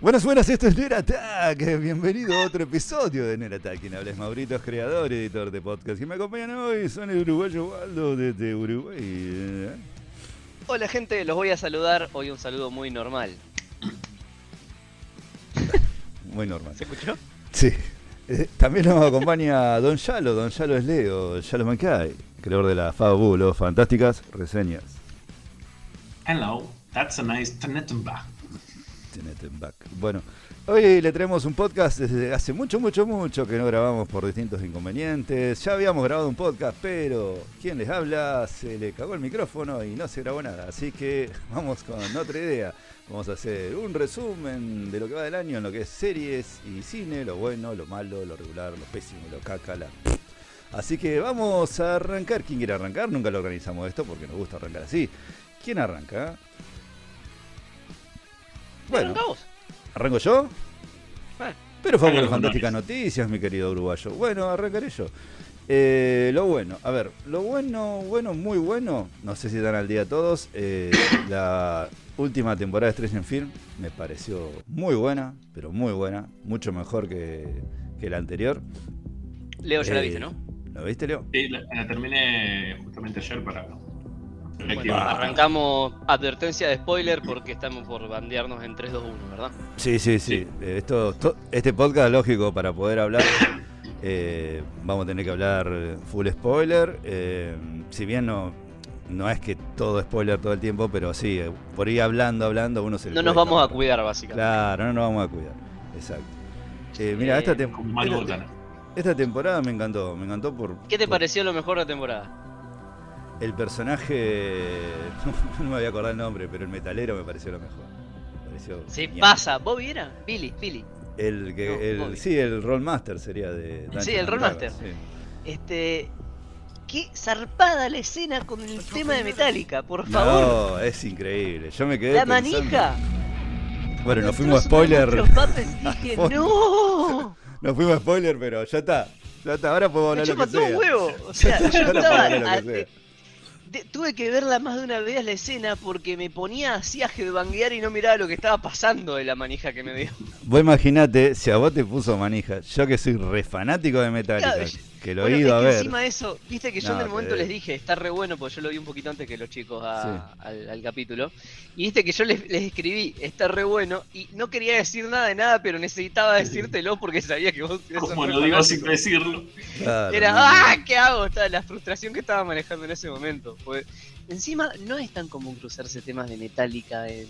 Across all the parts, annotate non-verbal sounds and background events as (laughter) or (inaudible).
Buenas, buenas, esto es Attack. Bienvenido a otro episodio de Nerd Attack. Quien habla es Maurito, es creador y editor de podcast. Y me acompañan hoy son el uruguayo Waldo desde Uruguay. ¿eh? Hola gente, los voy a saludar. Hoy un saludo muy normal. Muy normal. ¿Se escuchó? Sí. Eh, También nos acompaña Don Yalo. Don Yalo es Leo. Yalo Mackay, creador de la Fabulo Fantásticas Reseñas. Hello, that's a nice Tannenbach. Back. Bueno, hoy le traemos un podcast desde hace mucho, mucho, mucho que no grabamos por distintos inconvenientes. Ya habíamos grabado un podcast, pero quien les habla se le cagó el micrófono y no se grabó nada. Así que (laughs) vamos con otra idea. Vamos a hacer un resumen de lo que va del año en lo que es series y cine, lo bueno, lo malo, lo regular, lo pésimo, lo caca, la... Así que vamos a arrancar. ¿Quién quiere arrancar? Nunca lo organizamos esto porque nos gusta arrancar así. ¿Quién arranca? Bueno, vos. ¿arranco yo? Bueno, Pero fue con fantásticas noticias, mi querido uruguayo. Bueno, arrancaré yo. Eh, lo bueno, a ver, lo bueno, bueno, muy bueno, no sé si están al día todos. eh, la última temporada de Stranger Film me pareció muy buena, pero muy buena, mucho mejor que, que la anterior. Leo ya la Eh, viste, ¿no? ¿Lo viste, Leo? Sí, la, la terminé justamente ayer para. Bueno, arrancamos advertencia de spoiler porque estamos por bandearnos en 3, 2, 1, ¿verdad? Sí, sí, sí. Sí. Eh, Esto, to- este podcast, lógico, para poder hablar, eh, vamos a tener que hablar full spoiler. eh, si bien no, no es que todo spoiler todo el tiempo, pero sí, por ir hablando, hablando, uno se No nos vamos a cuidar, básicamente. Claro, no nos vamos a cuidar. Exacto. Eh, mira, Eh, esta, tem- esta- temporada me encantó. Me encantó por. ¿Qué te por pareció lo mejor de la temporada? El personaje. (laughs) No me voy a acordar el nombre, pero el metalero me pareció lo mejor. Me pareció Sí, genial. pasa. ¿Bobby era? Billy, Billy. El que, No, el, Bobby. sí, el Rollmaster sería de. Dungeons Sí, el Rollmaster. Sí. Este. Qué zarpada la escena con el tema de Metallica, por favor. No, es increíble. Yo me quedé. la pensando- manija. Bueno, nos fuimos spoiler. Los papes (laughs) dije, no. Nos fuimos a spoiler, pero ya está. Ya está. Ahora podemos Me hablar lo chupa que sea. un huevo. O (laughs) sea, yo estaba. De- tuve que verla más de una vez la escena porque me ponía así a headbanguear y no miraba lo que estaba pasando de la manija que me dio. Vos imaginate si a vos te puso manija. Yo que soy re fanático de Metallica, Claro, que lo he Bueno, ido es a ver. encima de eso, viste que yo No, en el momento que- les dije, está re bueno, porque yo lo vi un poquito antes que los chicos a- Sí. al, al capítulo. Y viste que yo les, les escribí, está re bueno, y no quería decir nada de nada, pero necesitaba decírtelo porque sabía que vos Como lo digo sin decirlo. Claro, Era, no, ¡ah! ¿Qué hago? Estaba la frustración que estaba manejando en ese momento. Pues, encima, no es tan común cruzarse temas de Metallica en,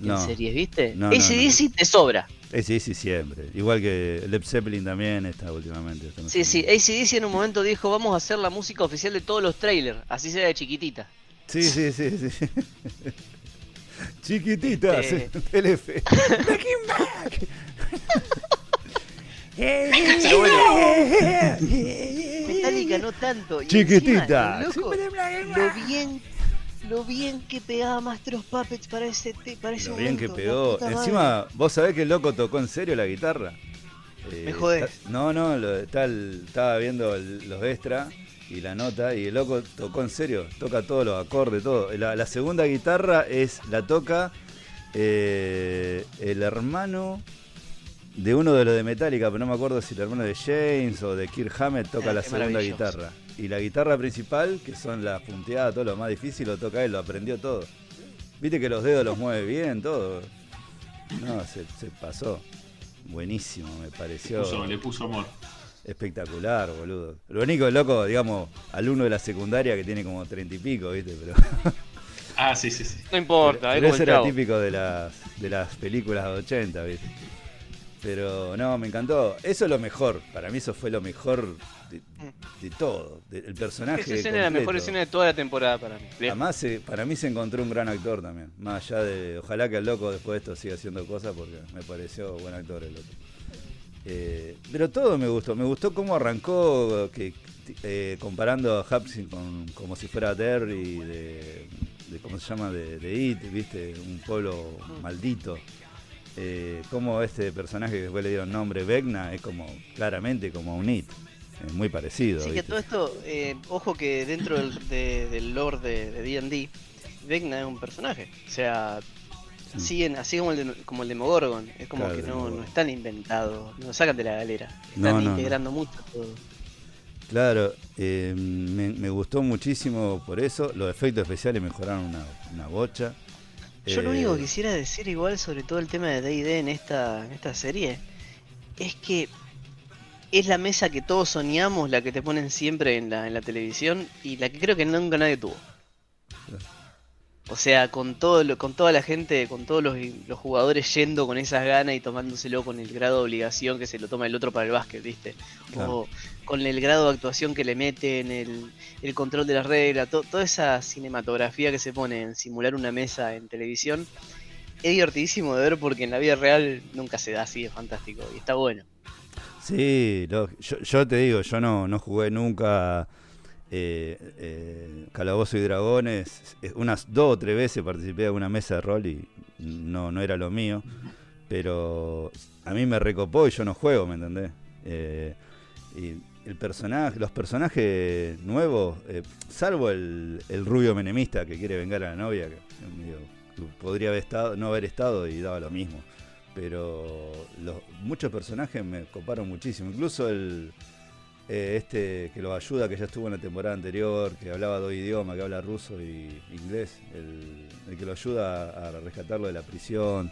en No. series, ¿viste? No, Ese no. DC te sobra. Sí, siempre. Igual que Led Zeppelin también está últimamente. está Sí, sí. ACDC en un momento dijo, vamos a hacer la música oficial de todos los trailers, así sea de chiquitita. Sí, sí, sí, sí. (laughs) Chiquitita, Este- Telefe. (laughs) Back. (laughs) Metallica no tanto. Y Chiquitita. encima, loco, lo bien, lo bien que pegaba Master of Puppets para ese, para ese Lo bien que pegó. Encima, ¿vos sabés que el loco tocó en serio la guitarra? Eh, Me jodés. está- no, no, lo- está el- estaba viendo el- los extra y la nota y el loco tocó en serio, toca todos los acordes, todo. La, la segunda guitarra es la toca eh, el hermano de uno de los de Metallica, pero no me acuerdo si el hermano de James o de Kirk Hammett toca Ah, la segunda guitarra. Y la guitarra principal, que son las punteadas, todo lo más difícil, lo toca él, lo aprendió todo. Viste que los dedos los mueve bien, todo. No, se, se pasó. Buenísimo, me pareció Puso- le puso amor. espectacular, boludo. Lo único loco, digamos, alumno de la secundaria que tiene como treinta y pico, ¿viste? Pero, Ah, sí, sí, sí. No importa, pero es eso el era típico de las, de las películas de 80, ¿viste? Pero no, me encantó. Eso es lo mejor. Para mí eso fue lo mejor de, de todo. de- el personaje. Esa escena es la mejor escena de toda la temporada para mí. Además, se- para mí se encontró un gran actor también. Más allá de. Ojalá que el loco después de esto siga haciendo cosas porque me pareció buen actor el loco. Eh, pero todo me gustó. Me gustó cómo arrancó que, eh, comparando a Hapsin con como si fuera Terry de, de. ¿Cómo se llama? De, de It, ¿viste? Un pueblo maldito. Eh, como este personaje que después le dieron nombre, Vecna, es como claramente como un It. Es muy parecido. Sí, que todo esto, eh, ojo que dentro del, de- del lore de D&D, Vecna es un personaje. O sea, siguen así como el de, como el de Mogorgon. Es como Claro, que no, no están inventados, no sacan de la galera. Están no. integrando mucho todo. Claro, eh, me, me gustó muchísimo por eso. Los efectos especiales mejoraron una, una bocha. Yo lo Eh, único que quisiera decir igual sobre todo el tema de D&D en esta, en esta serie es que es la mesa que todos soñamos, la que te ponen siempre en la, en la televisión y la que creo que nunca nadie tuvo. O sea, con todo lo- con toda la gente, con todos los, los jugadores yendo con esas ganas y tomándoselo con el grado de obligación que se lo toma el otro para el básquet, ¿viste? Claro. O con el grado de actuación que le meten, el, el control de las reglas, to- toda esa cinematografía que se pone en simular una mesa en televisión, es divertidísimo de ver porque en la vida real nunca se da así, es fantástico y está bueno. Sí, yo, te digo, yo no, no jugué nunca eh, eh, Calabozo y Dragones. Unas dos o tres veces participé de una mesa de rol y no, no era lo mío. Pero a mí me recopó y yo no juego, ¿me entendés? Eh, el personaje, los personajes nuevos, eh, salvo el, el rubio menemista que quiere vengar a la novia, que podría haber estado, no haber estado y daba lo mismo pero los, muchos personajes me coparon muchísimo. Incluso el eh, este que lo ayuda, que ya estuvo en la temporada anterior, que hablaba dos idiomas, que habla ruso y inglés, el, el que lo ayuda a, rescatarlo de la prisión.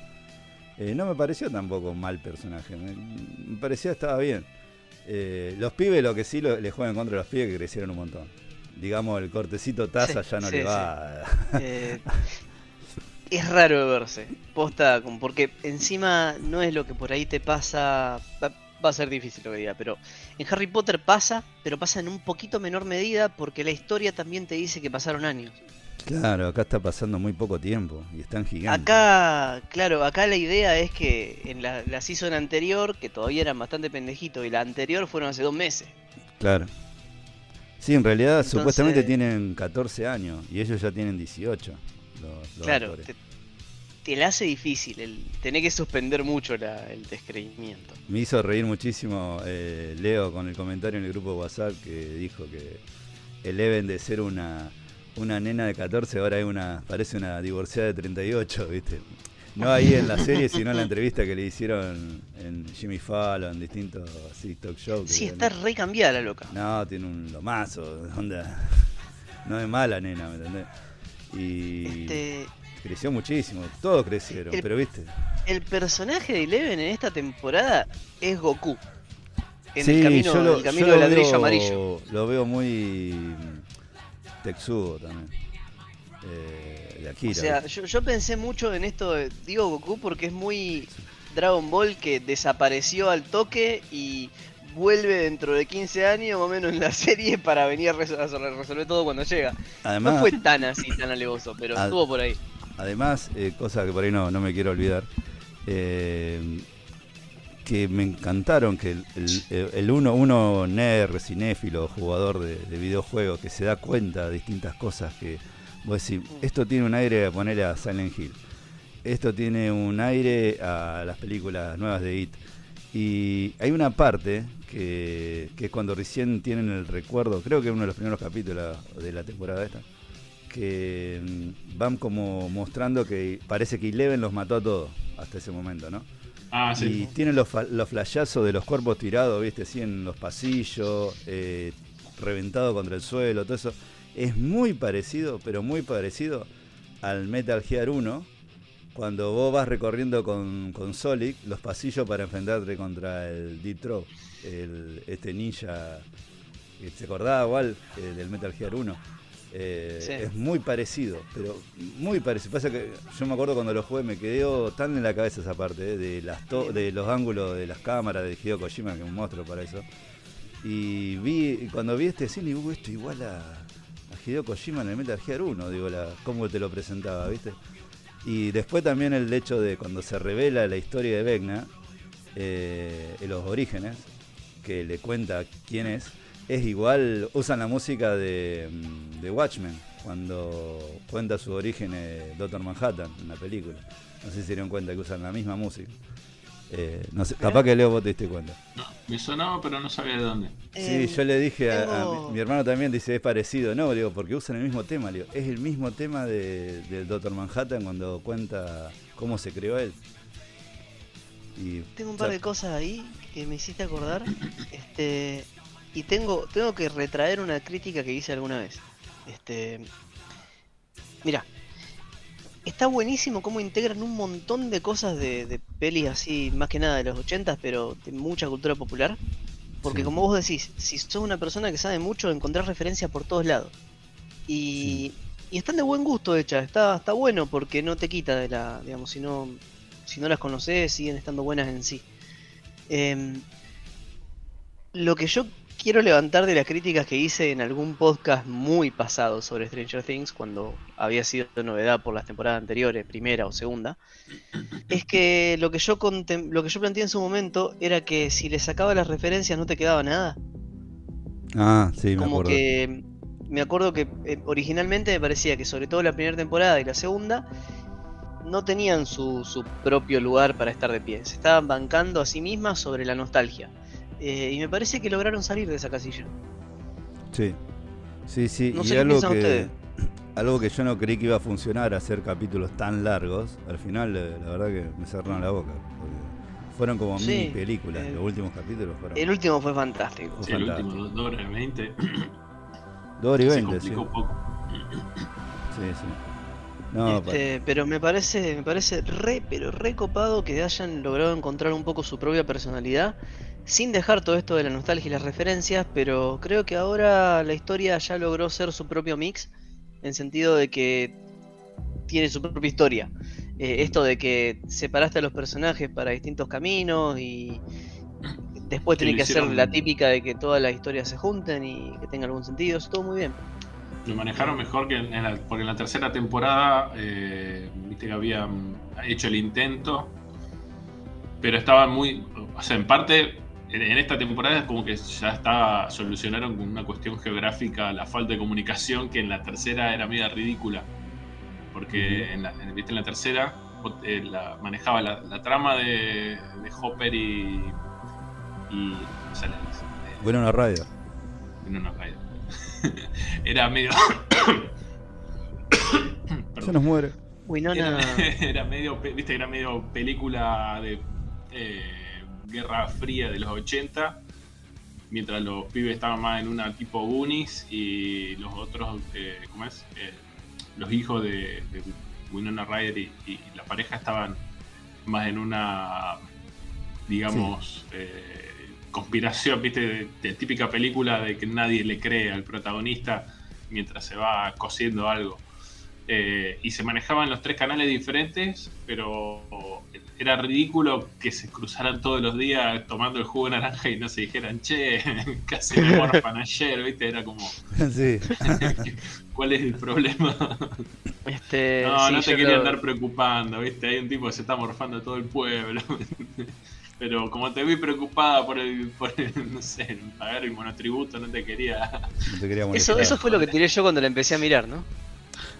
Eh, no me pareció tampoco mal personaje, me, me parecía estaba bien. Eh, los pibes, lo que sí lo- le juegan contra los pibes que crecieron un montón. Digamos, el cortecito taza Sí, ya no sí, le sí. va. Eh, es raro de verse, posta, porque encima no es lo que por ahí te pasa, va, va a ser difícil lo que diga, pero en Harry Potter pasa, pero pasa en un poquito menor medida porque la historia también te dice que pasaron años. Claro, acá está pasando muy poco tiempo y están gigantes. Acá, claro, acá la idea es que en la, la season anterior, que todavía eran bastante pendejitos, y la anterior fueron hace dos meses. Claro. Sí, en realidad Entonces- supuestamente tienen 14 años y ellos ya tienen 18. los- los Claro, te, te la hace difícil, el tener que suspender mucho la- el descreimiento. Me hizo reír muchísimo eh, Leo con el comentario en el grupo de WhatsApp que dijo que Eleven de ser una, una nena de 14 ahora es una parece una divorciada de 38, ¿viste? No ahí en la serie, sino en la entrevista que le hicieron en Jimmy Fallon, distintos así, talk shows. Sí, está re cambiada la loca. No, tiene un lomazo, onda. No es mala nena, ¿me entendés? Y Este, creció muchísimo, todos crecieron, El- pero viste. el personaje de Eleven en esta temporada es Goku. En Sí, el camino, yo lo, el camino yo del lo ladrillo veo- amarillo. Lo veo muy texudo también. Eh, de Akira. O sea, yo, yo pensé mucho en esto, de- digo Goku porque es muy Dragon Ball que desapareció al toque y vuelve dentro de 15 años más o menos en la (laughs) serie para venir a resol- a resol- resolver todo cuando llega. además, no fue tan así, tan alevoso, pero estuvo por ahí. además eh, cosa que por ahí no, no me quiero olvidar, eh, que me encantaron que el, el- el uno, uno nerd, cinéfilo, jugador de, de videojuegos, que se da cuenta de distintas cosas que vos decís, esto tiene un aire a ponerle a Silent Hill. Esto tiene un aire a las películas nuevas de It. Y hay una parte que, que es cuando recién tienen el recuerdo, creo que es uno de los primeros capítulos de la temporada esta, que mm, van como mostrando que parece que Eleven los mató a todos hasta ese momento, ¿no? Ah, Y tienen los, los de los cuerpos tirados, viste, así en los pasillos, eh, reventado contra el suelo, todo eso. Es muy parecido, pero muy parecido al Metal Gear 1, cuando vos vas recorriendo con, con Solid los pasillos para enfrentarte contra el Deep Throat, el, este ninja, ¿se acordaba igual eh, del Metal Gear 1? Eh, Sí. Es muy parecido, pero muy parecido. Pasa que yo me acuerdo cuando lo jugué, me quedó tan en la cabeza esa parte, eh, de, las to- de los ángulos de las cámaras de Hideo Kojima, que es un monstruo para eso. Y vi cuando vi este cine, digo, esto igual a, a Hideo Kojima en el Metal Gear 1, digo, la, cómo te lo presentaba, ¿viste? Y después también el hecho de cuando se revela la historia de Vecna, eh, en los orígenes, que le cuenta quién es, es igual, usan la música de, de Watchmen, cuando cuenta su origen eh, Doctor Manhattan en la película. No sé si se dieron cuenta que usan la misma música. Eh, no sé, capaz que Leo vos te diste cuenta. No, me sonaba, pero no sabía de dónde. Eh, Sí, yo le dije a, mi, mi hermano también, dice, es parecido. No, le digo, porque usan el mismo tema, le digo, es el mismo tema de, del Doctor Manhattan cuando cuenta cómo se creó él. Y, Tengo un o par sea, de cosas ahí que me hiciste acordar. (coughs) Este. Y tengo, tengo que retraer una crítica que hice alguna vez. Este. Mira. Está buenísimo cómo integran un montón de cosas de, de pelis así, más que nada de los 80 pero de mucha cultura popular. Porque Sí. como vos decís, si sos una persona que sabe mucho, encontrás referencias por todos lados. Y, y están de buen gusto hechas, está, está bueno porque no te quita de la, digamos, si no, si no las conoces, siguen estando buenas en sí. Em, lo que yo quiero levantar de las críticas que hice en algún podcast muy pasado sobre Stranger Things, cuando había sido novedad por las temporadas anteriores, primera o segunda, es que lo que yo lo que yo planteé en su momento era que si le sacaba las referencias no te quedaba nada. Ah, sí, me Como acuerdo. que me acuerdo que eh, originalmente me parecía que sobre todo la primera temporada y la segunda no tenían su, su propio lugar para estar de pie. Se estaban bancando a sí mismas sobre la nostalgia. Eh, y me parece que lograron salir de esa casilla. Sí, sí, sí. No y sé algo que, ustedes. (clears throat) algo que yo no creí que iba a funcionar, hacer capítulos tan largos, al final eh, la verdad que me cerraron la boca. porque fueron como Sí, mini películas, eh, los últimos capítulos fueron El último fue fantástico. Sí, el último, 2 horas 20, (clears throat) dos horas y se veinte, sí. complicó un poco. (clears throat) Sí, sí. No, Este, pero me parece, me parece re, pero re copado que hayan logrado encontrar un poco su propia personalidad, sin dejar todo esto de la nostalgia y las referencias, pero creo que ahora la historia ya logró ser su propio mix, en sentido de que tiene su propia historia. Eh, esto de que separaste a los personajes para distintos caminos y después tenés que hacer la típica de que todas las historias se junten y que tenga algún sentido, eso todo muy bien. Lo manejaron mejor que en la, porque en la tercera temporada, eh, viste que habían hecho el intento, pero estaban muy, o sea, en parte, en, en esta temporada es como que ya está, solucionaron con una cuestión geográfica la falta de comunicación que en la tercera era media ridícula, porque en la, en- viste en la tercera eh, la, manejaba la, la trama de, de Hopper y, y o sea, eh, bueno, una radio. en una radio. (laughs) Era medio. (coughs) Se nos muere. Winona, Era, (laughs) era medio. Viste, era medio película de eh, Guerra Fría de los 80. Mientras los pibes estaban más en una tipo Goonies y los otros, eh, ¿cómo es? Eh, los hijos de, de Winona Ryder y, y la pareja estaban más en una, digamos, eh, conspiración, ¿viste? De, de típica película de que nadie le cree al protagonista mientras se va cosiendo algo. Eh, y se manejaban los tres canales diferentes, pero era ridículo que se cruzaran todos los días tomando el jugo de naranja y no se dijeran, che, casi me morfan ayer, ¿viste? Era como, sí. (laughs) ¿cuál es el problema? este, No, sí, no te quería lo- andar preocupando, ¿viste? Hay un tipo que se está morfando a todo el pueblo. (laughs) Pero como te vi preocupada por el, por el, no sé, pagar el monotributo, no te quería. No te quería Eso, eso fue lo que tiré yo cuando la empecé a mirar, ¿no?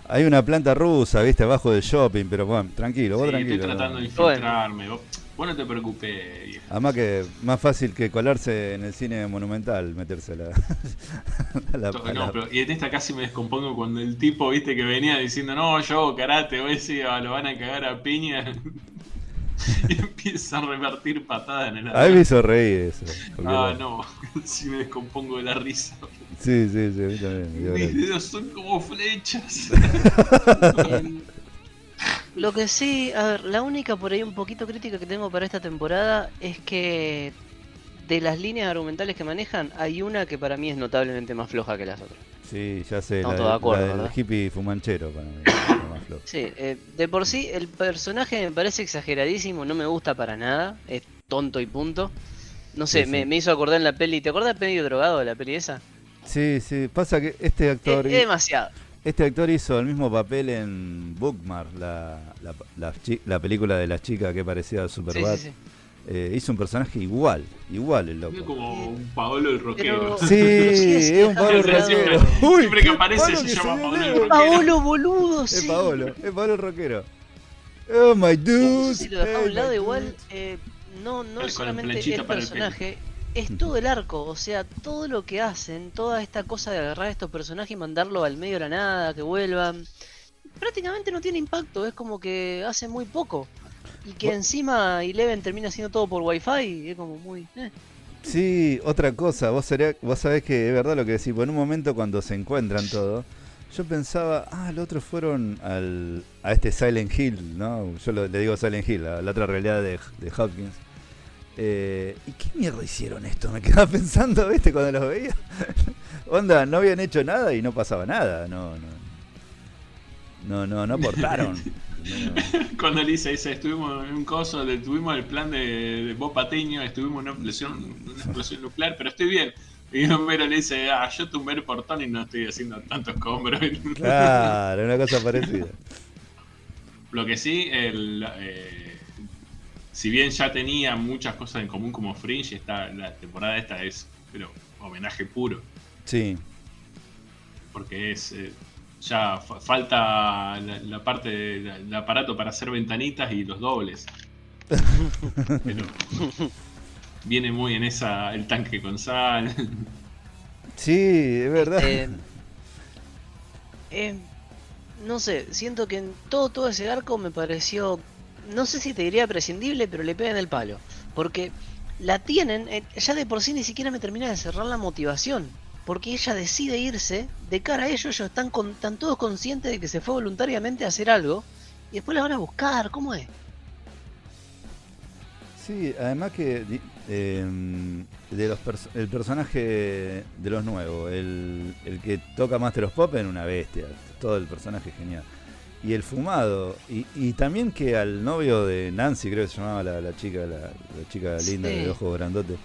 Hay una planta rusa, viste, abajo del shopping, pero bueno, tranquilo, vos Sí, tranquilo. estoy tratando de infiltrarme. Vos, vos no te preocupes, vieja. Además que más fácil que colarse en el cine monumental, meterse a la... (laughs) a la- To- a No, la- pero y en esta casi me descompongo cuando el tipo, viste, que venía diciendo, no, yo hago karate, hoy sí, ah, lo van a cagar a piña. (laughs) y empieza a repartir patadas en el A mí me hizo reír eso. Ah, no, (laughs) sí me descompongo de la risa. Sí, sí, sí, a mí también. Mis dedos son como flechas. (laughs) Lo que sí, a ver, la única por ahí un poquito crítica que tengo para esta temporada es que de las líneas argumentales que manejan, hay una que para mí es notablemente más floja que las otras. Sí, ya sé, Estamos la, todos de acuerdo, la del ¿verdad? hippie fumanchero para mí. Sí, eh, de por sí el personaje me parece exageradísimo, no me gusta para nada, es tonto y punto. No sé, Sí, me, sí. me hizo acordar en la peli, ¿te acuerdas medio drogado de la peli esa? Sí, sí, pasa que este Es, actor, es demasiado. este actor hizo el mismo papel en Bookmark, la, la, la chi- la película de la chica que parecía a Superbad. sí, sí. Eh, hizo un personaje igual, igual el Es loco. como un Paolo el rockero. Pero- (laughs) Sí, es un Pablo siempre- rockero. siempre- Uy, siempre que aparece se que llama me Pablo el rockero. Paolo, boludo, Es sí. Paolo, es Paolo el rockero. Oh my dude. Si lo dejamos a un lado igual, eh, no, no es solamente el para el personaje, es todo el arco, o sea, todo lo que hacen, toda esta cosa de agarrar a estos personajes y mandarlo al medio de la nada, que vuelvan. prácticamente no tiene impacto, es como que hace muy poco. Y que encima Eleven termina haciendo todo por wifi, es como muy... eh. Sí, otra cosa, vos, sería, vos sabés que es verdad lo que decís, pues en un momento cuando se encuentran todos, yo pensaba, ah, los otros fueron al, a este Silent Hill, ¿no? Yo lo- le digo Silent Hill, a la otra realidad de, de Hopkins. Eh, ¿Y qué mierda hicieron esto? Me quedaba (laughs) pensando, ¿viste? Cuando los veía. (laughs) Onda, no habían hecho nada y no pasaba nada, no, no. No, no, no aportaron. (laughs) (laughs) Cuando Lisa dice, estuvimos en un coso, tuvimos el plan de, de Bob Patiño, estuvimos en una explosión, una explosión nuclear, pero estoy bien. Y Homero le dice, ah, yo tumbé el portón y no estoy haciendo tantos escombros. (laughs) Claro, una cosa parecida. Lo que sí, el, eh, si bien ya tenía muchas cosas en común como Fringe, esta, la temporada esta es pero homenaje puro. Sí, Porque es eh, ya fa- falta la, la parte del aparato para hacer ventanitas y los dobles. (laughs) Pero viene muy en esa el tanque con sal. sí, es verdad. Eh, eh, no sé, siento que en todo, todo ese arco me pareció, no sé si te diría prescindible, pero le pegan el palo. Porque la tienen, eh, ya de por sí ni siquiera me termina de cerrar la motivación. Porque ella decide irse, de cara a ellos, ellos están, con, están todos conscientes de que se fue voluntariamente a hacer algo, y después la van a buscar, ¿cómo es? Sí, además que em, de los pers- el personaje de los nuevos, el, el que toca Master of Pop en una bestia, todo el personaje genial. Y el fumado, y, y también que al novio de Nancy, creo que se llamaba la, la chica, la, la chica linda Sí. de ojos grandotes.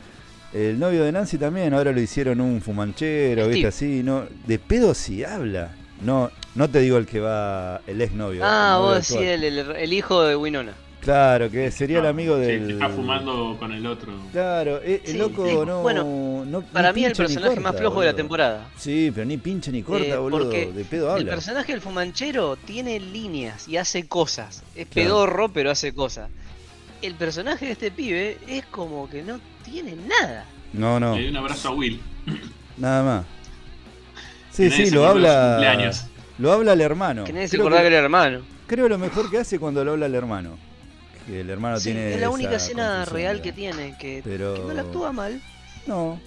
El novio de Nancy también, ahora lo hicieron un fumanchero, Steve. viste así, no, de pedo si habla. No, no te digo el que va, el ex novio. Ah, vos decís el, el- el hijo de Winona. Claro, que sería el amigo Sí, del. que está fumando con el otro. Claro, eh, el Sí, loco sí. no, Bueno, no- Para mí el personaje más corta, flojo de la boludo. temporada. Sí, pero ni pincha ni corta, Eh, boludo. porque De pedo El habla. personaje del fumanchero tiene líneas y hace cosas. Es Claro. pedorro, pero hace cosas. El personaje de este pibe es como que no tiene nada. No, no, Le doy un abrazo a Will. nada más. Sí, sí, lo habla. Lo habla el hermano. que nadie se creo, acordaba que que, era hermano. creo lo mejor que hace cuando lo habla el hermano. Que el hermano Sí, tiene. es la única escena real que tiene, que, Pero- que no la actúa mal. No.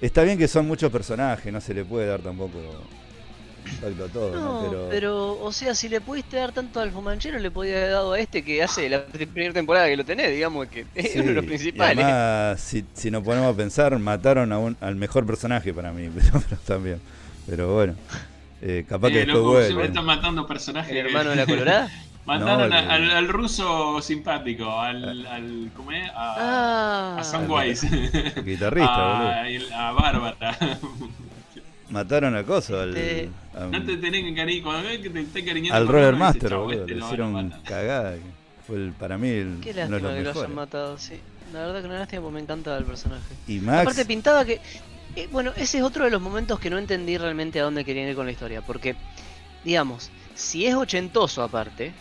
Está bien que son muchos personajes, no se le puede dar tampoco impacto a todo, ¿no? No, Pero, pero... o sea, si le pudiste dar tanto al fumanchero, le podías haber dado a este que hace la (laughs) primera temporada que lo tenés, digamos que es Sí, uno de los principales. además, si, si nos ponemos a pensar, mataron a un, al mejor personaje para mí, (laughs) pero, pero también. Pero bueno, eh, capaz que Eh, después loco, siempre están matando personajes. El hermano de la Colorada. (laughs) Mataron No, a- el- al, al ruso simpático, al, al ¿cómo es? A, Ah, a Samwise, Guitarrista, a Bárbara. Mataron a Coso, al, Este- a- No te tenés que cariñar, cuando ves que te esté cariñando al Roller Master, "Chau, boludo. este Le hicieron matar". cagada. Fue el, para mí el, qué uno de lástima los que lo hayan mejores. matado, sí. La verdad que una lástima porque me encanta el personaje. Y Max, Aparte pintaba que... eh, bueno, ese es otro de los momentos que no entendí realmente a dónde querían ir con la historia. Porque, digamos, si es ochentoso aparte,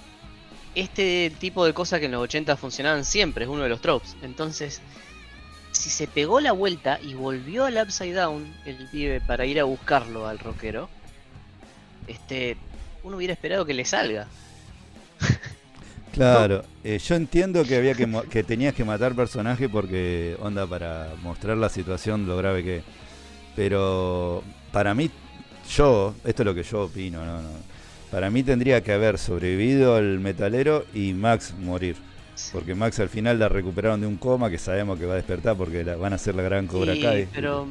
este tipo de cosas que en los 80 funcionaban siempre, es uno de los tropes. Entonces, si se pegó la vuelta y volvió al Upside Down, el pibe, para ir a buscarlo al rockero, este, uno hubiera esperado que le salga. (laughs) claro, (laughs) eh, yo entiendo que había que, que tenías que matar personaje porque onda para mostrar la situación lo grave que es. Pero para mí, yo, esto es lo que yo opino, no, no. Para mí tendría que haber sobrevivido el metalero y Max morir. Porque Max al final la recuperaron de un coma que sabemos que va a despertar porque la- van a hacer la gran Cobra Sí, Kai. pero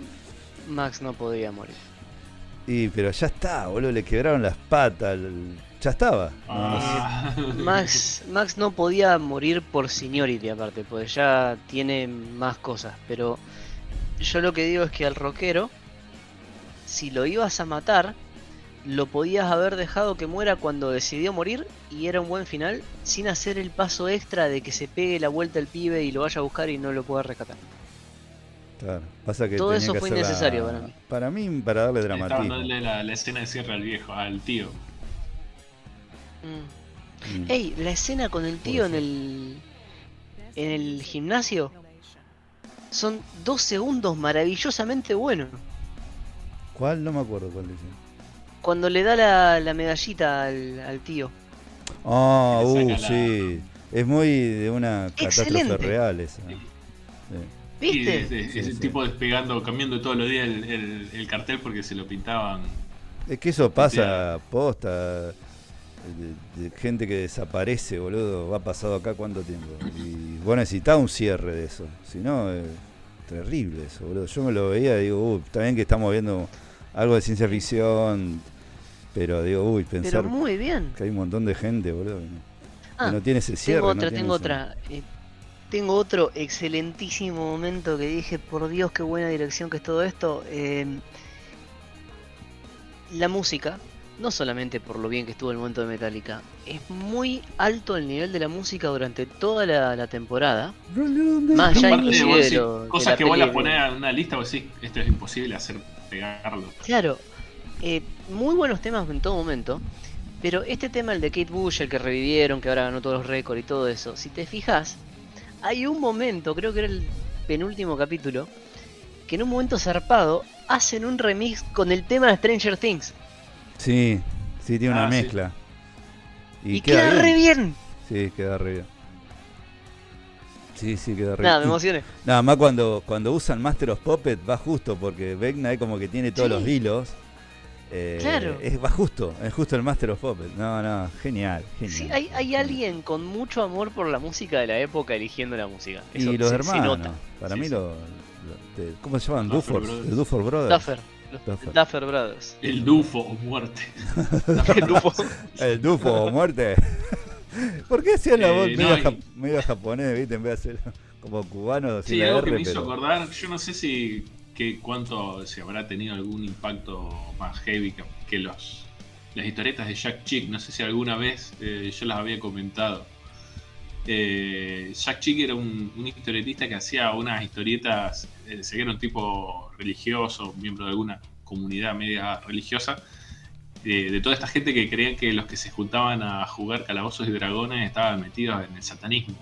Max no podía morir. Y pero ya está, boludo, le quebraron las patas. el- Ya estaba. No, no sé. Ah. (laughs) Max, Max no podía morir por seniority aparte, porque ya tiene más cosas. Pero yo lo que digo es que al rockero, si lo ibas a matar, lo podías haber dejado que muera cuando decidió morir y era un buen final, sin hacer el paso extra de que se pegue la vuelta el pibe y lo vaya a buscar y no lo pueda rescatar. Claro, Pasa que Todo eso que fue la- innecesario para mí. Para mí, para darle dramatismo. dándole la, la escena de cierre al viejo, al tío. Mm. Mm. Ey, la escena con el tío en el en el gimnasio son dos segundos maravillosamente buenos. ¿Cuál? No me acuerdo cuál dice. Cuando le da la, la medallita al, al tío. Ah, le uh, la- sí. Es muy de una catástrofe Excelente. real esa. Sí. ¿Viste? Sí, ese sí. tipo despegando, cambiando todos los días el, el- el cartel porque se lo pintaban. Es que eso pasa posta. De, de gente que desaparece, boludo. Va pasado acá cuánto tiempo. Y vos necesitás un cierre de eso. Si no, es terrible eso, boludo. Yo me lo veía y digo, uy, está bien que estamos viendo algo de ciencia ficción. Pero digo, uy, Pero pensar muy bien. que hay un montón de gente, boludo. que no- Ah, que no tiene ese cierre. tengo no otra, tiene tengo ese- otra. Eh, tengo otro excelentísimo momento que dije, por Dios, qué buena dirección que es todo esto. Eh, la música, no solamente por lo bien que estuvo el momento de Metallica, es muy alto el nivel de la música durante toda la, la temporada. Más allá inclusive de lo- de cosas que vos las peli- ponés en una lista, vos decís, esto es imposible hacer pegarlo. Claro, eh, muy buenos temas en todo momento, pero este tema, el de Kate Bush, el que revivieron, que ahora ganó todos los récords y todo eso, si te fijas, hay un momento, creo que era el penúltimo capítulo, que en un momento zarpado hacen un remix con el tema de Stranger Things. Sí, sí, tiene una Ah, sí. mezcla. Y, queda, re bien. Sí, queda re bien. Sí, sí, queda re Nada, me bien. emocioné. Nada más cuando, cuando usan Master of Puppet va justo porque Vecna es como que tiene todos Sí. los hilos. Eh, Claro. Es, va justo, es justo el Master of Puppet. No, no, genial, genial. Sí, hay, hay alguien con mucho amor por la música de la época eligiendo la música. Eso y los se- se hermanos, nota. para Sí, mí sí. lo, ¿cómo se llaman? Duffer Brothers. Duffer Brothers. Duffer. los Duffer. Duffer Brothers. El Dufo o muerte. (laughs) El Dufo. El Dufo o muerte. (laughs) ¿Por qué hacían la Eh, voz no, medio, y- jap- medio japonés, viste? En vez de hacer como cubano, Sí, la algo R, que me hizo acordar, yo no sé si que cuánto si habrá tenido algún impacto más heavy que, que los las historietas de Jack Chick, no sé si alguna vez eh, yo las había comentado. Eh, Jack Chick era un, un historietista que hacía unas historietas, eh, se era un tipo religioso, miembro de alguna comunidad media religiosa, eh, de toda esta gente que creían que los que se juntaban a jugar calabozos y dragones estaban metidos en el satanismo.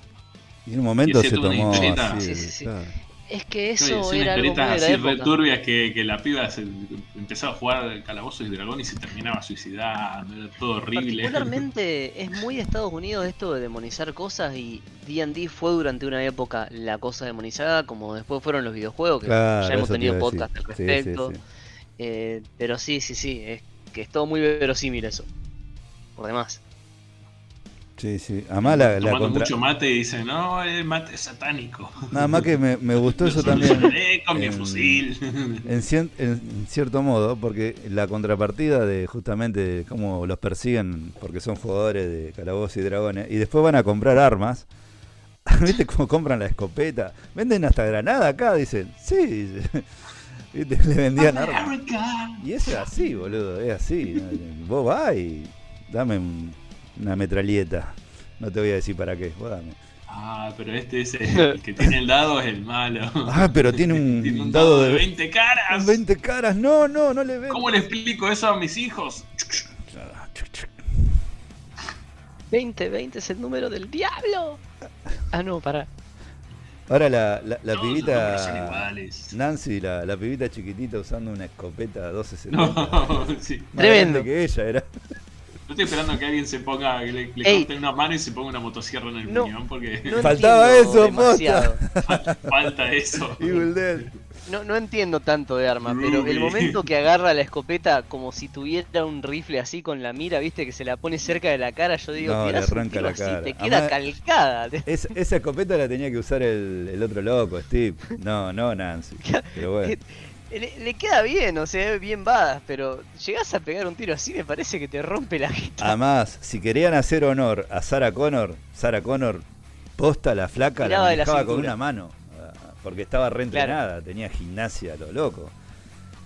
Y en un momento se tomó historieta. así, Sí, sí, sí. claro. Es que Sí, eso son era algo muy historietas de la así re época. turbias que, que la piba se, empezaba a jugar calabozos y dragones y se terminaba suicidando, era todo horrible. Particularmente es muy de Estados Unidos esto de demonizar cosas y D&D fue durante una época la cosa demonizada como después fueron los videojuegos que Claro, ya hemos tenido podcast al Sí, sí, respecto sí. Eh, pero sí sí sí es que es todo muy verosímil eso por demás Sí, sí. Además la, la contra... mucho mate y dicen, no, el mate es satánico. Nada más que me, me gustó (laughs) eso también. con mi en- fusil. En, cien- en cierto modo, porque la contrapartida de justamente cómo los persiguen porque son jugadores de calabozos y dragones y después van a comprar armas. (laughs) ¿Viste cómo compran la escopeta? Venden hasta granada acá, dicen. Sí, dice. (laughs) ¿Viste? Le vendían armas. Y eso es así, boludo, es así. Vos vas y dame un- una metralleta. No te voy a decir para qué, vos dame. Ah, pero este es el, el que tiene el dado, es el malo. (laughs) Ah, pero tiene un, Tiene un dado de 20 caras. con 20 caras. No, no, no le ven. ¿Cómo le explico eso a mis hijos? 2020 es el número del diablo ah no para Ahora la, la, la Todos los números son pibita iguales. Nancy, la, la pibita chiquitita usando una escopeta 1270. (laughs) No, sí. Más Tremendo. que ella era. Yo estoy esperando que alguien se ponga, que le, le corten una mano y se ponga una motosierra en el No. puñón porque no (laughs) Faltaba entiendo eso, demasiado. falta eso. Evil Dead. No, no entiendo tanto de arma, pero el momento que (laughs) agarra la escopeta como si tuviera un rifle así con la mira, viste, que se la pone cerca de la cara, yo digo, No, le arranca la así, cara. te queda Además- calcada. (laughs) Es- esa escopeta la tenía que usar el, el otro loco, Steve. No, no Nancy. Pero bueno. Le, le queda bien, o sea, bien badas, pero llegás a pegar un tiro así, me parece que te rompe la jeta. Además, si querían hacer honor a Sarah Connor, Sarah Connor posta la flaca, la Tiraba de la manejaba con una mano. ah, Porque estaba reentrenada, tenía gimnasia a lo loco.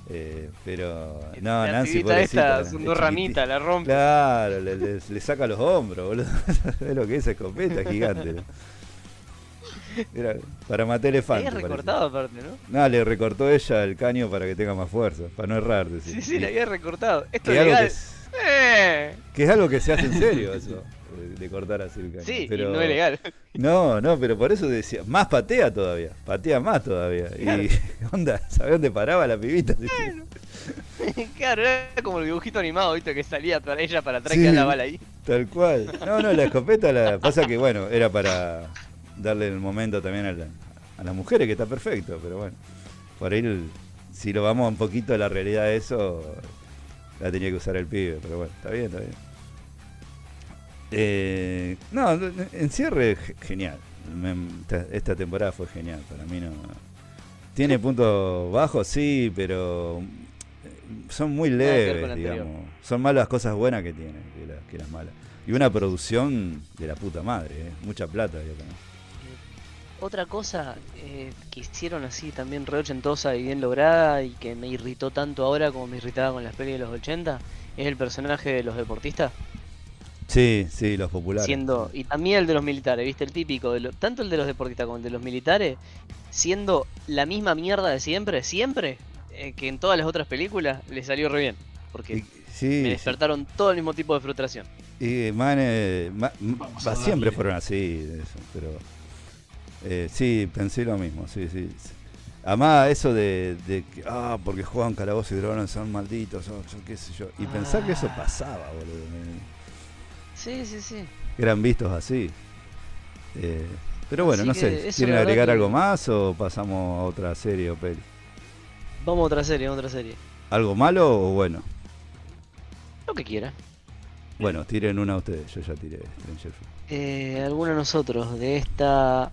Eh, pero no, la Nancy pobrecita, esta, dos ramitas, la rompe. Claro, le, le- le saca los hombros, boludo. (laughs) es lo que es escopeta gigante. ¿no? (laughs) Era para matar Te elefantes. habías parece. recortado aparte, ¿no? No, le recortó ella el caño para que tenga más fuerza, para no errar. decía. Sí, sí, le había recortado. Esto es que, legal. es, Eh, que es algo que se hace en (laughs) serio, eso, de- cortar así el caño. Sí, pero, y no es legal. No, no, pero por eso decía, más patea todavía, patea más todavía. Claro. Y (laughs) onda, ¿sabés dónde paraba la pibita? (laughs) claro, era como el dibujito animado, ¿viste? Que salía para ella para atrás Sí. que la bala ahí. Tal cual. No, no, la escopeta la pasa que bueno, era para darle el momento también a, la- a las mujeres, que está perfecto, pero bueno. Por ahí, el- si lo vamos un poquito a la realidad de eso, la tenía que usar el pibe, pero bueno, está bien, está bien. Eh, no, en cierre, ge- genial. Me- esta, esta temporada fue genial, para mí no. Tiene puntos bajos, sí, pero eh, son muy leves, digamos. Son más las cosas buenas que tiene que, la- que las malas. Y una producción de la puta madre, ¿eh? mucha plata. yo creo. Otra cosa eh, que hicieron así también re ochentosa y bien lograda y que me irritó tanto ahora como me irritaba con las pelis de los 80 es el personaje de los deportistas. Sí, sí, los populares. siendo y también el de los militares, ¿viste? El típico, de lo- tanto el de los deportistas como el de los militares, siendo la misma mierda de siempre, siempre, eh, que en todas las otras películas le salió re bien. Porque Y- sí, me sí. despertaron todo el mismo tipo de frustración. Y man, eh, siempre fueron así, de eso, pero eh, sí, pensé lo mismo, sí, sí. Además, eso de, de que, ah, porque juegan calabozos y dragones son malditos, yo qué sé yo. Y pensar que eso Ah. pasaba, boludo. Sí, sí, sí. eran vistos así. Eh, pero bueno, Así no sé, ¿quieren agregar que- algo más o pasamos a otra serie o peli? Vamos a otra serie, a otra serie. ¿Algo malo o bueno? Lo que quiera. Bueno, tiren una ustedes, yo ya tiré Stranger. Eh, alguno de nosotros de esta.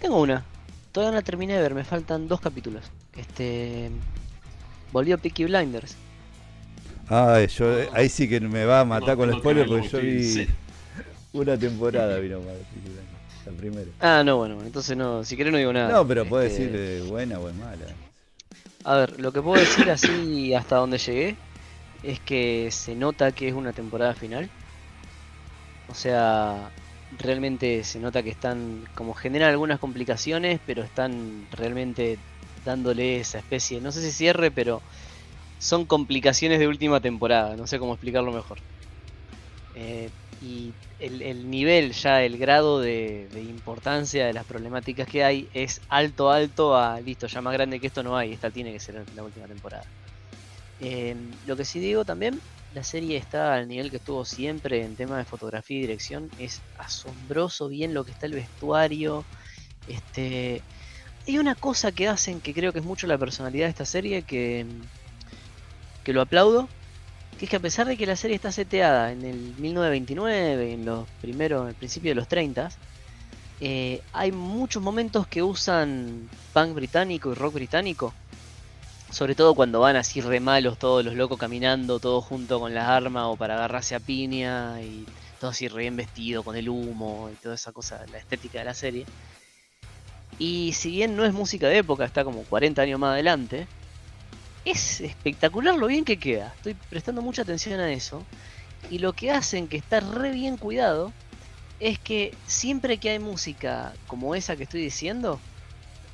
Tengo una. Todavía no la terminé de ver, me faltan dos capítulos. Este. Volvió Peaky Blinders. Ay, yo, eh, ahí sí que me va a matar con el spoiler porque yo vi sí. una temporada vino mal, la primera. Ah, no, bueno, entonces no, si querés no digo nada. No, pero Este, decir eh, buena o es mala. A ver, lo que puedo decir así hasta donde llegué es que se nota que es una temporada final. O sea, realmente se nota que están, como generan algunas complicaciones, pero están realmente dándole esa especie, no sé si cierre, pero son complicaciones de última temporada, no sé cómo explicarlo mejor. Eh, y el, el nivel ya, el grado de, de importancia de las problemáticas que hay es alto, alto a, listo, ya más grande que esto no hay, esta tiene que ser la última temporada. Eh, lo que sí digo también, la serie está al nivel que estuvo siempre en tema de fotografía y dirección, es asombroso bien lo que está el vestuario, este... Hay una cosa que hacen que creo que es mucho la personalidad de esta serie que, que lo aplaudo, que es que a pesar de que la serie está seteada en el 1929, en los primeros, al principio de los 30, eh, hay muchos momentos que usan punk británico y rock británico. Sobre todo cuando van así re malos, todos los locos caminando, todos junto con las armas o para agarrarse a piña y todo así re bien vestido con el humo y toda esa cosa, la estética de la serie. Y si bien no es música de época, está como 40 años más adelante, es espectacular lo bien que queda. Estoy prestando mucha atención a eso. Y lo que hacen que está re bien cuidado es que siempre que hay música como esa que estoy diciendo,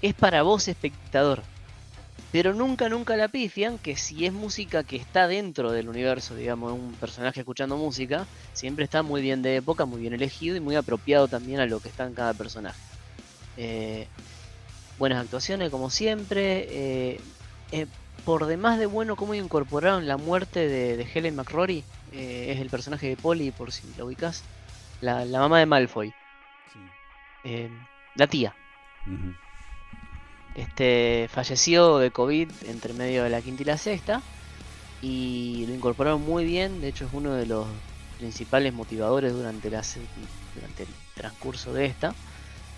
es para vos espectador. Pero nunca, nunca la pifian que si es música que está dentro del universo, digamos, un personaje escuchando música, siempre está muy bien de época, muy bien elegido y muy apropiado también a lo que está en cada personaje. Eh, buenas actuaciones como siempre. eh, eh, por demás de bueno cómo incorporaron la muerte de, de Helen McRory, eh, es el personaje de Polly, por si lo ubicas, la, la mamá de Malfoy, Sí. la tía. Este falleció de COVID entre medio de la quinta y la sexta y lo incorporaron muy bien, de hecho es uno de los principales motivadores durante, la, durante el transcurso de esta.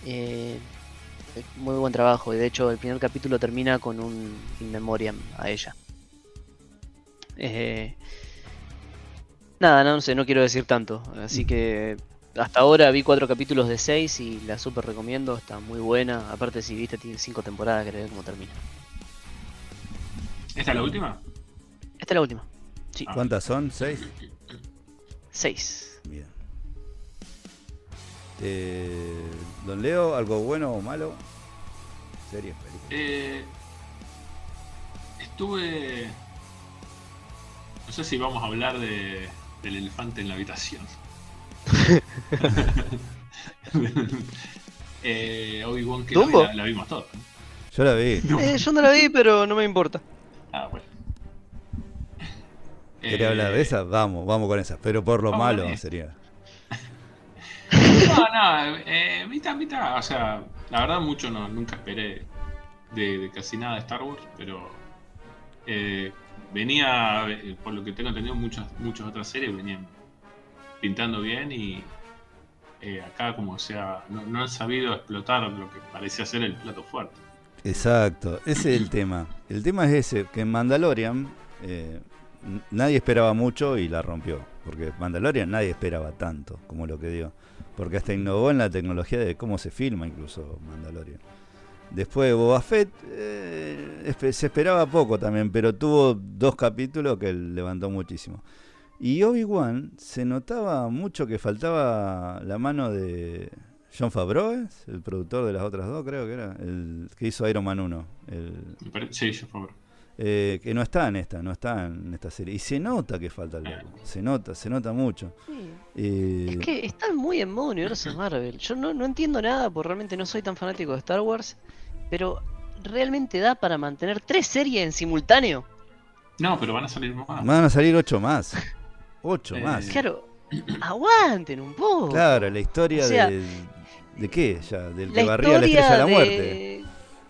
Eh, muy buen trabajo y de hecho el primer capítulo termina con un in memoriam a ella. Eh, nada, no sé, no quiero decir tanto, así que hasta ahora vi cuatro capítulos de seis y la super recomiendo, está muy buena. Aparte, si viste, tiene cinco temporadas, querés ver cómo termina. ¿Esta es la última? Esta es la última. Sí, Ah. ¿Cuántas son? ¿Seis? seis. Bien. Eh, Don Leo, ¿algo bueno o malo? Series, películas. Eh, estuve. No sé si vamos a hablar de, del elefante en la habitación. (laughs) eh, Obi-Wan que ¿Dumbo? la, la vimos todos. ¿no? Yo la vi. Eh, yo no la vi, pero no me importa. Ah, bueno. ¿Querés hablar de esa? Vamos, vamos con esa. Pero por lo malo sería. (laughs) No, no, eh, mitad, mitad. O sea, la verdad, mucho no, nunca esperé de, casi nada de Star Wars, pero eh, venía, eh, por lo que tengo entendido, muchas, muchas otras series venían pintando bien y eh, acá como sea, no, no, han sabido explotar lo que parecía ser el plato fuerte. Exacto, ese es el tema. El tema es ese, que en Mandalorian nadie esperaba mucho y la rompió, porque Mandalorian nadie esperaba tanto como lo que dio, porque hasta innovó en la tecnología de cómo se filma incluso Mandalorian. Después de Boba Fett eh, se esperaba poco también, pero tuvo dos capítulos que levantó muchísimo. Y Obi-Wan se notaba mucho que faltaba la mano de John Favreau, el productor de las otras dos, creo que era, el que hizo Iron Man 1. El, sí, John Favreau. Eh, que no está en esta, no está en esta serie. Y se nota que falta el se nota, se nota mucho. Eh, es que están muy en modo universo Marvel. Yo no, no entiendo nada, porque realmente no soy tan fanático de Star Wars. Pero, ¿realmente da para mantener tres series en simultáneo? No, pero van a salir más. Van a salir ocho más. Ocho eh, más. Claro, aguanten un poco. Claro, la historia de. ¿De qué? Ya, del que barría la estrella de la muerte.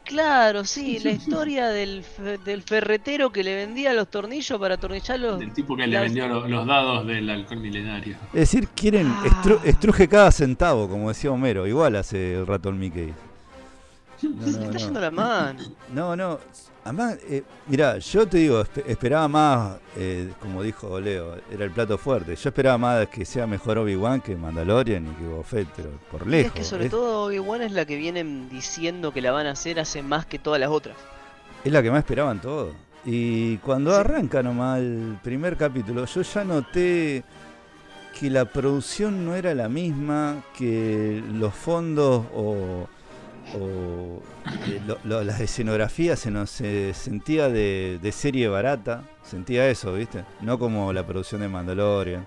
Claro, sí, (laughs) la historia del, del, ferretero que le vendía los tornillos para atornillar los. Del tipo que le vendió los, dados del alcohol milenario. Es decir, quieren. Ah. estruje cada centavo, como decía Homero. Igual hace el rato el Mickey. No, (laughs) Se le está yendo la mano. No, no. Además, eh, mira, yo te digo, esperaba más, eh, como dijo Leo, era el plato fuerte. Yo esperaba más que sea mejor Obi-Wan que Mandalorian y que Boba pero por lejos. Es que sobre todo Obi-Wan es la que vienen diciendo que la van a hacer hace más que todas las otras. Es la que más esperaban todos. Y cuando arranca nomás el primer capítulo, yo ya noté que la producción no era la misma, que los fondos o o eh, las escenografías se nos sentía de, serie barata, sentía eso, ¿viste? No como la producción de Mandalorian.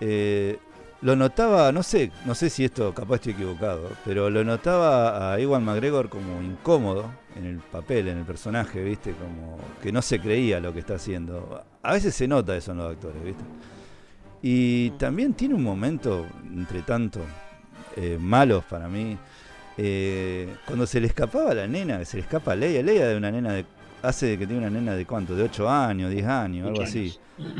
Eh, lo notaba, no sé, no sé si esto capaz estoy equivocado, pero lo notaba a Iwan McGregor como incómodo en el papel, en el personaje, ¿viste? Como que no se creía lo que está haciendo. A veces se nota eso en los actores, ¿viste? Y también tiene un momento, entre tanto, eh, malos para mí, eh, cuando se le escapaba a la nena, se le escapa a Leia, Leia de una nena de. Hace que tiene una nena de cuánto, de 8 años, 10 años, algo así.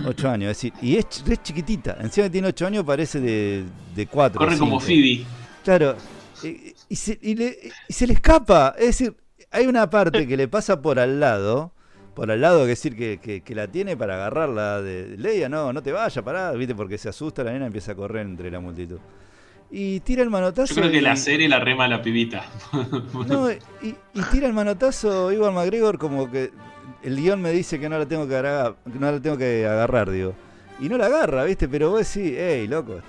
8 años, es decir, y es, chiquitita. Encima que tiene 8 años parece de, de 4. Corre como Phoebe. Claro, y, se, le, escapa. Es decir, hay una parte que le pasa por al lado, por al lado, que decir que, que, la tiene para agarrarla de Leia, no, no te vayas, pará, viste, porque se asusta la nena y empieza a correr entre la multitud y tira el manotazo. Yo creo que la serie la rema la pibita. (laughs) no, y, tira el manotazo Iwan McGregor como que el guion me dice que no la tengo que agarrar, no la tengo que agarrar, digo. Y no la agarra, ¿viste? Pero vos decís, hey, loco,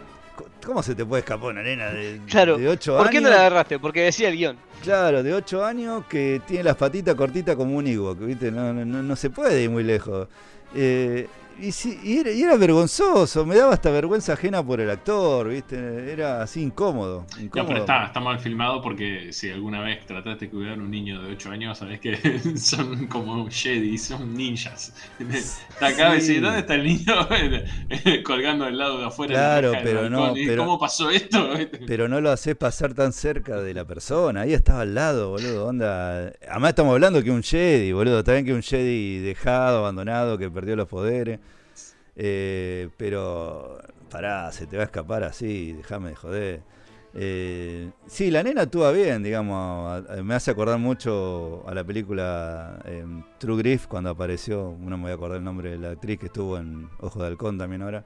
¿cómo se te puede escapar una nena de, claro, de 8 años? ¿Por qué no la agarraste? Porque decía el guion. Claro, de 8 años que tiene las patitas cortitas como un Ewok, ¿viste? No, no, no se puede ir muy lejos. Eh, y, sí, y, era, vergonzoso, me daba hasta vergüenza ajena por el actor, ¿viste? Era así incómodo. No, pero está, mal filmado porque si alguna vez trataste de cuidar a un niño de 8 años, sabes que (laughs) son como Jedi, son ninjas. Está acá y ¿dónde está el niño? (laughs) Colgando al lado de afuera. Claro, pero no. ¿Cómo pasó esto? (laughs) pero no lo haces pasar tan cerca de la persona, ahí estaba al lado, boludo. Onda. Además, estamos hablando que un Jedi, boludo. Está bien que un Jedi dejado, abandonado, que perdió los poderes. Eh, pero, pará, se te va a escapar así, déjame de joder. Eh, sí, la nena actúa bien, digamos. Me hace acordar mucho a la película em, True Grief cuando apareció. No me voy a acordar el nombre de la actriz que estuvo en Ojo de Halcón también ahora.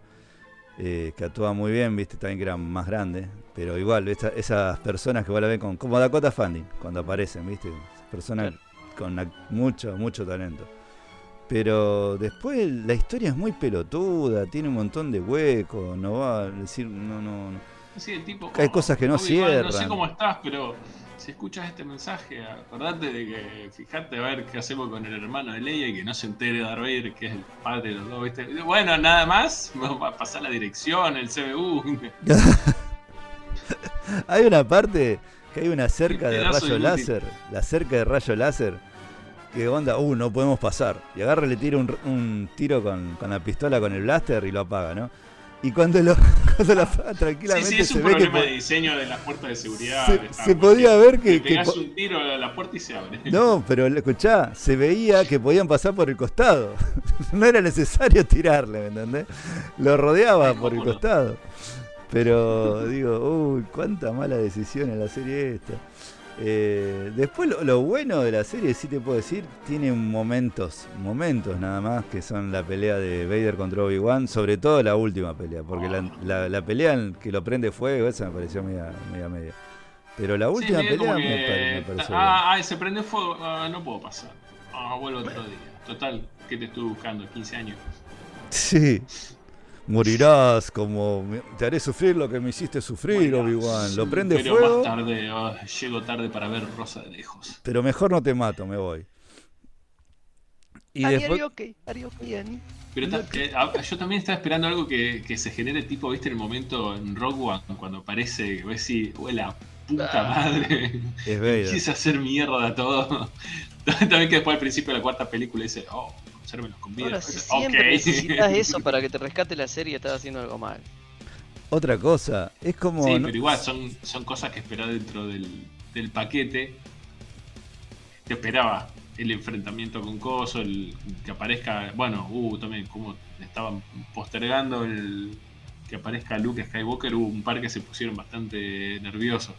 Eh, que actúa muy bien, viste, también que era más grande. Pero igual, esas personas que vos la ven con, como Dakota Fanning cuando aparecen, viste. Personas con mucho, mucho talento. Pero después la historia es muy pelotuda, tiene un montón de huecos, no va a decir, no, no. Sí, el tipo, Hay cosas que no cierran. No sé cómo estás, pero si escuchas este mensaje, acordate de que fijate a ver qué hacemos con el hermano de Leia y que no se entere Darth Vader, que es el padre de los dos, ¿viste? Bueno, nada más, (laughs) vamos a pasar la dirección, el CBU. (laughs) hay una parte que hay una cerca de rayo láser, la cerca de rayo láser que onda, uh, no podemos pasar. Y agarra y le tira un, un tiro con, con la pistola, con el blaster y lo apaga, ¿no? Y cuando lo, (laughs) cuando lo apaga Sí, tranquilamente sí, es un se ve que problema de diseño de las puertas de seguridad. Se- de podía ver que- que pegás un tiro a la puerta y se abre. No, pero escuchá, se veía que podían pasar por el costado. (laughs) No era necesario tirarle, ¿me entendés? Lo rodeaba Ay, por el no. costado. Pero digo, uy, cuánta mala decisión en la serie esta. Eh, después lo, lo bueno de la serie, sí te puedo decir, tiene momentos, momentos nada más, que son la pelea de Vader contra Obi-Wan, sobre todo la última pelea, porque la, la- la pelea en que lo prende fuego, esa me pareció media media. media. Pero la última pelea me, que- pare- me pareció ah, ah, se prende fuego. Ah, no puedo pasar. Ah, vuelvo otro día. Total, ¿qué te estuve buscando? 15 años. Sí. Morirás como te haré sufrir lo que me hiciste sufrir, Obi-Wan. Lo prende pero fuego, más tarde, ah, llego tarde para ver Rosa de lejos. pero mejor no te mato, me voy. Y Ari, después, Ari, ok, Ari, ok, Ani. Pero ta- eh, ah, yo también estaba esperando algo que, que se genere tipo, viste, el momento en Rogue One, cuando aparece, ves si, "Ué, la puta Ah. madre, es Vader. (laughs) quise hacer mierda todo. (laughs) también que después al principio de la cuarta película dice, oh, consérvenos con vida. Ahora, si siempre necesitas (laughs) eso para que te rescate la serie, estás haciendo algo mal. Otra cosa, es como. Sí, no- pero igual son, son cosas que esperaba dentro del, del paquete. Te esperaba el enfrentamiento con Coso, el que aparezca. Bueno, uh, también como estaban postergando el que aparezca Luke Skywalker, hubo un par que se pusieron bastante nerviosos.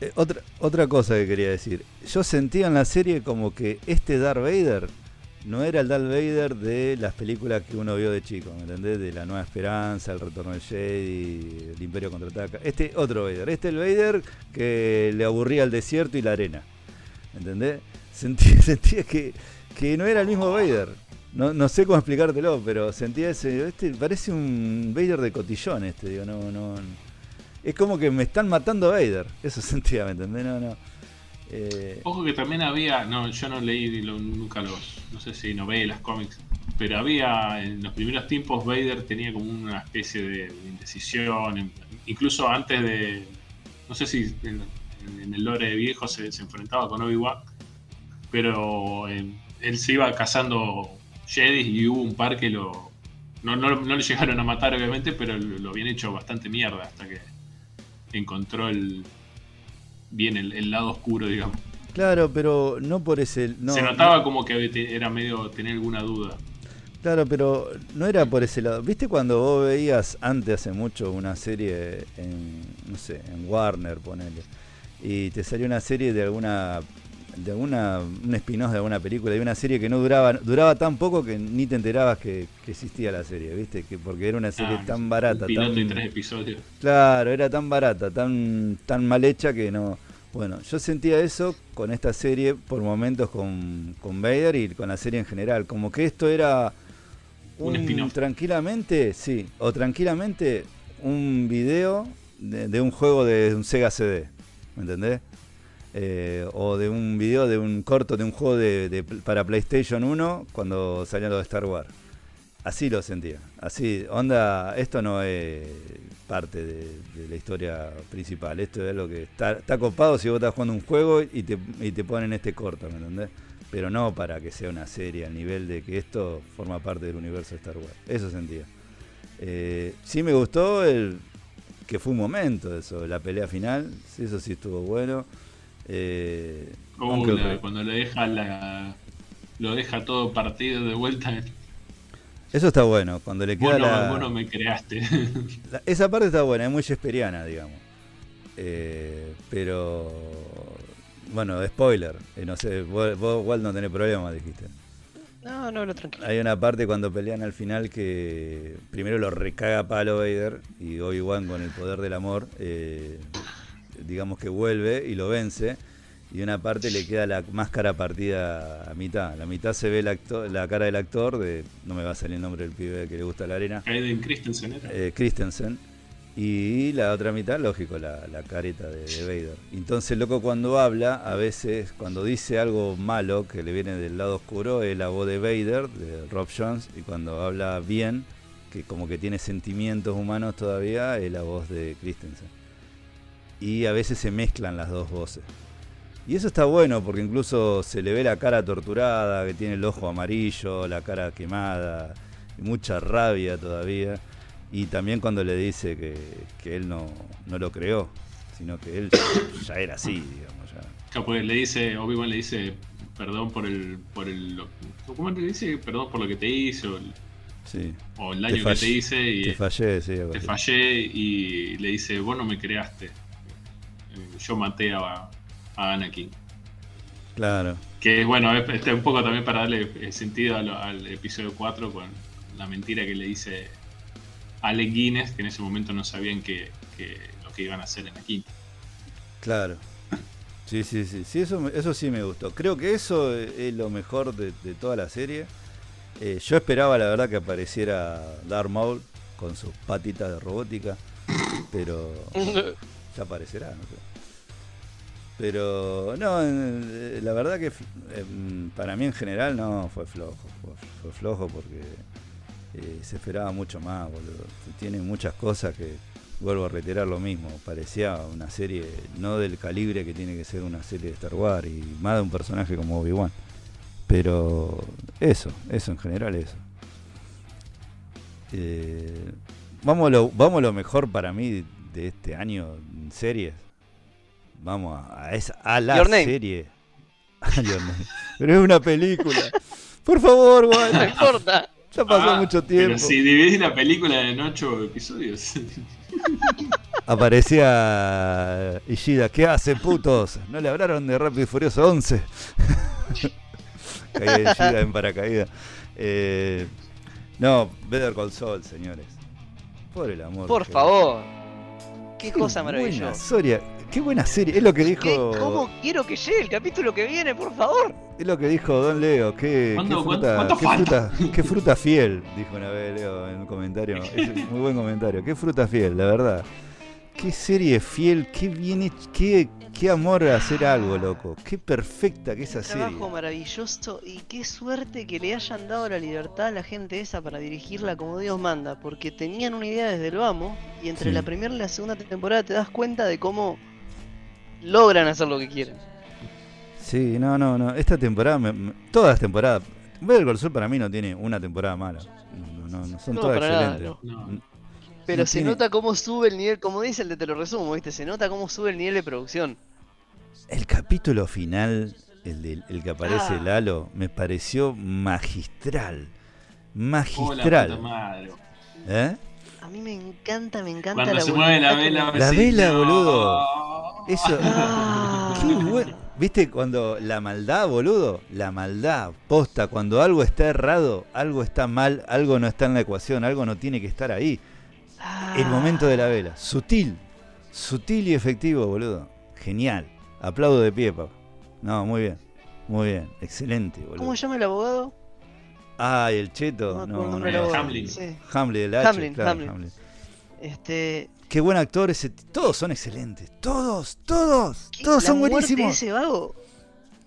eh, otra, otra cosa que quería decir. Yo sentía en la serie como que este Darth Vader no era el Darth Vader de las películas que uno vio de chico, ¿me entendés? De La Nueva Esperanza, El Retorno del Jedi, El Imperio Contraataca. Este otro Vader. Este el Vader que le aburría el desierto y la arena. ¿Me entendés? Sentía, (laughs) que, que no era el mismo Vader. No, no sé cómo explicártelo, pero sentía ese. Este parece un Vader de cotillón, este, digo, no, no. Es como que me están matando a Vader. Eso (laughs) sentía, ¿me entendés? No, no. Eh, Ojo que también había, no, yo no leí nunca los, no sé si novelas, cómics, pero había en los primeros tiempos Vader tenía como una especie de indecisión, incluso antes de, no sé si en, el lore de viejo se, enfrentaba con Obi-Wan, pero eh, él se iba cazando Jedi y hubo un par que lo, no, no, no le (laughs) llegaron a matar obviamente, pero lo, lo habían hecho bastante mierda hasta que encontró el bien el, el lado oscuro, digamos. claro, pero no por ese. No, se notaba como que era medio tener alguna duda. Claro, pero no era por ese lado. ¿Viste cuando vos veías antes, hace mucho, una serie en, no sé, en Warner, ponele, y te salió una serie de alguna, de alguna, un spin-off de alguna película, de una serie que no duraba, duraba tan poco que ni te enterabas que, que existía la serie, ¿viste? Que porque era una serie Ah, tan un barata, piloto tan, y tres episodios. Claro, era tan barata, tan, tan mal hecha que no. Bueno, yo sentía eso con esta serie por momentos con, con Vader y con la serie en general. Como que esto era Un spin-off. tranquilamente, sí, o tranquilamente un video de, de un juego de un Sega CD, ¿me entendés? Eh, o de un video de un corto de un juego de, para PlayStation 1 cuando salió lo de Star Wars. Así lo sentía. Así, onda, esto no es parte de, la historia principal. Esto es lo que está, está copado si vos estás jugando un juego y te, y te ponen este corto, ¿me entendés? Pero no para que sea una serie al nivel de que esto forma parte del universo de Star Wars. Eso sentía. Eh, sí me gustó el que fue un momento eso, la pelea final. Sí, eso sí estuvo bueno. Eh, aunque- la- cuando le deja la, lo deja todo partido de vuelta. eso está bueno. Cuando le queda Vos no, la, vos no me creaste. (laughs) La- esa parte está buena, es muy shakespeariana, digamos. Eh, pero. Bueno, spoiler. eh, no sé, vos, vos igual no tenés problema, dijiste. No, no, no, tranquilo. Hay una parte cuando pelean al final que primero lo recaga a palo Vader y Obi-Wan con el poder del amor, eh, digamos que vuelve y lo vence. Y una parte le queda la máscara partida a mitad. La mitad se ve actor, la cara del actor, de no me va a salir el nombre del pibe que le gusta la arena. Aiden Christensen era. eh, Christensen. Y la otra mitad, lógico, la, la careta de, de Vader. Entonces, loco, cuando habla, a veces, cuando dice algo malo que le viene del lado oscuro, es la voz de Vader, de Rob Jones. Y cuando habla bien, que como que tiene sentimientos humanos todavía, es la voz de Christensen. Y a veces se mezclan las dos voces. Y eso está bueno porque incluso se le ve la cara torturada, que tiene el ojo amarillo, la cara quemada, y mucha rabia todavía. Y también cuando le dice que, que él no, no lo creó, sino que él (coughs) ya era así, digamos. Ya. Porque le dice, Obi-Wan le dice perdón por el, por el, ¿cómo le dice? Perdón por lo que te hice o el, Sí. o el daño que te hice y Te fallé, sí. te fallé y le dice, vos no me creaste. Eh, Yo maté a, a Anakin. Claro. Que bueno, es este, un poco también para darle eh, sentido lo- al episodio 4 con la mentira que le dice Alec Guinness, que en ese momento no sabían que, que lo que iban a hacer en la quinta. Claro. Sí, sí, sí, sí eso, eso sí me gustó. Creo que eso es lo mejor de, de toda la serie. Eh, yo esperaba, la verdad, que apareciera Darth Maul con sus patitas de robótica, pero (laughs) ya aparecerá, no sé. Pero no, eh, la verdad que eh, para mí en general no fue flojo, fue, flojo porque eh, se esperaba mucho más, boludo. Tiene muchas cosas que, vuelvo a reiterar lo mismo, parecía una serie no del calibre que tiene que ser una serie de Star Wars y más de un personaje como Obi-Wan. Pero eso, eso en general eso. Vamos, lo, vamos lo mejor para mí de este año en series. Vamos a, a, esa, a la Your Name. serie. A (laughs) Your Name. Pero es una película. Por favor, No Juan. importa. Ya pasó Ah, mucho tiempo. Pero si dividís la película en 8 episodios. (laughs) Aparecía Ishida, ¿qué hace, putos? ¿No le hablaron de Rápido y Furioso 11? (laughs) Caía Ishida en paracaídas. Eh, no, Better Call Saul, señores. Por el amor. Por favor. Qué cosa Buena maravillosa. serie. Qué buena serie. Es lo que ¿Qué? dijo. ¿Cómo quiero que llegue el capítulo que viene, por favor? Es lo que dijo Don Leo. Qué, qué ¿Cuándo- fruta, cuánto qué, falta? fruta, qué fruta fiel, dijo una vez Leo en un comentario. Es un muy buen comentario. Qué fruta fiel, la verdad. Qué serie fiel, qué bien hecha, qué, qué amor a hacer algo, loco. Qué perfecta que esa serie. Trabajo maravilloso y qué suerte que le hayan dado la libertad a la gente esa para dirigirla como Dios manda, porque tenían una idea desde el vamos y entre Sí. la primera y la segunda temporada te das cuenta de cómo logran hacer lo que quieren. Sí, no, no, no. Esta temporada, me- me- todas las temporadas. Better Call Saul para mí no tiene una temporada mala. No, no, no, son No, todas excelentes. Pero No se tiene- nota cómo sube el nivel, como dice el de Te lo resumo, ¿viste? Se nota cómo sube el nivel de producción. El capítulo final, el, del- el que aparece Ah. Lalo, me pareció magistral. Oh, la Magistral. puta madre. ¿Eh? A mí me encanta, me encanta Cuando la se mueve la vela, La vela, no. boludo. Eso. Ah. Qué bueno. ¿Viste cuando la maldad, boludo? La maldad, posta, cuando algo está errado, algo está mal, algo no está en la ecuación, algo no tiene que estar ahí. El momento de la vela. Sutil. Sutil y efectivo, boludo. Genial. Aplaudo de pie, papá. No, muy bien. Muy bien. Excelente, boludo. ¿Cómo llama el abogado? Ah, ¿y el cheto. No, no, no. Hamlin. Sí. Hamlin, el H, Hamlin, claro, Hamlin. Hamlin. Este, Qué buen actor ese. Todos son excelentes. Todos, todos. ¿qué? Todos La son muerte de buenísimos. ese vago,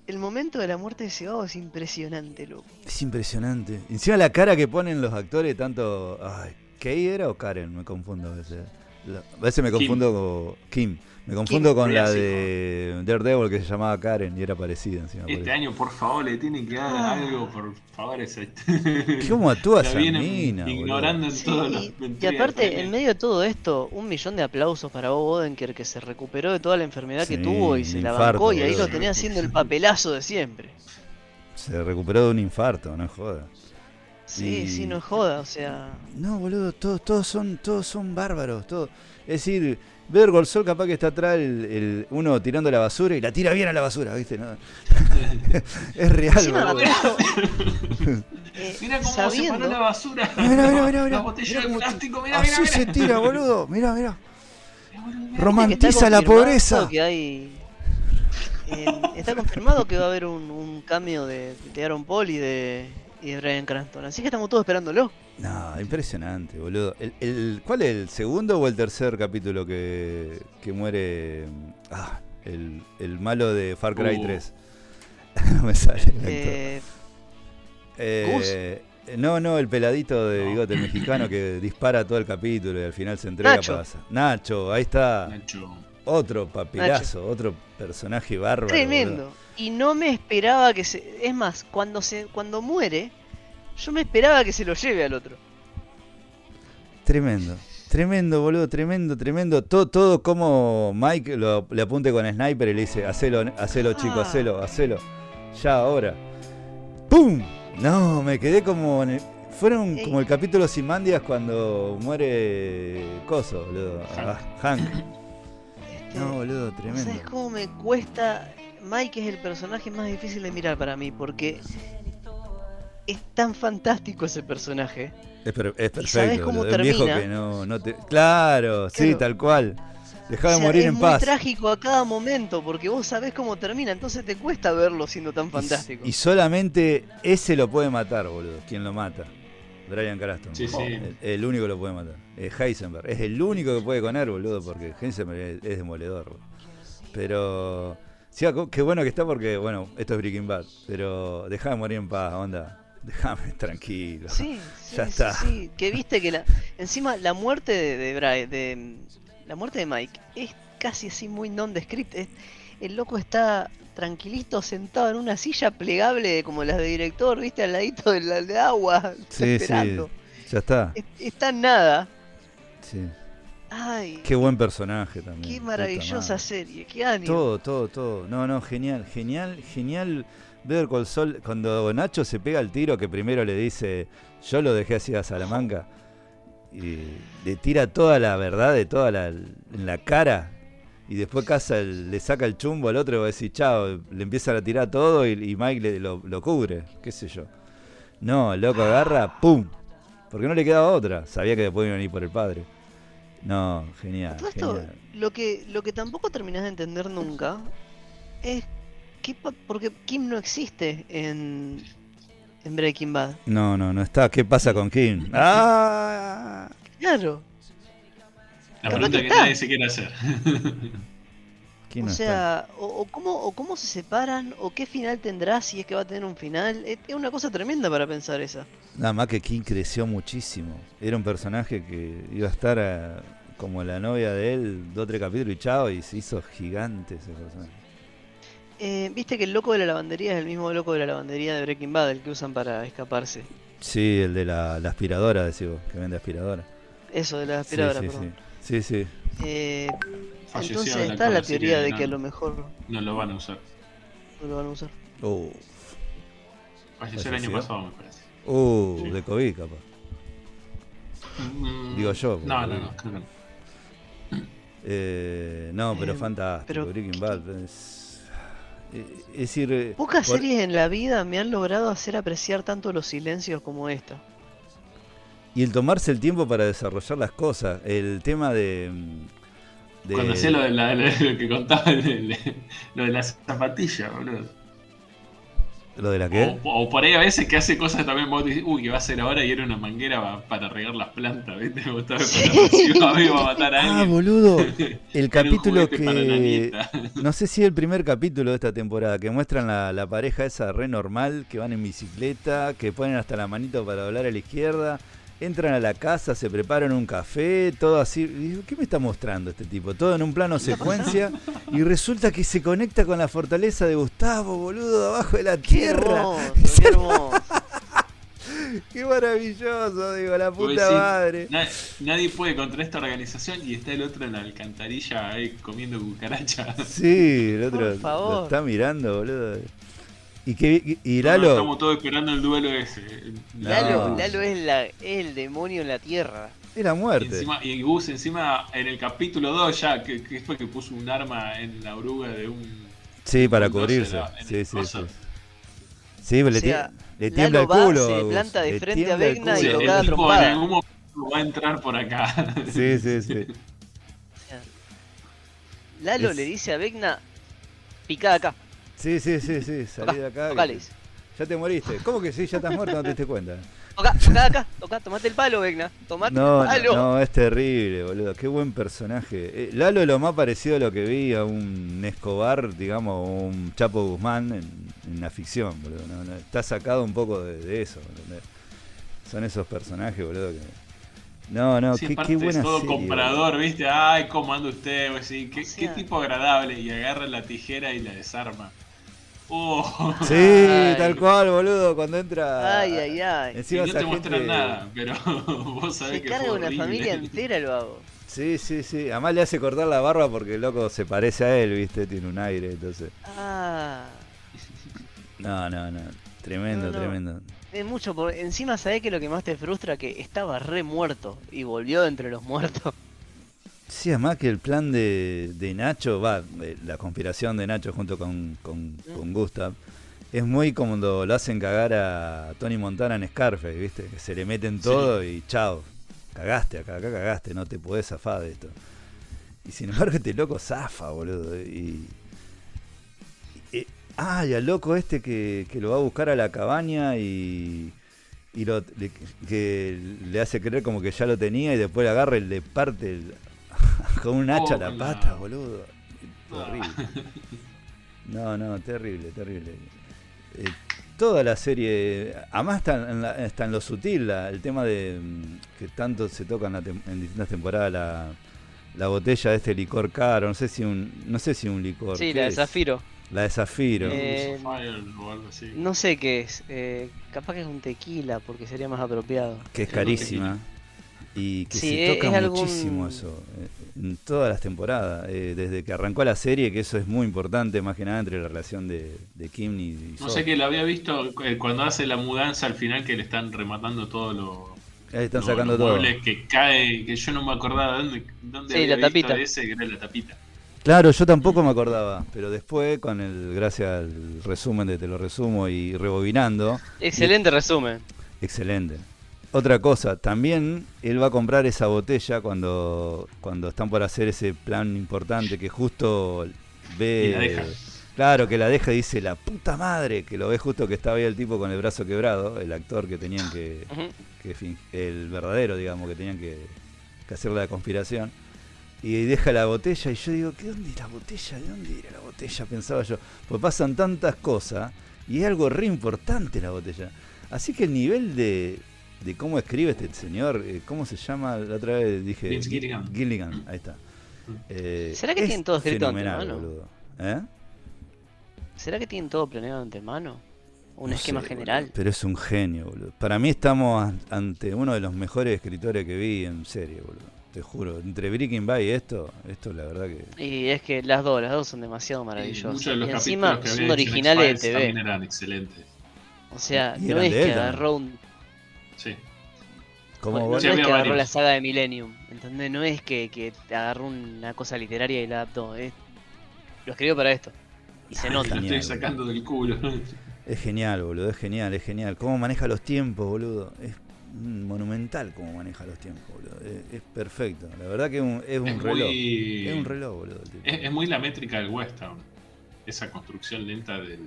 el momento de la muerte de ese vago es impresionante, loco. Es impresionante. Encima la cara que ponen los actores, tanto. Ay, ¿Kay era o Karen? Me confundo a veces. La- a veces me Kim. confundo con. Kim. Me confundo Kim, con la de Daredevil que se llamaba Karen y era parecida encima. Este año, por favor, le tienen que dar Ah. algo, por favor. Esa... ¿Cómo actúa (laughs) esa mina? ignorando en Sí, todos los y, aparte, en medio de todo esto, un millón de aplausos para Bob Odenkirk que se recuperó de toda la enfermedad que tuvo y se la bancó y ahí lo tenía haciendo el papelazo de siempre. Se recuperó de un infarto, no joda. Sí, Y- sí, no es joda, o sea... No, boludo, todos, todos son, todos son bárbaros. Todos. Es decir, ver Golsol capaz que está atrás el, el- uno tirando la basura y la tira bien a la basura, ¿viste? No. (laughs) es real, boludo. pero, (laughs) eh, Mira cómo sabiendo, la basura. Mirá, mirá, mirá, mirá, La botella Mirá de cómo- plástico, mira, mira, Así mira. se tira, boludo. Mirá, mirá. que Romantiza la pobreza. que hay- eh, está confirmado que va a haber un, un cambio de, de Aaron Paul y de, y de Brian Cranston. Así que estamos todos esperándolo. No, impresionante, boludo. El, el- ¿Cuál es el segundo o el tercer capítulo que, que muere ah, el, el malo de Far Cry Uh. 3? no (laughs) me sale. el. Eh, Eh, no, no, el peladito de bigote el mexicano que (laughs) dispara todo el capítulo y al final se entrega Nacho. para Nacho, ahí está. Nacho. Otro papelazo, otro personaje bárbaro. Tremendo. Y no me esperaba que se. Es más, cuando se, cuando muere, yo me esperaba que se lo lleve al otro. Tremendo. Tremendo, boludo, tremendo, tremendo. Todo, todo como Mike lo, le apunte con sniper y le dice, hacelo, hacelo chico, Ah. hacelo, hacelo. Ya, ahora. ¡Pum! No, me quedé como en el- Fueron Ey. como el capítulo Simandias cuando muere Coso, boludo. Ah, Hank. No, boludo, ¿no tremendo. ¿Sabes cómo me cuesta? Mike es el personaje más difícil de mirar para mí porque es tan fantástico ese personaje. Es, per- es ¿Y sabés perfecto. cómo boludo. Un viejo termina? que no, no te. Claro, sí, tal cual. Dejá de O sea, morir es en muy paz. trágico a cada momento porque vos sabés cómo termina, entonces te cuesta verlo siendo tan fantástico. Y, y solamente ese lo puede matar, boludo. ¿Quién lo mata? Brian Craston. Sí, sí. El, el único lo puede matar. Heisenberg. Es el único que puede con él, boludo, porque Heisenberg es, es demoledor. boludo. Pero. Sí, co- qué bueno que está porque, bueno, esto es Breaking Bad. Pero deja de morir en paz, onda. Déjame (laughs) tranquilo. Sí, (laughs) sí, Ya está. sí, Que viste que la. Encima, la muerte de, de, de- La muerte de Mike es casi así muy nondescript. es- El loco está tranquilito sentado en una silla plegable como las de director, viste, al ladito de la de agua, (laughs) Sí, esperando. sí. Ya está. Es- Está en nada. Sí. Ay, Qué buen personaje también. qué maravillosa serie, qué ánimo. Todo, todo, todo. No, no, genial, genial, genial. Better Call Saul, cuando Nacho se pega el tiro, que primero le dice, yo lo dejé así a Salamanca, y le tira toda la verdad de toda la, en la cara, y después casa le saca el chumbo al otro y va a decir, chao, le empiezan a tirar todo y, y Mike le- lo, lo cubre, qué sé yo. No, el loco agarra, ¡pum! Porque no le quedaba otra, sabía que después iban a ir por el padre. No, genial, Todo esto, genial. lo que, lo que tampoco terminás de entender nunca es pa- porque Kim no existe en, en Breaking Bad. No, no, no está. ¿Qué pasa con Kim? (laughs) ¡Ah! Claro, La pregunta que que está. nadie se quiere hacer. (laughs) ¿Quién o no sea, o, o cómo, o cómo se separan, o qué final tendrá si es que va a tener un final. Es, es una cosa tremenda para pensar esa. Nada más que Kim creció muchísimo. Era un personaje que iba a estar eh, como la novia de él, dos o tres capítulos y chao, y se hizo gigante ese personaje. Eh, Viste que el loco de la lavandería es el mismo loco de la lavandería de Breaking Bad, el que usan para escaparse. Sí, el de la, la aspiradora, decís vos, que vende aspiradora. Eso de la aspiradora, sí, perdón. sí. Sí, sí. Eh, entonces está la teoría de no, que a lo mejor No lo van a usar. no lo van a usar. Uh, Falleció el año pasado, me parece. uh, Sí. de COVID, capaz. Mm, Digo yo, No, no, no, creo que no. Eh, no, pero Eh, fantástico. pero- Breaking Bad. Es, eh, es decir, eh, Pocas por- series en la vida me han logrado hacer apreciar tanto los silencios como esta. Y el tomarse el tiempo para desarrollar las cosas. El tema de. mm, de- Cuando hacía lo, de la- (laughs) lo que contaba, lo de las zapatillas, boludo. ¿Lo de la qué? O, o por ahí a veces que hace cosas también vos decís, uy, ¿qué va a hacer ahora? Y era una manguera pa- para regar las plantas, ¿viste? Me gustaba Sí. (laughs) iba a matar a Ah, alguien. boludo. (laughs) El capítulo para que. (laughs) No sé si es el primer capítulo de esta temporada, que muestran la, la pareja esa re normal, que van en bicicleta, que ponen hasta la manito para doblar a la izquierda, entran a la casa, se preparan un café, todo así. Y digo, ¿qué me está mostrando este tipo? Todo en un plano secuencia, y resulta que se conecta con la fortaleza de Gustavo, boludo, abajo de la ¡Qué tierra. hermoso! ¡Qué (laughs) hermoso! ¡Qué maravilloso! Digo, la puta madre. na- nadie puede contra esta organización y está el otro en la alcantarilla ahí comiendo cucaracha. Sí, el otro Por lo favor. está mirando, boludo. Y, que, y. Estamos todos esperando el duelo ese. Lalo, No. Lalo es, la, es el demonio en la tierra. Era Y, muerte. encima, y Gus encima en el capítulo 2 ya, que, que fue que puso un arma en la oruga de un... Sí, para Entonces, cubrirse. Sí, sí, sí. Sí, le, O sea, tie- le tiembla el Lalo va, culo. se planta de le frente a Vecna y culo. lo caga tipo en trompada. algún momento va a entrar por acá. (laughs) Sí, sí, sí. Lalo Es- le dice a Vecna, picá acá, Sí, sí, sí, sí. Salí tocá, de acá. tocá. Ya te moriste. ¿Cómo que sí? Ya estás muerto, no te diste cuenta. Tocá, tocá acá, tocá, tomate el palo, Vecna, tomate No, el palo. no, es terrible, boludo. Qué buen personaje. Eh, Lalo es lo más parecido a lo que vi a un Escobar, digamos, o un Chapo Guzmán en, en la ficción, boludo. No, no, está sacado un poco de, de eso, ¿entendés? Son esos personajes, boludo, que No, no, Sí, qué, qué es todo serie, comprador, ¿viste? Ay, ¿cómo anda usted? O así, ¿Qué, O sea- qué tipo agradable. Y agarra la tijera y la desarma. Oh. Sí, Ay. tal cual, boludo, cuando entra. Ay, ay, ay. Y no te muestran nada, pero (laughs) vos sabés Se que carga fue una horrible. familia entera lo hago. Sí, sí, sí. Además le hace cortar la barba porque el loco se parece a él, ¿viste? Tiene un aire, entonces. Ah. No, no, no. Tremendo, No, no. tremendo. Es mucho, por... encima sabés que lo que más te frustra que estaba re muerto y volvió entre los muertos. Sí, además que el plan de, de Nacho, va, eh, la conspiración de Nacho junto con, con, con Gustav, es muy como lo, lo hacen cagar a Tony Montana en Scarface, ¿viste? Que se le meten todo y chao, cagaste acá, acá cagaste, no te podés zafar de esto. Y sin embargo este loco zafa, boludo. Y, y- ah, y al loco este que, que lo va a buscar a la cabaña y, y lo, le, que le hace creer como que ya lo tenía y después le agarra y le parte el- (laughs) con un hacha Oh, la con pata, boludo. Ah. Horrible. No, no, terrible, terrible. Eh, toda la serie, además está en, la- está en lo sutil, la- el tema de mm, que tanto se toca en, la tem- en distintas temporadas la, la botella de este licor caro, no sé si un, no sé si un licor. Sí, ¿qué la de? Zafiro. La de Zafiro. Eh, Fire o algo así. No sé qué es. eh, capaz que es un tequila porque sería más apropiado. que es carísima y que Sí, se es- toca es algún- muchísimo eso eh, en todas las temporadas eh, desde que arrancó la serie que eso es muy importante más que nada entre la relación de, de Kim y, y No sé que lo había visto eh, cuando hace la mudanza al final que le están rematando todo lo. Ahí están lo- sacando los todo que cae, que yo no me acordaba dónde, dónde Sí, había la visto tapita. ese que era la tapita. claro yo tampoco me acordaba pero después con el gracias al resumen de te lo resumo y rebobinando Excelente resumen. Excelente. Otra cosa, también él va a comprar esa botella cuando, cuando están por hacer ese plan importante que justo ve... Y la deja. Claro, que la deja y dice, la puta madre, que lo ve justo que estaba ahí el tipo con el brazo quebrado, el actor que tenían que, el verdadero, digamos, que tenían que, que hacer la conspiración. Y deja la botella y yo digo, ¿qué dónde es la botella? ¿De dónde era la botella? Pensaba yo. Pues pasan tantas cosas y es algo re importante la botella. Así que el nivel de, de cómo escribe este señor, eh, ¿cómo se llama? La otra vez dije... Vince Gilligan. Gilligan, ahí está. Eh, ¿Será que es tienen todo escrito antemano? boludo. ¿Eh? ¿Será que tienen todo planeado de antemano? ¿Un No esquema sé, general? boludo, pero es un genio, boludo. Para mí estamos an- ante uno de los mejores escritores que vi en serie, boludo. Te juro. Entre Breaking Bad y esto, esto la verdad que... Y es que las dos, las dos son demasiado Y maravillosas. muchos de los Y encima que son originales de TV. eran excelentes. O sea, Y no es que agarró un, Sí. ¿Cómo no vos? Sí, es que agarró la saga de Millennium, ¿entendés? No es que, que agarró una cosa literaria y la adaptó, es- lo escribió para esto. Y se Lo nota. Genial, estoy sacando del culo. Es genial, boludo, es genial, es genial. Cómo maneja los tiempos, boludo. Es monumental cómo maneja los tiempos, boludo. Es, es perfecto. La verdad que es un, es un Es reloj. muy- Es un reloj, boludo. Es, es muy la métrica del western. Esa construcción lenta del,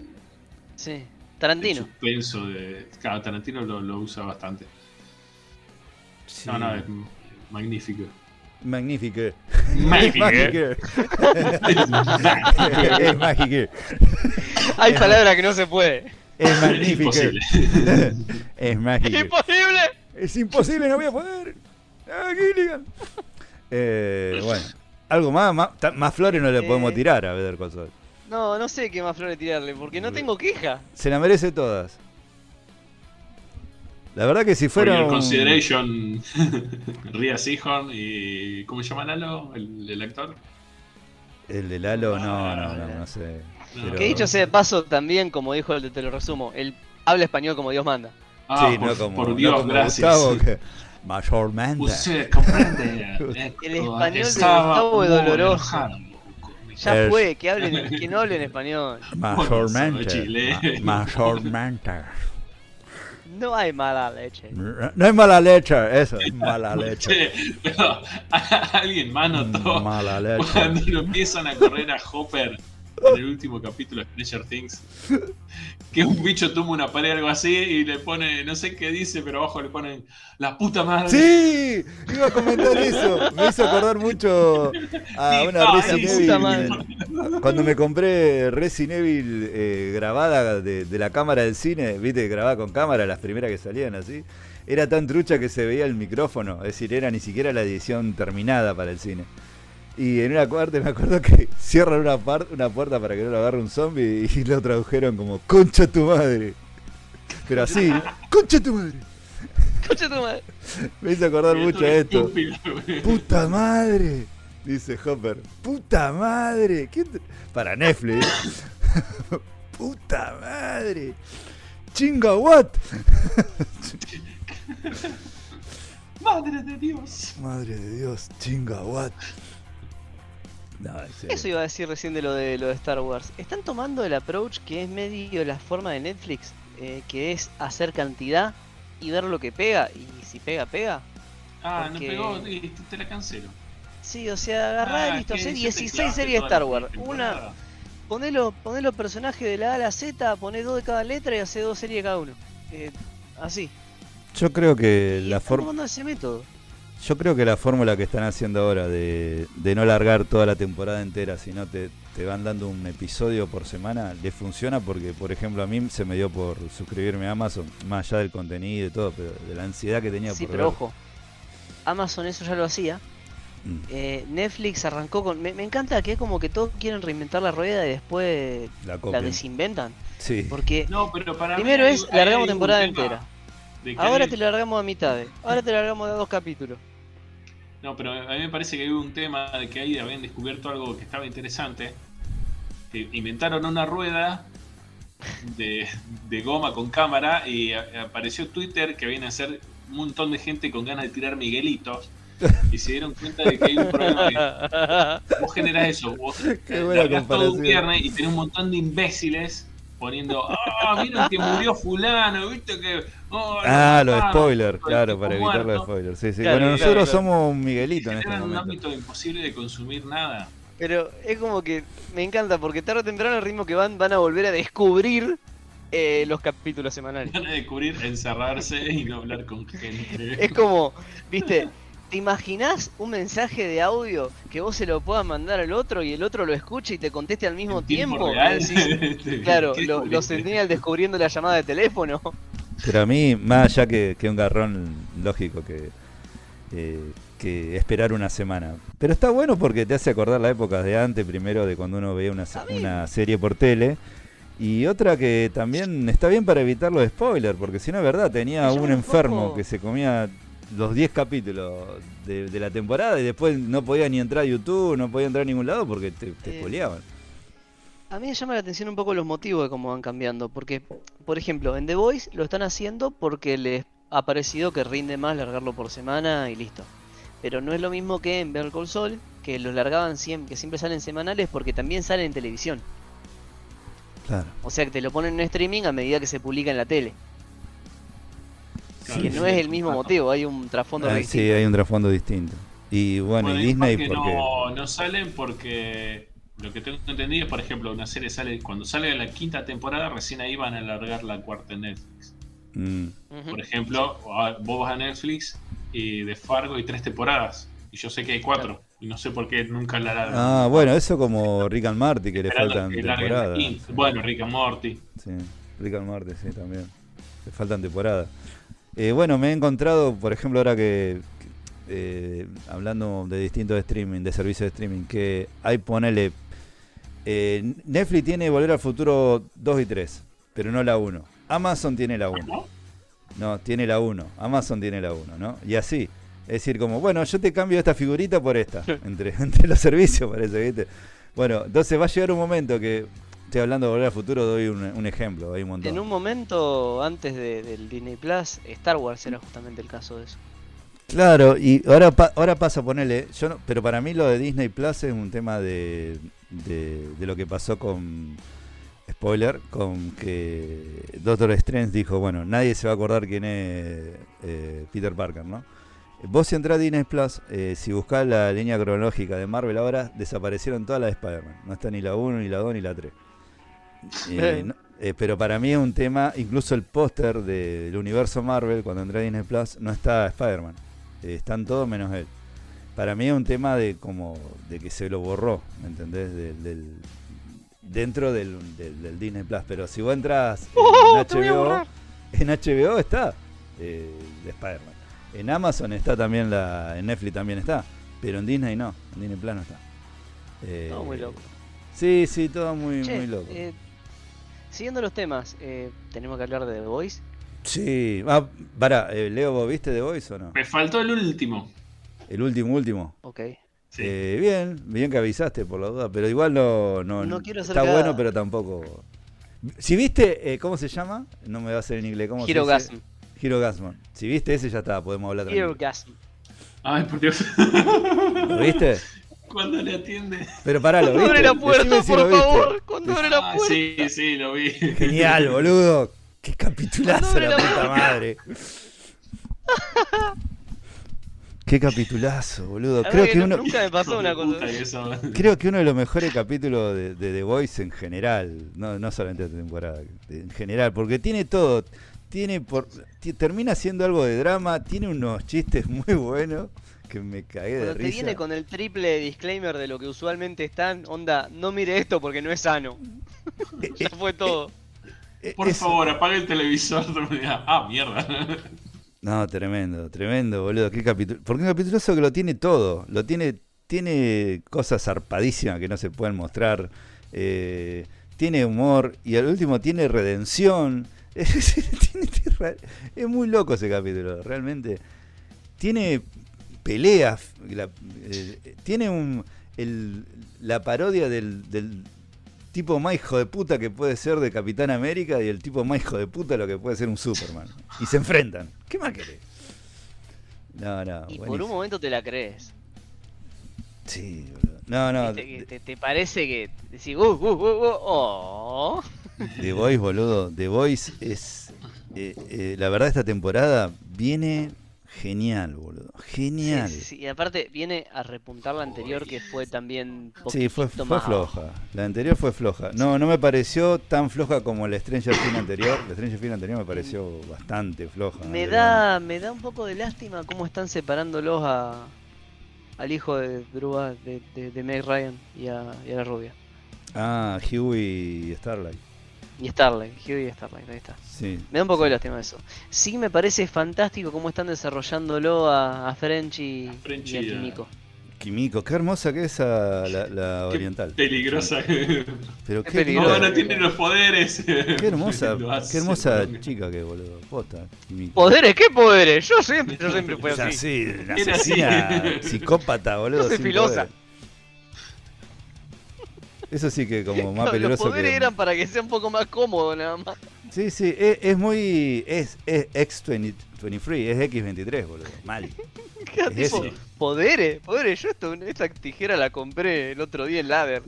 Sí. Tarantino. suspenso. De, claro, Tarantino lo, lo usa bastante. Sí. No, no, es magnífico. Magnífico. Magnífico. (laughs) es mágico. Hay palabras que no se puede. Es magnífico. Imposible. (laughs) es mágico. ¡Imposible! Es imposible, no voy a poder. Ah, Gilligan. Eh, bueno, algo más, más flores no le podemos Eh. tirar a Better Call Saul. No, no sé qué más flores tirarle, porque no tengo queja. Se la merece todas. La verdad que si For fuera un- consideration, (laughs) Ria Seahorn y. ¿Cómo se llama Lalo? El, el actor. el de Lalo, no, no, Ah, no, no sé. No. Pero- Que dicho sea de paso, también, como dijo el de Te lo resumo, él habla español como Dios manda. Ah, sí, por, no como, por no Dios, como gracias. Gustavo, que mayormente. Usted comprende. (laughs) El español de Estaba Gustavo es muy doloroso. enojado. Ya Es- fue, que hablen, que no hablen español. (laughs) Mayormente. Ma- Mayormente. No hay mala leche. No es mala leche, eso, es mala leche. Che, pero, (laughs) ¿alguien más notó Mala leche. cuando lo empiezan a correr a Hopper en el último capítulo de Stranger Things. (laughs) Que un bicho tumba una pared o algo así y le pone, no sé qué dice, pero abajo le ponen la puta madre. Sí, iba a comentar eso. Me hizo acordar mucho a una Resident Evil. Cuando me compré Resident Evil eh, grabada de, de la cámara del cine, viste, grabada con cámara, las primeras que salían así. Era tan trucha que se veía el micrófono, es decir, era ni siquiera la edición terminada para el cine. Y en una parte me acuerdo que (laughs) cierran una, par- una puerta para que no lo agarre un zombie y (laughs) lo tradujeron como concha tu madre. Pero así, (laughs) concha tu madre. Concha tu madre. Me hizo acordar mucho a es esto. estúpido. ¡Puta madre! Dice Hopper. ¡Puta madre! ¿Quién te- Para Netflix. ¡Puta madre! ¡Chinga what! Madre de Dios. Madre de Dios, chinga what. No. Eso iba a decir recién de lo de lo de Star Wars. Están tomando el approach que es medio la forma de Netflix, eh, que es hacer cantidad y ver lo que pega. Y si pega, pega. Ah, Porque- no pegó y te, te la cancelo. Sí, o sea, agarrá Ah, y listo, hacer ya te 16 clavaste series Star Wars. Una, temporada. ponelo, ponelo personajes de la A a la Z, poné dos de cada letra y hace dos series cada uno. Eh, así. Yo creo que Y la están forma. tomando ese método. Yo creo que la fórmula que están haciendo ahora de, de no largar toda la temporada entera, sino te, te van dando un episodio por semana, le funciona porque, por ejemplo, a mí se me dio por suscribirme a Amazon, más allá del contenido y todo, pero de la ansiedad que tenía Sí, por pero ver. ojo. Amazon eso ya lo hacía. Mm. Eh, Netflix arrancó con. Me, me encanta que es como que todos quieren reinventar la rueda y después La desinventan. Sí. Porque No, pero para mí primero es largamos temporada entera. Ahora te la largamos a mitad. Ahora te la largamos de dos capítulos. No, pero a mí me parece que hay un tema de que ahí habían descubierto algo que estaba interesante. Que inventaron una rueda de, de goma con cámara y a- apareció Twitter que viene a ser un montón de gente con ganas de tirar miguelitos. Y se dieron cuenta de que hay un problema. que vos generás eso, vos Qué buena todo un viernes y tenés un montón de imbéciles poniendo, ah, vieron que murió fulano, viste que... oh, Ah, lo los spoilers, claro, para evitar los muerto". spoilers. Sí, sí. Claro, bueno, claro, nosotros claro. somos un Miguelito en este un momento. ámbito imposible de consumir nada. Pero es como que me encanta porque tarde o temprano el ritmo que van van a volver a descubrir eh, los capítulos semanales. Van a descubrir encerrarse y no hablar con gente. Es como, viste, ¿te imaginás un mensaje de audio que vos se lo puedas mandar al otro y el otro lo escuche y te conteste al mismo tiempo tiempo? real. Y decís, (laughs) claro, ¿Qué lo, lo? Centennial descubriendo la llamada de teléfono. Pero a mí, más allá que, que un garrón lógico que, eh, que esperar una semana. Pero está bueno porque te hace acordar la época de antes, primero de cuando uno veía una, serie por tele. Y otra que también está bien para evitar los spoilers, porque si no es verdad, tenía un un enfermo poco- que se comía los 10 capítulos de, de la temporada y después no podía ni entrar a YouTube, no podía entrar a ningún lado porque te, te Eh. A mí me llama la atención un poco los motivos de cómo van cambiando. Porque, por ejemplo, en The Voice lo están haciendo porque les ha parecido que rinde más largarlo por semana y listo. Pero no es lo mismo que en Better Call Saul, que los largaban siempre, que siempre salen semanales porque también salen en televisión. Claro. O sea que te lo ponen en streaming a medida que se publica en la tele. Claro, que sí, no es el mismo motivo, hay un trasfondo Ah, re sí, distinto. hay un trasfondo distinto. Y bueno, Bueno, y Disney porque porque... no, no salen porque lo que tengo entendido es, por ejemplo, una serie sale cuando sale la quinta temporada, recién ahí van a alargar la cuarta en Netflix. Mm. Por ejemplo, vos vas a Netflix y de Fargo hay tres temporadas. Y yo sé que hay cuatro. Y no sé por qué nunca la largan. Ah, bueno, eso como Rick and Morty, que le faltan temporadas. Bueno, Rick and Morty. Sí, Rick and Morty, sí, también. Le faltan temporadas. Eh, bueno, me he encontrado, por ejemplo, ahora que, eh, hablando de distintos streaming, de servicios de streaming, que hay, ponele, eh, Netflix tiene Volver al Futuro 2 y 3, pero no la 1. Amazon tiene la 1. ¿No? No, tiene la 1. Amazon tiene la 1, ¿no? Y así. Es decir, como, bueno, yo te cambio esta figurita por esta. Entre, (laughs) entre los servicios, parece, ¿viste? Bueno, entonces va a llegar un momento que. Estoy hablando de volver al futuro, doy un, un ejemplo, hay un montón. En un momento antes de- del Disney Plus, Star Wars era justamente el caso de eso. Claro, y ahora, pa- ahora pasa a ponerle. Yo no- pero para mí lo de Disney Plus es un tema de, de, de lo que pasó con. Spoiler, con que Doctor Strange dijo: Bueno, nadie se va a acordar quién es eh, Peter Parker, ¿no? Vos si entrás a Disney Plus, eh, si buscás la línea cronológica de Marvel ahora, desaparecieron todas las de Spider-Man. No está ni la 1, ni la 2, ni la 3. Eh, no- eh, pero para mí es un tema, incluso el póster del universo Marvel, cuando entré a Disney Plus, no está Spider-Man. Eh, están todos menos él. Para mí es un tema de como de que se lo borró, ¿me entendés? Del, del- dentro del, del- del Disney Plus. Pero si vos entras en (laughs) ¡Oh, HBO, borrar! en HBO está eh, de Spider-Man. En Amazon está también la. En Netflix también está. Pero en Disney no. En Disney Plus no está. Eh, Todo muy loco. Sí, sí, todo muy, Che, muy loco. eh, siguiendo los temas, eh, tenemos que hablar de The Voice. Sí. Ah, pará, eh, Leo, ¿vos viste The Voice o no? Me faltó el último. El último, último. Ok. Sí. Eh, bien, bien que avisaste por la duda, pero igual no. No, No quiero Está bueno, pero tampoco. Si viste, eh, ¿cómo se llama? No me va a hacer en inglés. ¿Cómo Hero se dice? Gasm. Hero Gasm. Si viste ese, ya está, podemos hablar Hero tranquilo. Gasm. Ay, por Dios. ¿Lo viste? (laughs) Cuando le atiende. Pero pará, ¿lo Cuando viste? abre la puerta, si por favor. Cuando abre la Ah, puerta. sí, sí, lo vi. Genial, boludo. Qué capitulazo la puta madre. Qué capitulazo, boludo. Creo que no- uno, Nunca me pasó una cosa. creo que uno de los mejores capítulos de, de The Voice en general, no, no solamente esta temporada, en general, porque tiene todo. Tiene por, termina siendo algo de drama, tiene unos chistes muy buenos que me cagué de Cuando te risa. viene con el triple disclaimer de lo que usualmente están, onda, no mire esto porque no es sano. (laughs) Ya fue todo. eh, Por eso- favor, apague el televisor. (laughs) Ah, mierda. (laughs) No, tremendo, tremendo, boludo. Qué capítulo. Porque un capítulo que lo tiene todo. Lo tiene, tiene cosas zarpadísimas que no se pueden mostrar. eh, tiene humor y al último tiene redención. Es muy loco ese capítulo, realmente. Tiene peleas. la- eh, tiene un, el- la parodia del, del tipo más hijo de puta que puede ser de Capitán América y el tipo más hijo de puta lo que puede ser un Superman. Y se enfrentan. ¿Qué más querés? No, no. Y por un momento te la crees. Sí, boludo. No, no. Viste que de- te, te parece que decís, uh, uh, uh, uh, oh. The Voice, boludo. The Voice es. eh, eh, la verdad, esta temporada viene genial, boludo. Genial. Sí, sí, sí. Y aparte viene a repuntar la anterior que fue también Sí, fue, fue más abajo. floja. La anterior fue floja. No, no me pareció tan floja como la Stranger Things anterior. La Stranger Things anterior me pareció bastante floja. Me pero- da, me da un poco de lástima cómo están separándolos a, al hijo de Drew, de, de Meg Ryan y a, y a la rubia. Ah, Huey y Starlight. Y Starlight, Hughie y Starlight, ahí está. Sí. Me da un poco de lástima eso. Sí me parece fantástico cómo están desarrollándolo a, a French y, French y a Kimiko. Kimiko, qué hermosa que es esa, la, la Qué oriental. Peligrosa. Pero qué qué, peligrosa. No, tiene los poderes. qué hermosa, (laughs) qué hermosa chica que boludo. Posta, Kimiko. ¿Poderes? ¿Qué poderes? Yo siempre, yo siempre fui (laughs) así. sí, una Era asesina así. psicópata, boludo. Yo soy filosa. poder. Eso sí que como (laughs) más Los peligroso poderes que... eran para que sea un poco más cómodo nada más. Sí, sí, es, es muy... Es, es X23, es X23, boludo. Mal. (laughs) Queda Es tipo, ese. poderes, poderes. Yo esto, esta tijera la compré el otro día en Ladder.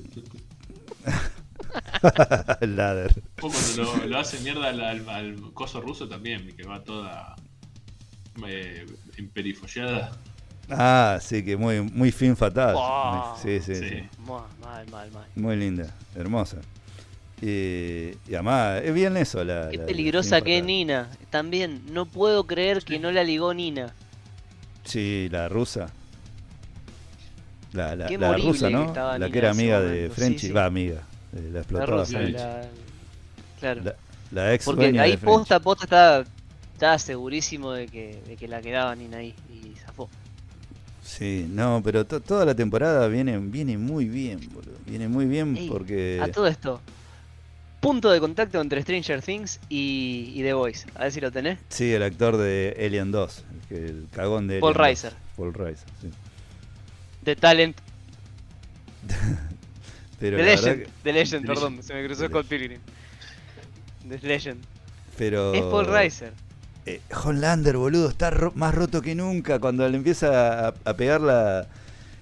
El (laughs) ladder. O cuando lo, lo hace mierda al, al- al coso ruso también, que va toda eh, emperifollada. Ah, sí, que muy, muy fin fatal. Oh, sí, sí, sí. sí. Mal, mal, mal, mal. Muy linda, hermosa. Y, y además, es bien eso la... Qué la- peligrosa que es. Nina. También, no puedo creer que no la ligó Nina. Sí, la rusa. La, rusa, ¿no? La Nina que era amiga de momento, Frenchy. sí. Va, amiga. eh, La la- Claro. La, la ex Porque dueña ahí de Frenchy. posta, posta estaba, estaba segurísimo de que, de que la quedaba Nina ahí y zafó. Sí, no, pero to- toda la temporada viene, viene muy bien, boludo. Viene muy bien Ey, porque... A todo esto, punto de contacto entre Stranger Things y, y The Voice. A ver si lo tenés. Sí, el actor de Alien 2, el, cagón de Paul Alien 2. Reiser. Paul Reiser, sí. The Talent, (laughs) Pero The Legend, que- The Legend, The perdón, Legend. se me cruzó The Scott Pilgrim. The Legend. pero... Es Paul Reiser. Eh, Homelander, boludo, está ro- más roto que nunca cuando le empieza a, a pegar la,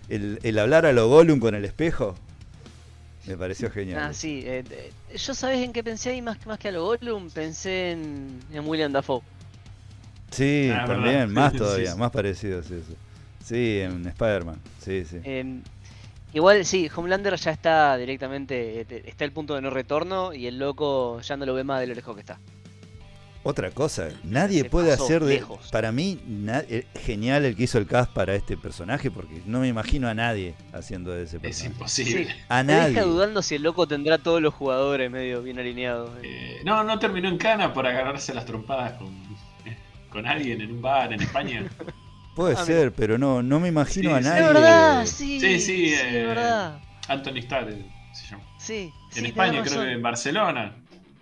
el, el hablar a lo Gollum con el espejo. Me pareció genial. Ah, sí. eh, eh, yo sabes en qué pensé ahí más, más que a lo Gollum, pensé en, en William Dafoe. Sí, Ah, también, verdad. más Sí, todavía, sí. más parecido, sí, eso. Sí, en Spider-Man, sí, sí. Em, igual, sí, Homelander ya está directamente, eh, está el punto de no retorno y el loco ya no lo ve más de lo lejos que está. Otra cosa, nadie se puede hacer de. lejos. Para mí, na- eh, genial el que hizo el cast para este personaje, porque no me imagino a nadie haciendo de ese Es personaje. imposible. Sí. A Me nadie. deja dudando si el loco tendrá todos los jugadores medio bien alineados. Eh, no, no terminó en cana por agarrarse las trompadas con, (laughs) con alguien en un bar en España. (laughs) Puede Ah, ser, pero no, no me imagino Sí, a sí. nadie. Es verdad, sí. Sí, sí, es eh, verdad. Anthony Starr eh, se llama. Sí, sí, En España, creo que en Barcelona.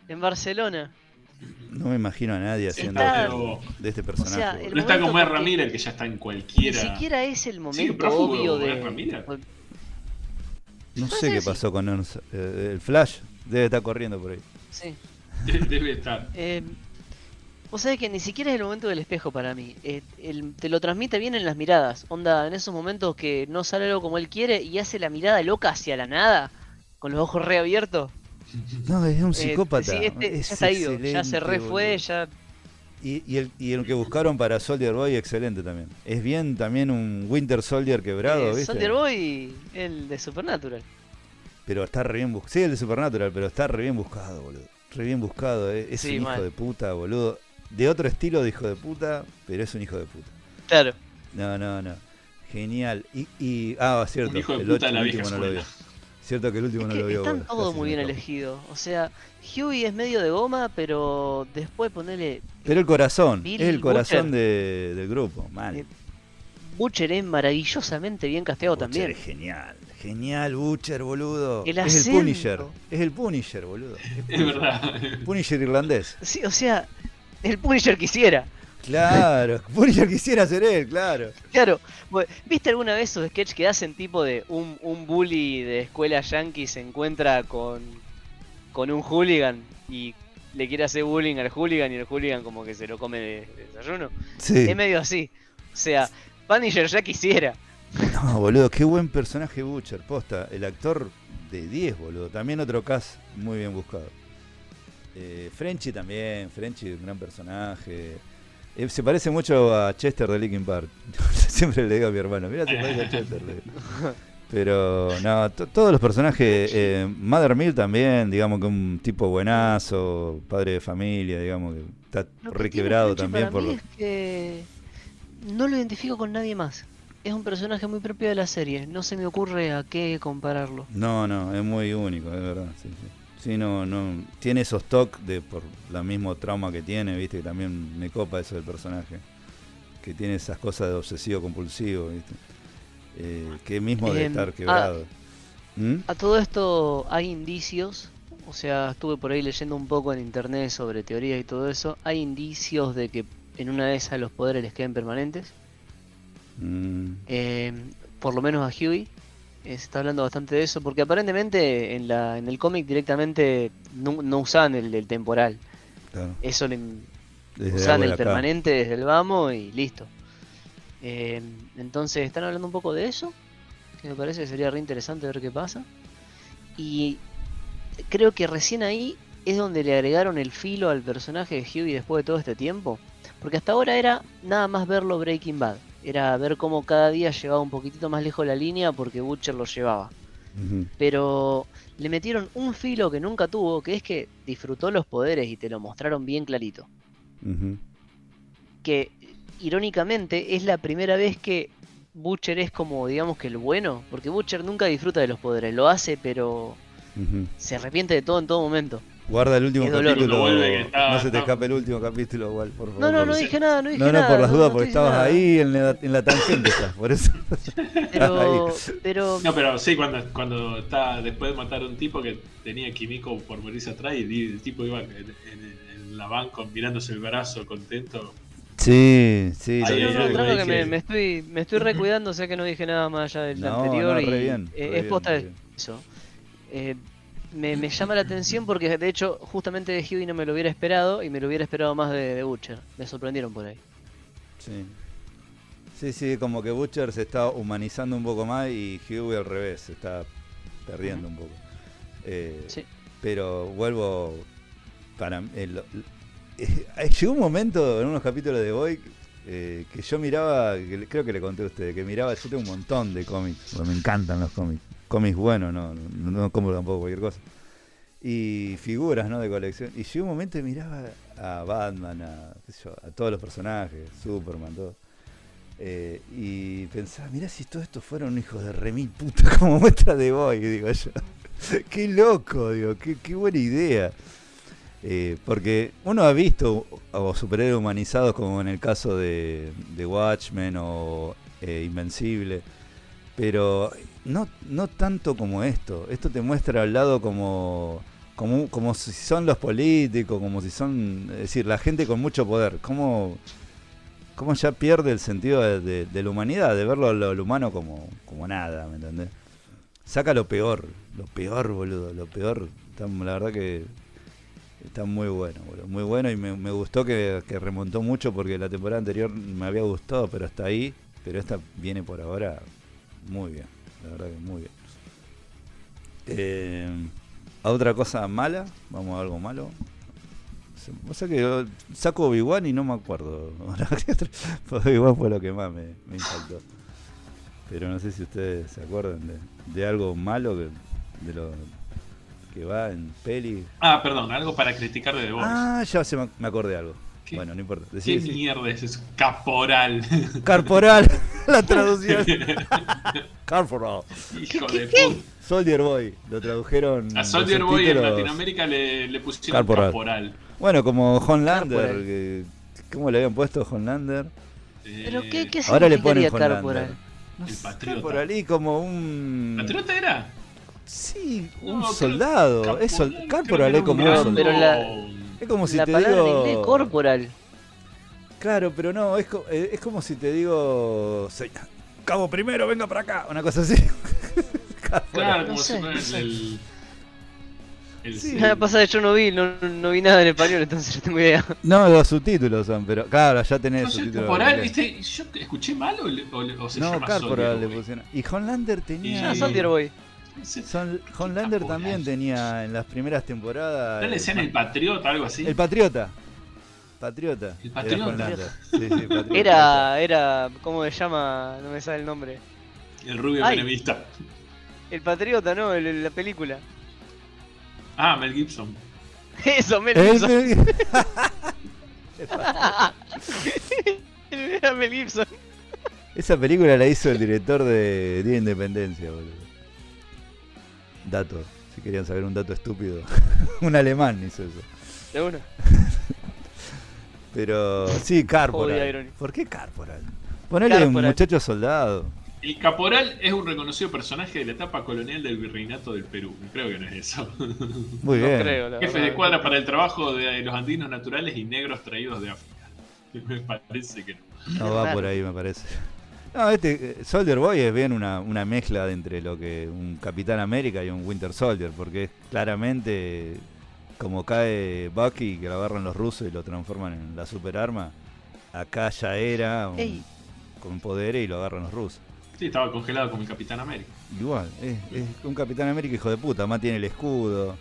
En Barcelona. No me imagino a nadie haciendo está- de, de este personaje. sea, No está como es Ramírez, que ya está en Ni cualquiera. siquiera es el Sí, momento prófugo, obvio ¿es de. Ramírez? No sé qué pasó con Ernst- eh, el Flash. Debe estar corriendo por ahí. Sí. (laughs) Debe estar. Eh, vos sabés que ni siquiera es el momento del espejo para mí. Eh, el- te lo transmite bien en las miradas. Onda, en esos momentos que no sale algo como él quiere y hace la mirada loca hacia la nada, con los ojos reabiertos. No, es un Eh, psicópata. sí, este Es ya está ido. Ya se excelente, re fue, boludo. ya. Y, y el, y el que buscaron para Soldier Boy, excelente también. Es bien también un Winter Soldier quebrado, Eh, ¿viste? Soldier Boy, el de Supernatural. Pero está re bien buscado. Sí, el de Supernatural, pero está re bien buscado, boludo. Re bien buscado. eh. Es Sí, un mal. hijo de puta, boludo. De otro estilo de hijo de puta, pero es un hijo de puta. Claro. No, no, no. Genial. Y, y ah, cierto. Un hijo de el, puta ocho- de la el vieja último no lo vio. Cierto que el último Es no que lo vio. están todos muy bien elegidos. O sea, Huey es medio de goma, pero después ponele. Pero el corazón, Billy es el corazón de- del grupo, mal. Eh, Butcher es maravillosamente bien casteado Butcher también. Es genial, genial Butcher, boludo. El es el. Punisher, es el Punisher, boludo. Es Es Punisher. verdad. Punisher irlandés. Sí, o sea, el Punisher quisiera. Claro, (laughs) Punisher quisiera ser él, claro. Claro, ¿viste alguna vez esos sketches que hacen tipo de un, un bully de escuela yankee se encuentra con, con un hooligan y le quiere hacer bullying al hooligan y el hooligan como que se lo come de, de desayuno? Sí. Es medio así. O sea, Punisher ya quisiera. No, boludo, qué buen personaje Butcher, posta. El actor de 10, boludo. También otro cast muy bien buscado. Eh, Frenchy también, Frenchy un gran personaje. Eh, se parece mucho a Chester de Linkin Park. (laughs) Siempre le digo a mi hermano, mira, se parece a Chester. Pero no, to- todos los personajes, eh, Mother Mill también, digamos que un tipo buenazo, padre de familia, digamos que está Lo requebrado también por mí es que no lo identifico con nadie más. Es un personaje muy propio de la serie. No se me ocurre a qué compararlo. No, no, es muy único, es verdad. Sí, sí. Sí, no, no. Tiene esos toques de por la mismo trauma que tiene, viste, que también me copa eso del personaje. Que tiene esas cosas de obsesivo compulsivo, viste. Eh, que mismo de Em, estar ah, quebrado. ¿Mm? A todo esto hay indicios, o sea, estuve por ahí leyendo un poco en internet sobre teorías y todo eso. Hay indicios de que en una de esas los poderes les queden permanentes. Mm, Eh, por lo menos a Huey. Eh, se está hablando bastante de eso, porque aparentemente en, la, en el cómic directamente no, no usaban el, el temporal. claro. Eso le usaban el acá. permanente desde el vamos y listo. Eh, entonces están hablando un poco de eso, que me parece que sería re interesante ver qué pasa. Y creo que recién ahí es donde le agregaron el filo al personaje de Huey después de todo este tiempo. Porque hasta ahora era nada más verlo Breaking Bad. Era ver cómo cada día llevaba un poquitito más lejos la línea porque Butcher lo llevaba. Pero le metieron un filo que nunca tuvo, que es que disfrutó los poderes y te lo mostraron bien clarito que irónicamente es la primera vez que Butcher es como, digamos que el bueno, porque Butcher nunca disfruta de los poderes, lo hace, pero se arrepiente de todo en todo momento. Guarda el último dolor. capítulo. No se te escape el último capítulo, igual, por favor. No, no, no dije nada, no dije No, no, nada. por las dudas, no porque estabas nada. ahí en la, en la tangente, estás, por eso. (laughs) Pero, Ahí. pero No, pero sí, cuando, cuando está después de matar a un tipo que tenía químico por morirse atrás y el tipo iba en, en- en la banca mirándose el brazo contento. Sí, sí. Ahí, lo no, no, claro que me, estoy, me estoy recuidando, sé que no dije nada más allá del No, anterior no, y re bien, eh, re es bien, posta bien. eso. Eh, me, me llama la atención porque de hecho justamente de Huey no me lo hubiera esperado y me lo hubiera esperado más de, de Butcher. Me sorprendieron por ahí. Sí. Sí, sí, como que Butcher se está humanizando un poco más y Huey al revés, se está perdiendo un poco. Eh, Sí. Pero vuelvo para (laughs) eh, llegó un momento en unos capítulos de Boy eh, que yo miraba, que creo que le conté a ustedes, que miraba, yo tengo un montón de cómics, porque me encantan los cómics, cómics buenos, no, no, no compro tampoco cualquier cosa. Y figuras, ¿no? De colección. Y llegó un momento y miraba a Batman, a, todos los personajes, Superman, todo. Eh, y pensaba, mirá si todo esto fuera un hijo de remil puta (laughs) como muestra de Boy, digo yo. (laughs) qué loco, digo, qué, qué buena idea. Eh, porque uno ha visto a superhéroes humanizados como en el caso de, de Watchmen o eh, Invencible, pero no, no tanto como esto. Esto te muestra al lado como, como, como si son los políticos, como si son, es decir, la gente con mucho poder. Como, como ya pierde el sentido de, la humanidad, de verlo lo, lo humano como, como nada, ¿me entendés? Saca lo peor, lo peor, boludo, lo peor. Está- la verdad que Está muy bueno, boludo, muy bueno y me, me gustó que, que remontó mucho porque la temporada anterior me había gustado, pero hasta ahí, pero esta viene por ahora muy bien, la verdad que muy bien. Eh, a otra cosa mala, vamos a algo malo. O sea que saco Obi-Wan y no me acuerdo. (laughs) (laughs) Obi-Wan fue lo que más me, me impactó. Pero no sé si ustedes se acuerdan de, de algo malo que, de lo que va en peli. Ah, perdón, algo para criticar de The Voice. Ah, ya se me, me acordé algo. ¿Qué? Bueno, no importa. ¿Qué Decí, decí. mierda es eso? Caporal. Corporal, (laughs) la traducción. (laughs) Corporal. Hijo de puta. Soldier Boy, lo tradujeron. A Soldier Boy en. Latinoamérica le, le pusieron Corporal. caporal. Bueno, como Homelander. Corporal. que- ¿Cómo le habían puesto Homelander? ¿Pero Eh, qué, qué Ahora le ponen Homelander. Corporal? No El patriota. Corporal y como un. ¿Patriota era? Sí, No, un soldado. es sol- Corporal que es era como un soldado. pero la-. Es como si la te palabra digo. en inglés, corporal. Claro, pero no, es, co- eh, es como si te digo. "Se- Cabo primero, venga para acá. Una cosa así. (laughs) Claro, No como si fuera no sé. el. el- Sí. Nada pasa que yo no vi, no, no vi nada en español, entonces no tengo idea. No, los subtítulos son, pero claro, ya tenés No subtítulos. Corporal. ¿viste? ¿Yo escuché mal o, le- o le- o se No, llama Corporal le pusieron. Y Homelander tenía. Ah, Sí. Soldier Boy. Sé. Son- Homelander también tenía en las primeras temporadas. ¿No le decían el patriota o algo así? El Patriota. Patriota. El Patriota. Sí, sí. Era, era, ¿cómo se llama? No me sale el nombre. El rubio Ay. menemista. El Patriota, ¿no? El- el- la película. Ah, Mel Gibson. Eso, Mel El- Gibson. (laughs) Era Mel Gibson. Esa película la hizo el director de Día de Independencia, boludo. Dato, si querían saber un dato estúpido. (laughs) un alemán hizo eso. De uno. (laughs) Pero sí, Carporal. ¿Por qué Carporal? Ponele un muchacho soldado. El caporal es un reconocido personaje de la etapa colonial del virreinato del Perú. Creo que no es eso. Muy No bien. creo, la Jefe verdad. de cuadra para el trabajo de los andinos naturales y negros traídos de África. (laughs) Me parece que no. No va por ahí, me parece. No, este eh, Soldier Boy es bien una, una mezcla de entre lo que un Capitán América y un Winter Soldier, porque es claramente como cae Bucky, que lo agarran los rusos y lo transforman en la superarma. Acá ya era un- con poderes y lo agarran los rusos. Sí, estaba congelado como el Capitán América. Igual, es, es un Capitán América hijo de puta, más tiene el escudo.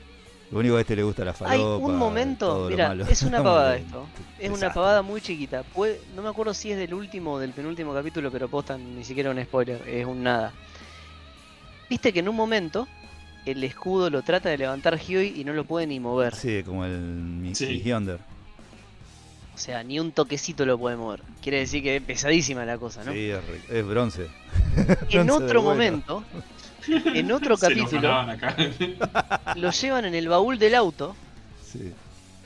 Lo único que a este le gusta la falopa. Hay un momento, mira, es una pavada (laughs) esto. Es una pavada muy chiquita. Puede- no me acuerdo si es del último o del penúltimo capítulo, pero posta, ni siquiera un spoiler, es un nada. Viste que en un momento el escudo lo trata de levantar Huey y no lo puede ni mover. Sí, como el Sí. O sea, ni un toquecito lo puede mover. Quiere decir que es pesadísima la cosa, ¿no? Sí, es, es bronce. (laughs) en otro bueno. momento, en otro Se capítulo, (laughs) lo llevan en el baúl del auto Sí.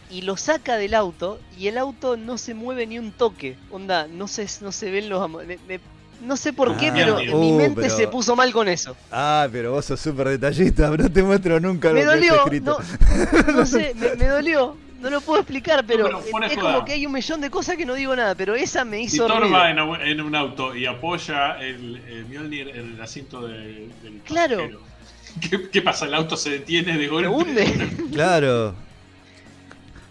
y lo saca del auto y el auto no se mueve ni un toque. Onda, no se, no se ven los... me- me- no sé por qué, Ah, pero mi Uh, mente pero- se puso mal con eso. Ah, pero vos sos súper detallista, (laughs) no te muestro nunca Me lo que dolió, has escrito. no, no sé, me, me dolió. No lo puedo explicar, pero, es como que hay un millón de cosas que no digo nada, pero esa me Si hizo Thor ruido. va en, un- en un auto y apoya el, el Mjolnir en el asiento de- del Claro. pasajero, (laughs) ¿Qué, qué pasa? El auto se detiene de golpe. Lo hunde. (laughs) Claro.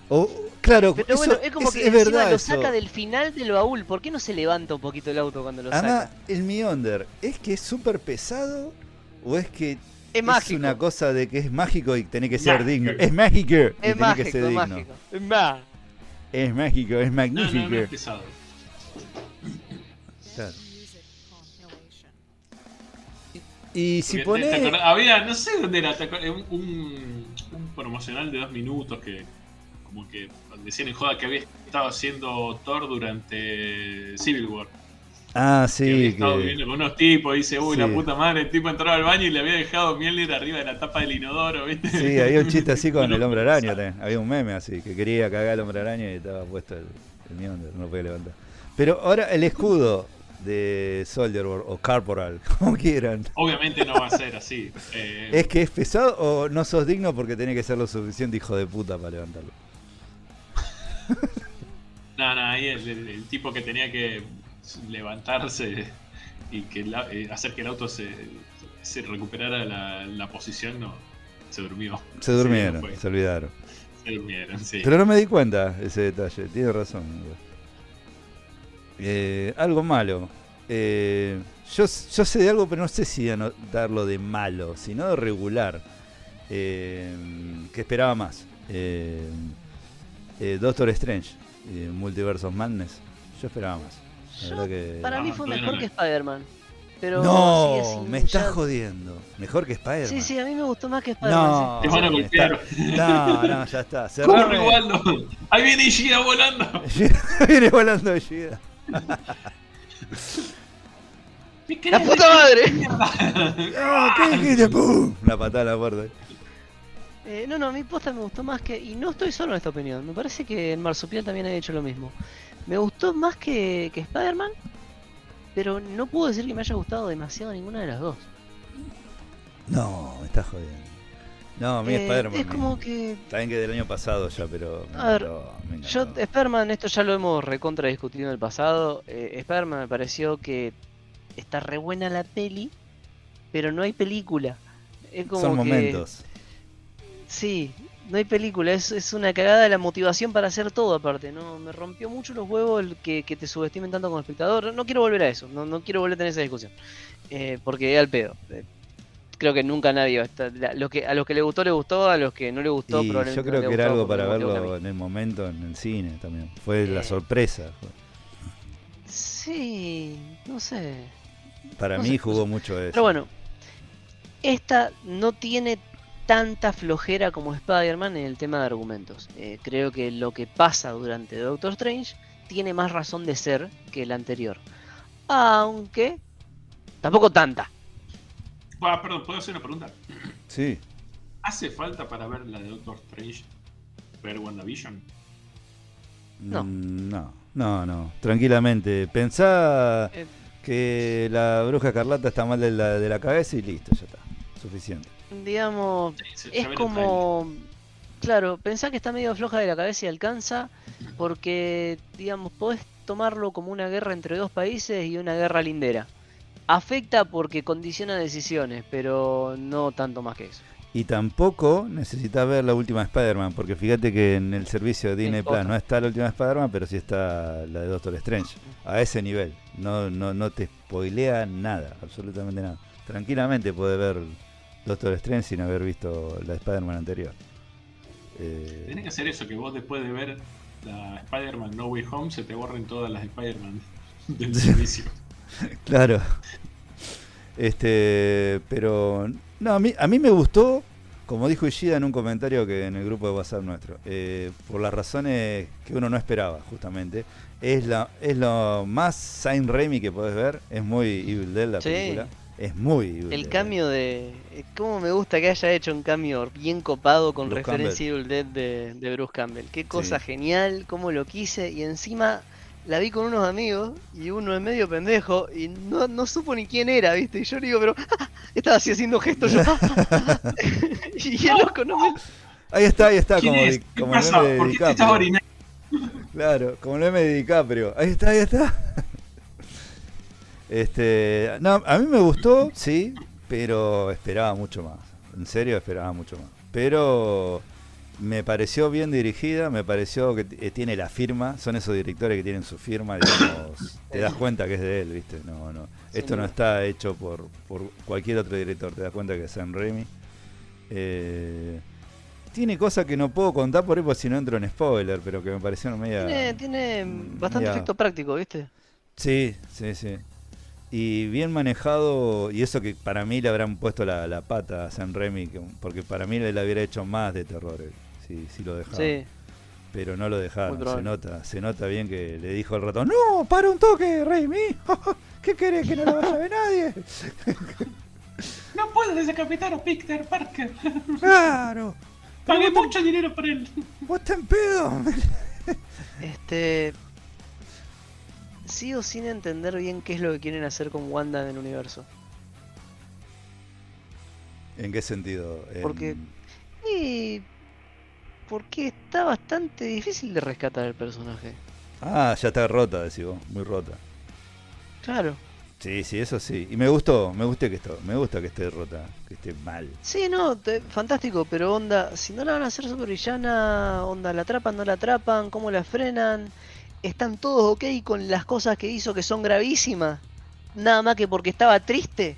O, claro, Pero eso bueno, es como es, que es encima verdad lo eso. saca del final del baúl. ¿Por qué no se levanta un poquito el auto cuando lo Además, saca? el Mjolnir, ¿es que es súper pesado o es que Es mágico. una cosa de que es mágico y tiene que ser Mágico. digno? Es mágico y Es tiene que mágico, ser digno. mágico. Es Es mágico, es No, magnífico. no, no es pesado. Claro. Y si pones. había, no sé dónde era, un, un, un promocional de dos minutos que como que decían en joda que había estado haciendo Thor durante Civil War. Ah, sí, que. viviendo con unos tipos dice, uy, Sí. la puta madre, el tipo entró al baño y le había dejado Mjolnir arriba de la tapa del inodoro, ¿viste? Sí, había un chiste así con (laughs) el hombre araña también. Había un meme así, que quería cagar al hombre araña y estaba puesto el, el no lo podía levantar. Pero ahora el escudo de Soldier o, o Corporal, (laughs) como quieran. Obviamente no va a ser así. Eh, ¿Es que es pesado o no sos digno porque tenés que ser lo suficiente hijo de puta para levantarlo? (laughs) No, no, ahí el, el- el tipo que tenía que levantarse y que la- eh, hacer que el auto se, se recuperara la, la posición, no, se durmió. Se durmieron, Sí, no fue. se olvidaron. Se durmieron, sí. Pero no me di cuenta ese detalle, tiene razón. Eh, algo malo. Eh, yo, yo sé de algo, pero no sé si darlo de malo, sino de regular. Eh, que esperaba más. Doctor Strange, Multiverse of Madness. Yo esperaba más. Yo- que... Para mí No, fue mejor no que Spider-Man. Pero no, sigue sin- me estás ya- jodiendo. Mejor que Spider-Man. Sí, sí, a mí me gustó más que Spider-Man. No, sí. Te van a golpear. está- no, no, ya está. ¡Corre, Cerrame. Waldo! ¡Ahí viene Ishida volando! (laughs) Viene volando. ¿Me ¡La puta madre! (laughs) ¡Ah, qué dijiste! ¡Pum! Una patada a la puerta. Eh, no, no, a mí posta me gustó más que. Y no estoy solo en esta opinión. Me parece que el Marsupial también ha hecho lo mismo. Me gustó más que, que Spider-Man. Pero no puedo decir que me haya gustado demasiado ninguna de las dos. No, me estás jodiendo. No, a mí Eh, Spider-Man. es me- como que. Bien que del año pasado ya, pero. A ver, Yo. Spider-Man, esto ya lo hemos recontra discutido en el pasado. Eh, Spider-Man me pareció que está re buena la peli, pero no hay película. Es como Son que- momentos. Sí, no hay película, es, es una cagada de la motivación para hacer todo aparte, ¿no? Me rompió mucho los huevos el que, que te subestimen tanto como espectador. No quiero volver a eso, no, no quiero volver a tener esa discusión. Eh, porque es al pedo. Eh, creo que nunca nadie va a estar. la- lo que, a los que le gustó, le gustó, a los que no le gustó, Y probablemente yo creo que era algo para verlo en el momento en el cine también. Fue la Eh. sorpresa. Sí, no sé. Para no mí sé, jugó mucho eso. Pero bueno, esta no tiene tanta flojera como Spider-Man en el tema de argumentos. Eh, creo que lo que pasa durante Doctor Strange tiene más razón de ser que el anterior. Aunque tampoco tanta. Ah, perdón, ¿puedo hacer una pregunta? Sí. ¿Hace falta para ver la de Doctor Strange ver WandaVision? No. Mm, No, no, no. Tranquilamente. Pensá Eh. que la bruja escarlata está mal de la, de la cabeza y listo, ya está. Suficiente. Digamos, Sí, es como... Claro, pensá que está medio floja de la cabeza y alcanza porque, digamos, podés tomarlo como una guerra entre dos países y una guerra lindera. Afecta porque condiciona decisiones, pero no tanto más que eso. Y tampoco necesitas ver la última Spider-Man, porque fíjate que en el servicio de Disney Plus no está la última Spider-Man, pero sí está la de Doctor Strange. A ese nivel. No, no, no te spoilea nada, absolutamente nada. Tranquilamente puedes ver Doctor Strange sin haber visto la Spider-Man anterior. Eh, Tenés que hacer eso, que vos después de ver la Spider-Man No Way Home se te borren todas las Spider-Man (laughs) del servicio. (laughs) Claro. Este, pero no, a mí, a mí me gustó, como dijo Ishida en un comentario que en el grupo de WhatsApp nuestro, eh, por las razones que uno no esperaba, justamente. Es la, es lo más Saint Raimi que podés ver, es muy Evil Dead la Sí. película. Es muy El cambio de... eh, ¿Cómo me gusta que haya hecho un cambio bien copado con Bruce referencia a Evil Dead de, de Bruce Campbell? Qué cosa Sí. genial, cómo lo quise y encima la vi con unos amigos y uno es medio pendejo y no, no supo ni quién era, ¿viste? Y yo le digo, pero (laughs) estaba así haciendo gestos yo. (laughs) (laughs) y el loco no me... Ahí está, ahí está, ¿Quién como, es? di- ¿Qué como el pasa? meme de ¿Por qué te estás DiCaprio. orinando? Claro, como el meme de DiCaprio. Ahí está, ahí está. Este, no, a mí me gustó, sí, pero esperaba mucho más. En serio, esperaba mucho más. Pero me pareció bien dirigida, me pareció que eh, tiene la firma, son esos directores que tienen su firma, digamos, te das cuenta que es de él, ¿viste? No, no. Esto no está hecho por, por cualquier otro director, te das cuenta que es Sam Raimi. Eh, tiene cosas que no puedo contar por ahí, porque si no entro en spoiler, pero que me parecieron media. Tiene, tiene bastante ya. efecto práctico, ¿viste? Sí, sí, sí. Y bien manejado, y eso que para mí le habrán puesto la, la pata a San Remy, que- porque para mí le hubiera hecho más de terror si, si lo dejaba. Sí. Pero no lo dejaron, se nota, se nota bien que le dijo al ratón, no, para un toque, Raimi, (laughs) ¿qué querés que no lo vaya a ver nadie? (laughs) No puedes decapitar a Peter Parker. Claro, Pagué mucho dinero por él. vos te en pedo. Este. Sigo sin entender bien qué es lo que quieren hacer con Wanda en el universo. ¿En qué sentido? En- Porque- Y. Porque está bastante difícil de rescatar el personaje. Ah, ya está rota, decís vos, muy rota. Claro. Sí, sí, eso sí. Y me gustó, me gusta que esto, me gusta que esté rota, que esté mal. Sí, no, te- fantástico, pero onda, si no la van a hacer supervillana, onda, la atrapan, no la atrapan, cómo la frenan, están todos ok con las cosas que hizo que son gravísimas, nada más que porque estaba triste.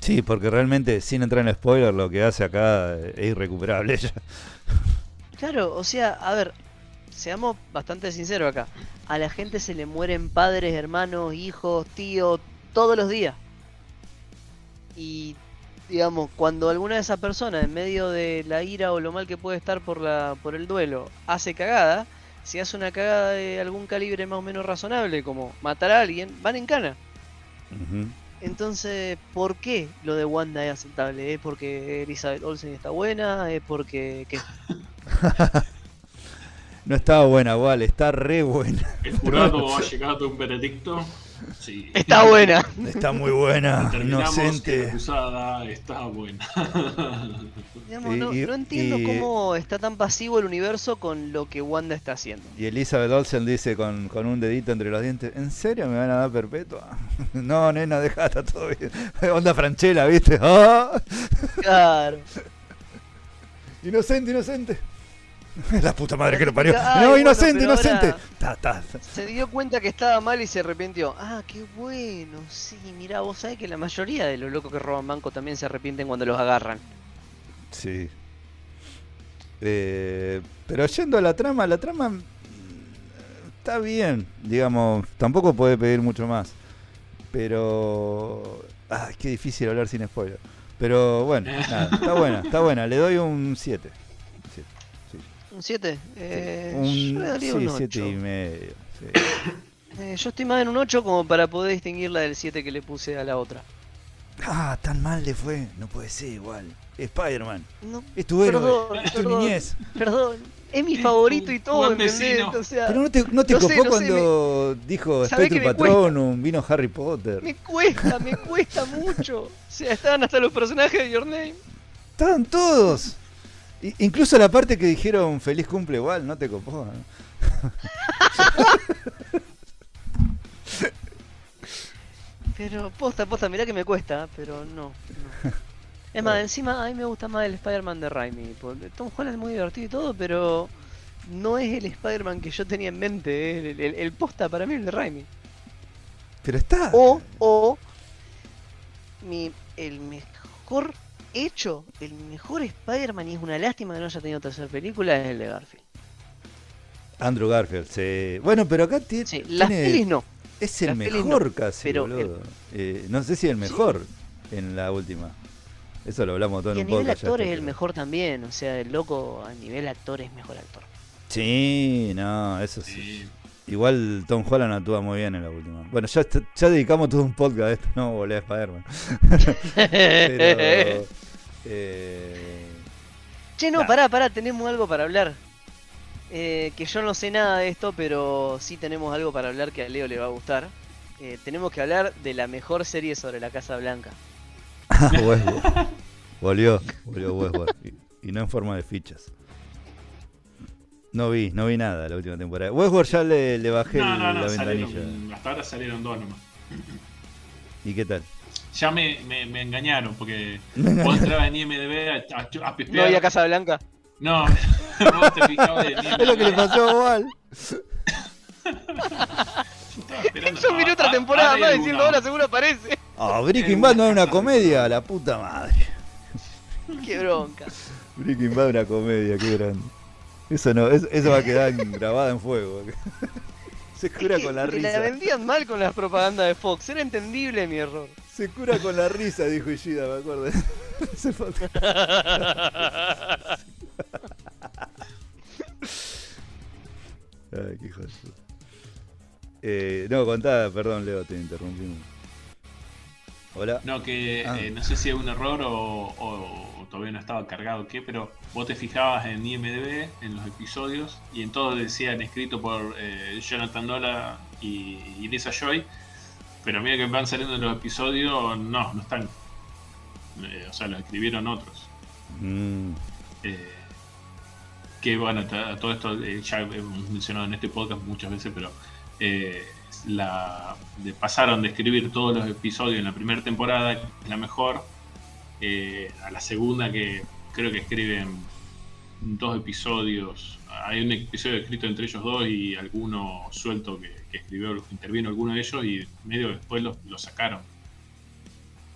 Sí, porque realmente, sin entrar en spoiler, lo que hace acá eh, es irrecuperable. (laughs) Claro, o sea, a ver, seamos bastante sinceros acá, a la gente se le mueren padres, hermanos, hijos, tíos, todos los días. Y, digamos, cuando alguna de esas personas, en medio de la ira o lo mal que puede estar por, la, por el duelo, hace cagada, si hace una cagada de algún calibre más o menos razonable, como matar a alguien, van en cana. Entonces, ¿por qué lo de Wanda es aceptable? ¿Es porque Elizabeth Olsen está buena? ¿Es porque... ¿qué? (laughs) No estaba buena, igual, está re buena. El jurado (laughs) ha llegado a un veredicto. Sí. Está buena. Está muy buena, (laughs) Terminamos que la inocente. acusada está buena. (laughs) Digamos, no, y- no entiendo y- cómo está tan pasivo el universo con lo que Wanda está haciendo. Y Elizabeth Olsen dice con, con un dedito entre los dientes, ¿en serio me van a dar perpetua? (laughs) no, nena, deja, está todo bien. Onda Franchella, ¿viste? ¡Ah! Claro. Inocente, inocente. (laughs) La puta madre que lo parió. Ay, no, bueno, inocente, inocente. Ta, ta. Se dio cuenta que estaba mal y se arrepintió. Ah, qué bueno. Sí, mirá, vos sabés que la mayoría de los locos que roban banco también se arrepienten cuando los agarran. Sí. Eh, pero yendo a la trama, la trama mm, está bien, digamos, tampoco puede pedir mucho más. Pero... Ah, es que difícil hablar sin spoiler. Pero bueno, (laughs) nada, está buena, está buena. Le doy un 7. ¿Un 7? Eh, un yo le daría un sí, 8. 7 y medio. sí. (coughs) Eh, yo estoy más en un 8 como para poder distinguirla del 7 que le puse a la otra. Ah, tan mal le fue. No puede ser igual. Spider-Man. No, Es tu héroe. Perdón, es tu perdón. niñez. perdón. Es mi favorito y todo. O sea, Pero no te, no te no sé, copó sé, cuando dijo ¿Sabés Spectrum me cuesta? Patronum, vino Harry Potter. me cuesta, me cuesta mucho. (laughs) O sea, estaban hasta los personajes de Your Name. Estaban todos. Incluso la parte que dijeron feliz cumple igual, no te copó. ¿no? (laughs) Pero posta, posta, mirá que me cuesta, pero no. no. Es más, encima a mí me gusta más el Spider-Man de Raimi. Tom Holland es muy divertido y todo, pero no es el Spider-Man que yo tenía en mente. eh, El, el- el posta para mí es el de Raimi. Pero está. O, o, mi, el mejor hecho, el mejor Spider-Man, y es una lástima que no haya tenido tercera película, es el de Garfield. Andrew Garfield, sí. Bueno, pero acá ti- Sí, las tiene- pelis no. es el las mejor no, casi, pero boludo. Eh, no sé si el mejor en la última. Eso lo hablamos todo Y a en un nivel podcast. ya actor es el mejor también, o sea, el loco a nivel actor es mejor actor. Sí, no, eso sí. Igual Tom Holland actúa muy bien en la última. Bueno, ya, ya dedicamos todo un podcast a esto, no volé a Spider-Man. (laughs) (laughs) Pero. Eh, Che, no, Nah. pará, pará, tenemos algo para hablar. Eh, que yo no sé nada de esto, pero sí tenemos algo para hablar que a Leo le va a gustar. Eh, tenemos que hablar de la mejor serie sobre la Casa Blanca. Ah, (laughs) Westworld. Volvió, volvió Westworld. Y, y no en forma de fichas. No vi, no vi nada la última temporada. Westworld ya le, le bajé No, el- no, no, la ventanilla. salieron, hasta ahora salieron dos nomás. ¿Y qué tal? Ya me, me, me engañaron porque vos entrabas en IMDB a, a. ¿No había Casa Blanca? No, (laughs) vos te fijabas en IMDb. Es lo que le pasó a. Yo miré otra temporada más alguna. diciendo ahora seguro aparece. Ah, Breaking Bad no es una comedia, la puta madre. Qué bronca. Breaking Bad una comedia, qué grande. Eso no, eso, eso va a quedar grabada en fuego. (laughs) Se cura Es que con la risa. La vendían mal con las propagandas de Fox, era entendible mi error. Se cura con la risa, dijo Ishida, me acuerdo. (laughs) Ay, qué hijo de. Eh, no, contá, perdón, Leo, te interrumpimos. Hola. No, que Ah. eh, no sé si es un error o, o todavía no estaba cargado o qué, pero vos te fijabas en IMDB, en los episodios, y en todos decían escrito por eh, Jonathan Nola y, y Lisa Joy, pero mira que van saliendo los episodios, no, no están. Eh, o sea, los escribieron otros. Mm, Eh, que bueno, todo esto eh, ya hemos mencionado en este podcast muchas veces, pero eh, la, de- pasaron de escribir todos los episodios en la primera temporada, que es la mejor, a la segunda que creo que escriben dos episodios. Hay un episodio escrito entre ellos dos y alguno suelto que, que escribió, que intervino alguno de ellos y medio después lo, lo sacaron.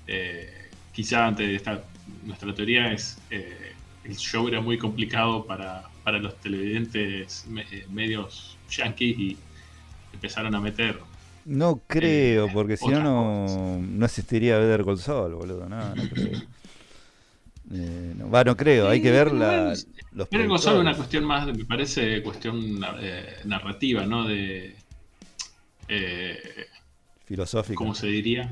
Eh, quizá antes de esta, nuestra teoría es eh, el show era muy complicado para, para los televidentes me- eh, medios yankees y empezaron a meter. no creo, Eh, porque si no, no, no existiría Better Call Saul, boludo. No, no creo. Eh, no, va, no creo, hay que ver la, los Pero solo una cuestión más, me parece, cuestión eh, narrativa, ¿no? De. Eh, filosófica. ¿Cómo se diría?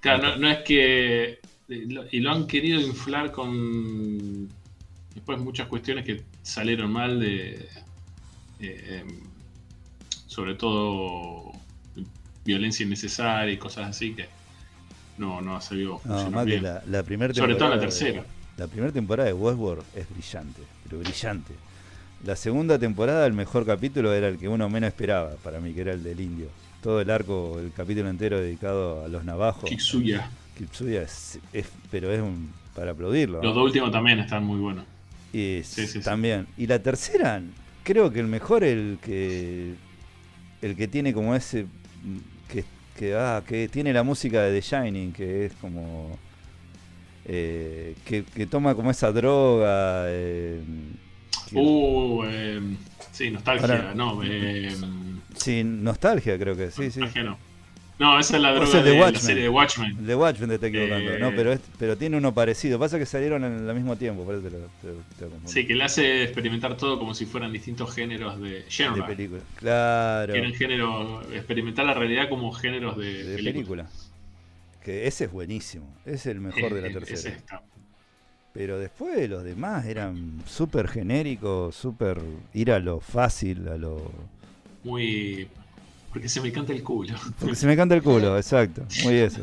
Claro, no, no es que. lo- Y lo han querido inflar con. Después muchas cuestiones que salieron mal de. eh, sobre todo violencia innecesaria y cosas así que no, no ha sabido No, bien. la, la primera Sobre todo la de- tercera. la primera temporada de Westworld es brillante, pero brillante. La segunda temporada, el mejor capítulo era el que uno menos esperaba, para mí, que era el del indio. Todo el arco, el capítulo entero dedicado a los navajos. Kitsuya. Kitsuya es, es- pero es un, para aplaudirlo. Los dos últimos también están muy buenos. Y Sí, sí, sí. también. Y la tercera, creo que el mejor, el que el que tiene como ese que, que, ah, que tiene la música de The Shining, que es como eh, que, que toma como esa droga. eh, Uh, eh, sí, nostalgia, no. Eh, sí, nostalgia creo que sí, sí. nostalgia no. No, esa es la O droga sea, el de de, la serie de Watchmen. The Watchmen te está equivocando, Eh, no, pero es- pero tiene uno parecido. Pasa que salieron en el mismo tiempo, te te te confundí. Sí, que le hace experimentar todo como si fueran distintos géneros de de película. Claro. Que géneros, experimentar la realidad como géneros de, de película. película. Que ese es buenísimo. Es el mejor de la tercera. ese está. Pero después los demás eran súper genéricos, súper ir a lo fácil, a lo... Muy. Porque se me canta el culo. Porque se me canta el culo, exacto. Muy eso.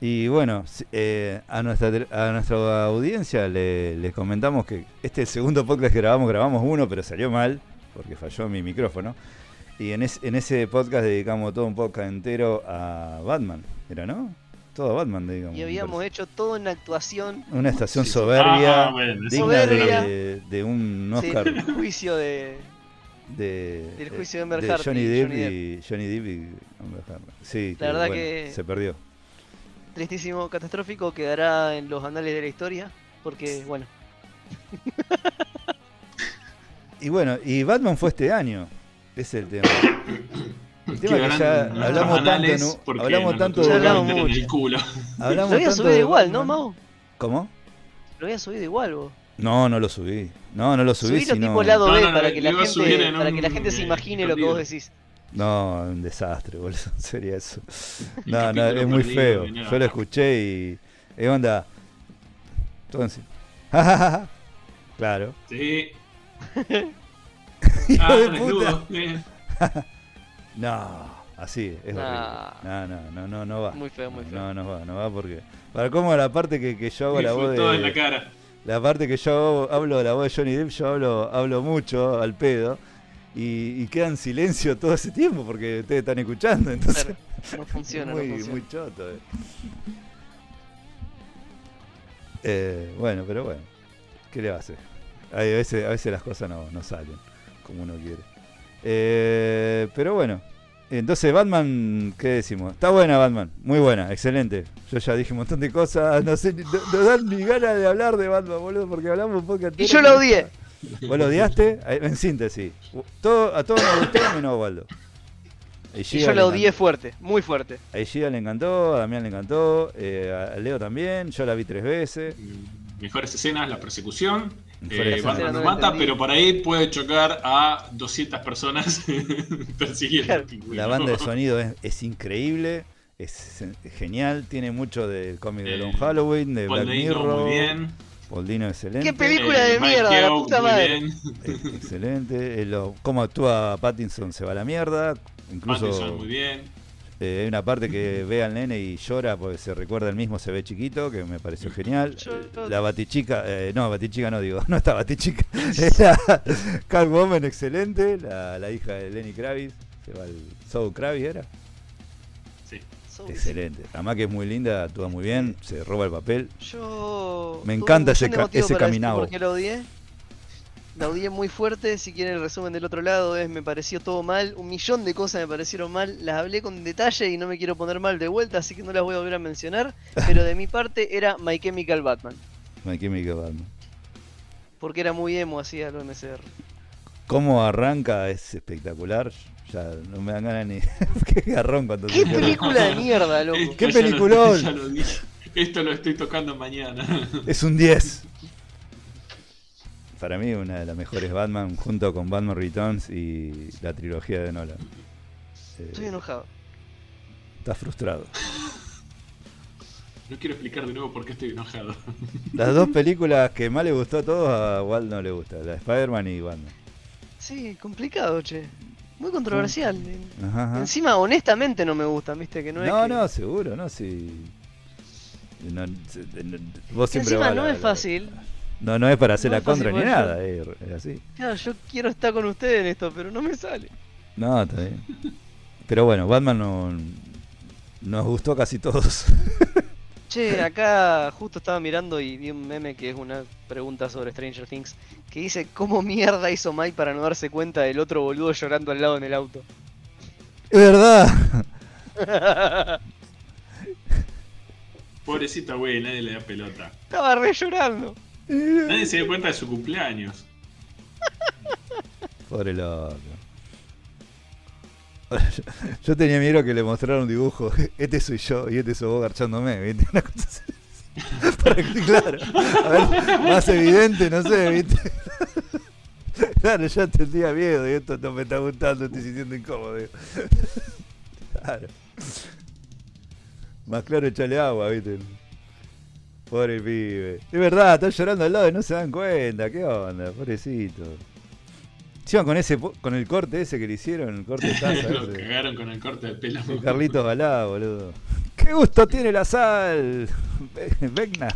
Y bueno, eh, a, nuestra, a nuestra audiencia le, les comentamos que este segundo podcast que grabamos, grabamos uno, pero salió mal, porque falló mi micrófono. Y en, es- en ese podcast dedicamos todo un podcast entero a Batman, ¿era no? Todo a Batman, digamos. Y habíamos hecho todo en actuación. Una estación Sí, sí. soberbia, Ah, bueno, digna Soberbia. de, de un sí, Oscar el juicio de. de, del juicio de Amber de Johnny y Depp y Johnny Depp y Amber. Sí, La verdad bueno, que- se perdió. Tristísimo, catastrófico, quedará en los anales de la historia. Porque, bueno, (laughs) Y bueno, y Batman fue este año. Ese es el tema. (coughs) El tema que ya hablamos tanto, hablamos tanto de hablamos en mucho. el culo. hablamos lo había tanto subido de igual, ¿no. Mau? ¿Cómo? Lo había subido igual, vos. No, no lo subí. No, no lo subí. Subilo sino- tipo lado B no, no, para que la gente, en para que la gente se eh, imagine lo que vos decís. No, un desastre, boludo. Sería eso. (laughs) No, no, es muy feo. Yo lo escuché y. ¿Qué onda? Entonces. (laughs) claro. Sí. (laughs) Ah, de puta. No, así es horrible. No, no, no, no, no va. Muy feo, muy feo. No, no va, no va porque. Para cómo la parte que, que yo hago la voz todo en la de. cara. La parte que yo hago- hablo de la voz de Johnny Depp, yo hablo, hablo mucho al pedo. Y, y queda en silencio todo ese tiempo porque ustedes están escuchando. Entonces. Claro, no funciona, (laughs) muy, no funciona. muy choto. eh. Eh, bueno, pero bueno. ¿Qué le va a hacer? A, veces, a veces las cosas no, no salen como uno quiere. Eh, pero bueno, Entonces, Batman, ¿qué decimos? Está buena Batman, muy buena, excelente. Yo ya dije un montón de cosas, no sé, no, no dan ni ganas de hablar de Batman, boludo, porque hablamos un poco Y yo la odié. ¿Vos lo odiaste? Ahí, En síntesis, todo, a todos nos gustó menos a Waldo. Y yo la odié fuerte, muy fuerte. A Giga le encantó, a Damián le encantó, eh, a Leo también, yo la vi tres veces. Mejores escenas, la persecución. Eh. Batman No mata, entendí. pero por ahí puede chocar a 200 personas (laughs) persiguiendo Claro. al pingüino. La banda de (laughs) sonido es, es increíble, es, es genial, tiene mucho del cómic de Eh, Long Halloween, de Paul Black Dano, Mirror. muy bien. Paul Dano, excelente. ¿Qué película de Mike mierda, la Keogh, puta madre. Eh, (laughs) Excelente. eh, lo- cómo actúa Pattinson se va a la mierda. Incluso Pattinson, muy bien. Eh, hay una parte que ve al nene y llora porque se recuerda el mismo, se ve chiquito, que me pareció genial. La Batichica, eh, no, Batichica no digo, (laughs) no está Batichica. (laughs) Era Catwoman, excelente. La, la hija de Lenny Kravitz, se va al Zoe Kravitz, ¿era? Sí. Excelente. Además que es muy linda, actúa muy bien, se roba el papel. Yo. Me encanta ese ca- ese caminado. ¿Por qué la odié? La odié muy fuerte. Si quieren el resumen del otro lado, es me pareció todo mal. Un millón de cosas me parecieron mal. Las hablé con detalle y no me quiero poner mal de vuelta, así que no las voy a volver a mencionar. (laughs) Pero de mi parte era My Chemical Batman. My Chemical Batman. Porque era muy emo, hacía lo MCR. Cómo arranca es espectacular. Ya no me dan ganas ni. (laughs) Qué garrón cuando ¡Qué se película de mierda, loco! ¡Qué lo- peliculón! (laughs) ya lo dije. Esto lo estoy tocando mañana. Es un 10. Para mí, una de las mejores Batman, junto con Batman Returns y la trilogía de Nolan. Eh, Estoy enojado. está frustrado. No quiero explicar de nuevo por qué estoy enojado. Las dos películas que más le gustó a todos, a Walt no le gusta. La de Spider-Man y Batman. Sí, complicado, che. Muy controversial. Ajá, ajá. Encima, honestamente, no me gustan, viste, que no es. No, que- no, seguro, no, si. No, vos siempre Encima no la- es la- fácil. No, no es para hacer No la contra ni nada, es, es así. Claro, yo quiero estar con ustedes en esto, pero no me sale. No, está bien. Pero bueno, Batman no, nos gustó casi todos. (laughs) Che, acá justo estaba mirando y vi un meme que es una pregunta sobre Stranger Things que dice ¿Cómo mierda hizo Mike para no darse cuenta del otro boludo llorando al lado en el auto? es verdad. Pobrecita, güey, nadie le da pelota. Estaba re llorando. Nadie se dio cuenta de su cumpleaños. (laughs) Pobre loco. (laughs) Yo, tenía miedo que le mostrara un dibujo. (laughs) Este soy yo y este soy vos garchándome, ¿viste? Una cosa así. Para que, claro. A ver, más evidente, no sé, ¿viste? Claro, ya tendría miedo y esto no me está gustando, estoy sintiendo incómodo. Claro. Más claro, echale agua, ¿viste? Pobre pibe. Es verdad, están llorando al lado y no se dan cuenta. ¿Qué onda? Pobrecito. Encima con ese con el corte ese que le hicieron, el corte de taza (laughs) Lo ese. cagaron con el corte de pelo. de Carlitos Balá, boludo. ¡Qué gusto tiene la sal! (laughs) Ve- Vecna. (laughs)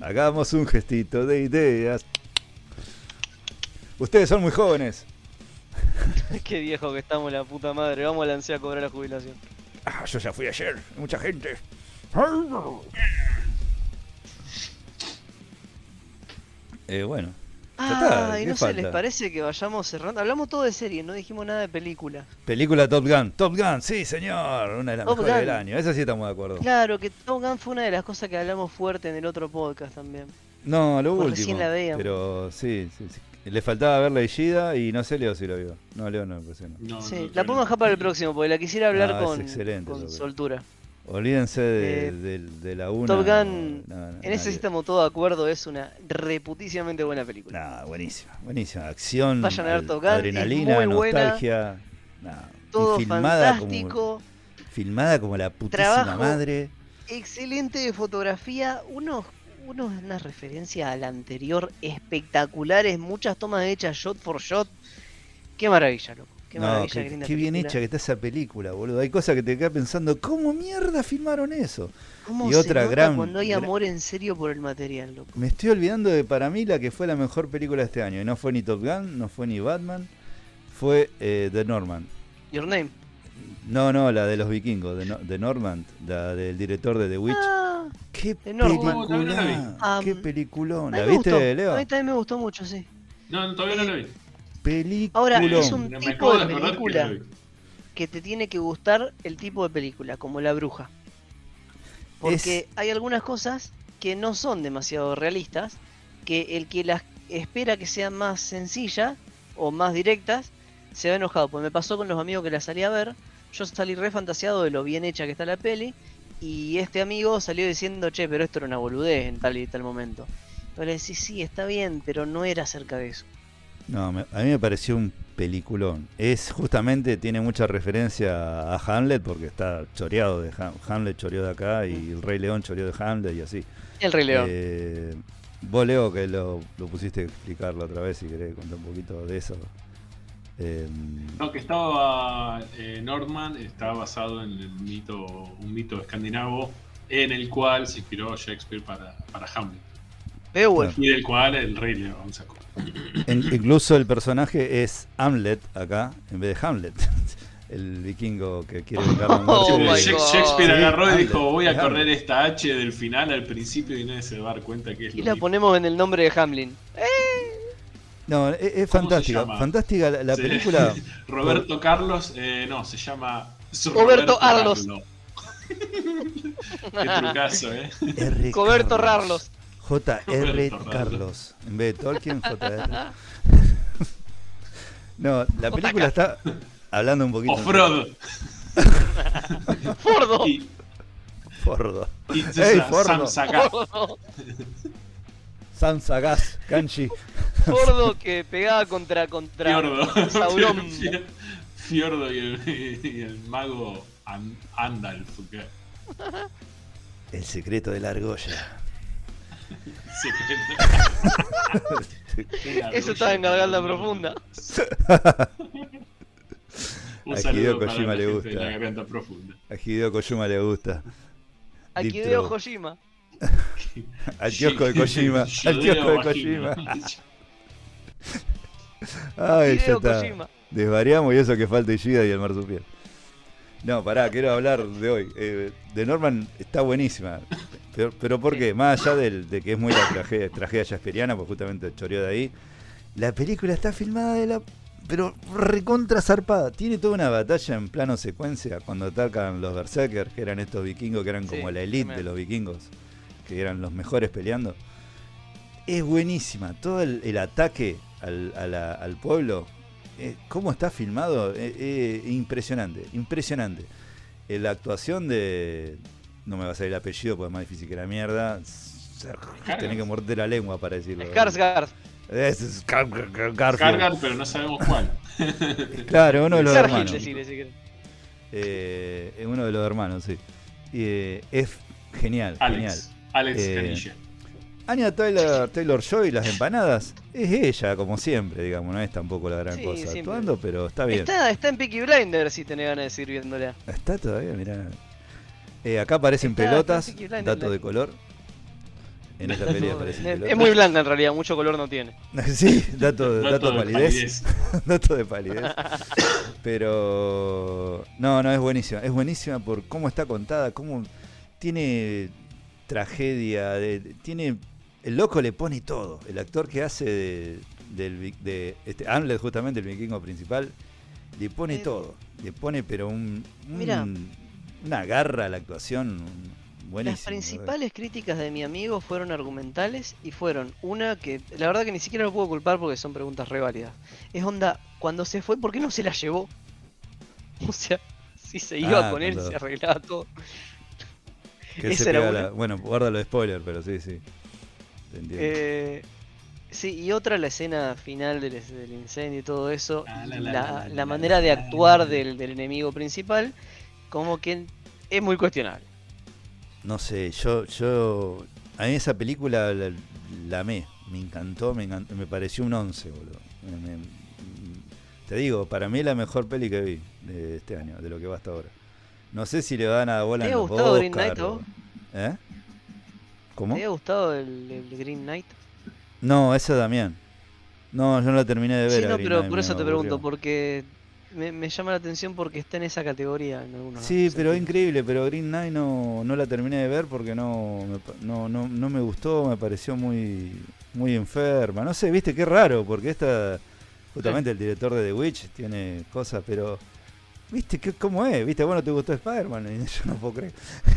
Hagamos un gestito de ideas. Ustedes son muy jóvenes. Qué viejo que estamos, la puta madre. Vamos a lanzar a cobrar la jubilación. Ah, yo ya fui ayer. hay Mucha gente. Eh, bueno. Ay, ¿qué no sé, ¿les falta? parece que vayamos cerrando? Hablamos todo de series, no dijimos nada de película. Película Top Gun. Top Gun, sí, señor. Una de las Top mejores Gun. del año. Esa sí estamos de acuerdo. Claro, que Top Gun fue una de las cosas que hablamos fuerte en el otro podcast también. No, lo Pues último. recién la veíamos. Pero sí, sí, sí. Le faltaba verla Ishida y no sé Leo si lo vio. No, Leo no me parece. no. No, Sí, no, la podemos dejar para el próximo, porque la quisiera hablar con, excelente, con soltura. Olvídense de, Eh, de- de la 1. Top Gun, En ese sí estamos todos de acuerdo, es una reputísimamente buena película. No, buenísima, buenísima. Acción, Vayan a ver Top Gun, adrenalina, muy buena. nostalgia. No, y Todo filmada fantástico, Como, filmada como la putísima Trabajo. madre. excelente de fotografía, unos, unos, unas referencias a la anterior espectaculares, muchas tomas hechas shot for shot. Qué maravilla, loco. Qué no, maravilla, qué, qué bien hecha que está esa película, boludo. Hay cosas que te quedas pensando, ¿cómo mierda filmaron eso? ¿Cómo y se otra nota gran- cuando hay gran- amor en serio por el material, loco? Me estoy olvidando de para mí la que fue la mejor película de este año. Y no fue ni Top Gun, no fue ni Batman, fue eh, The Norman. Your Name. No, no, la de los vikingos, de, no, de Norman, la del director de The Witch. Ah, ¡Qué la película! Ah, ¡Qué a peliculón! ¿La viste, gustó. Leo? A mí también me gustó mucho, sí. No, no, todavía no lo vi. Película. Ahora, es un Me tipo de que película. que te tiene que gustar el tipo de película, como La Bruja. Porque hay algunas cosas que no son demasiado realistas, que el que las espera que sean más sencillas o más directas, se va enojado. Pues me pasó con los amigos que la salí a ver, yo salí re fantaseado de lo bien hecha que está la peli, y este amigo salió diciendo, che, pero esto era una boludez en tal y tal momento. Yo le decía, sí, está bien, pero no era acerca de eso. No, me- a mí me pareció un peliculón. Es justamente, tiene mucha referencia a Hamlet porque está choreado de Ham- Hamlet, choreó de acá y el Rey León choreó de Hamlet y así. El Rey León. Eh, vos, Leo, que lo, lo pusiste a explicarlo otra vez, si querés contar un poquito de eso. Eh, No, que estaba eh, Northman, estaba basado en el mito, un mito escandinavo en el cual se inspiró Shakespeare para, para Hamlet. Beowulf. Y del cual el rey León sacó. En- incluso el personaje es Hamlet acá, en vez de Hamlet. (laughs) El vikingo que quiere vengar la muerte Oh. Shakespeare Sí, agarró y Hamlet, dijo, voy a Hamlet. correr esta H del final al principio y nadie se va a dar cuenta que es Y lo la mismo. ponemos en el nombre de Hamlin. No, es, es ¿Cómo se fantástica. Fantástica la, la Sí. película. (laughs) Roberto Carlos, eh, no, se llama (laughs) Roberto Arlos. Carlo. Qué trucazo, eh. R. Coberto Carlos. J.R. Carlos. En vez de Tolkien, J.R. (laughs) No, la película está hablando un poquito. O Frodo. (laughs) Fordo. Y, Fordo. y (laughs) Ey, Fordo. Sam Sagaz, Kanji. Fordo que pegaba contra contra Fiordo. Sauron. Fior- Fiordo y el, y el mago An- Andalf. El secreto de la argolla. Eso estaba en Garganta Profunda. Un A Hideo Kojima la le gusta. de la garganta profunda. A Hideo Kojima le gusta. A Hideo. Kojima. (laughs) Al kiosco de Kojima. (laughs) Al kiosco de. Kojima. Ay, ya (laughs) Hideo está. Desvariamos y eso que falta Ishida y el marsupial. No, pará, quiero hablar de hoy. Eh, de Norman está buenísima. Pero, pero ¿por qué? Más allá del- de que es muy la tragedia, tragedia shakespeariana, pues justamente choreó de ahí. La película está filmada de la. Pero recontra zarpada. Tiene toda una batalla en plano secuencia cuando atacan los Berserkers, que eran estos vikingos que eran Sí, como la elite de los vikingos, que eran los mejores peleando. Es buenísima. Todo el, el ataque al, la- al pueblo eh, cómo está filmado, eh, eh, impresionante, impresionante. Eh, la actuación de. No me va a salir el apellido porque es más difícil que la mierda. Tenés que morderte la lengua para decirlo. Skarsgård. Es, pero no sabemos cuál. (laughs) Claro, uno de los hermanos. Eh, es uno de los hermanos, sí. Eh, es genial, genial. Alex. Alex Eh. Anya Taylor, Taylor Joy, las empanadas, es ella, como siempre, digamos, no es tampoco la gran Sí, cosa siempre. actuando, pero está bien. Está, está en Peaky Blinders si tenés ganas de seguir viéndola. Está todavía, mirá. Eh, acá aparecen Está- pelotas, está Blinders, dato de color. En esta pelea aparecen Es, pelotas. es muy blanca en realidad, mucho color no tiene. (laughs) sí, dato, dato, Dato de de palidez. (laughs) dato de palidez. (laughs) Pero no, no, es buenísima. Es buenísima por cómo está contada, cómo tiene tragedia, de- tiene el loco le pone todo. El actor que hace de, del de este Hamlet justamente el vikingo principal le pone todo, le pone pero un, un- Mirá. una garra a la actuación buenísima. Las principales críticas de mi amigo fueron argumentales y fueron una que la verdad que ni siquiera lo puedo culpar porque son preguntas re válidas. Es onda, cuando se fue, ¿por qué no se la llevó? (laughs) O sea, si se iba Ah, con él, cuando- se arreglaba todo. Que se era la- bueno, guárdalo de spoiler, pero sí, sí. Eh, sí, y otra la escena final del, del incendio y todo eso, Ah, la, la, la, la, la la, manera de actuar del, del enemigo principal, como que es muy cuestionable. No sé, yo, yo, a mí esa película la, amé, me encantó, me, encantó, me pareció un 11, boludo. Me- me- te digo, para mí es la mejor peli que vi de este año, de lo que va hasta ahora. No sé si le van a dar bola ¿Te en ha los Oscar Knight, a o-? ¿Eh? ¿Cómo? ¿Te ha gustado el, el Green Knight? No, esa es Damián. No, yo no la terminé de ver. Sí, a no, Green pero Knight, por eso te pregunto, porque me, me llama la atención porque está en esa categoría en algunos Sí, pero sentidos. increíble, pero Green Knight no, no la terminé de ver porque no no, no, no me gustó, me pareció muy, muy enferma. No sé, viste, qué raro, porque esta Justamente el director de The Witch tiene cosas, pero. ¿Viste qué, cómo es? ¿Viste? Bueno, te gustó Spider-Man. Y yo no puedo creer.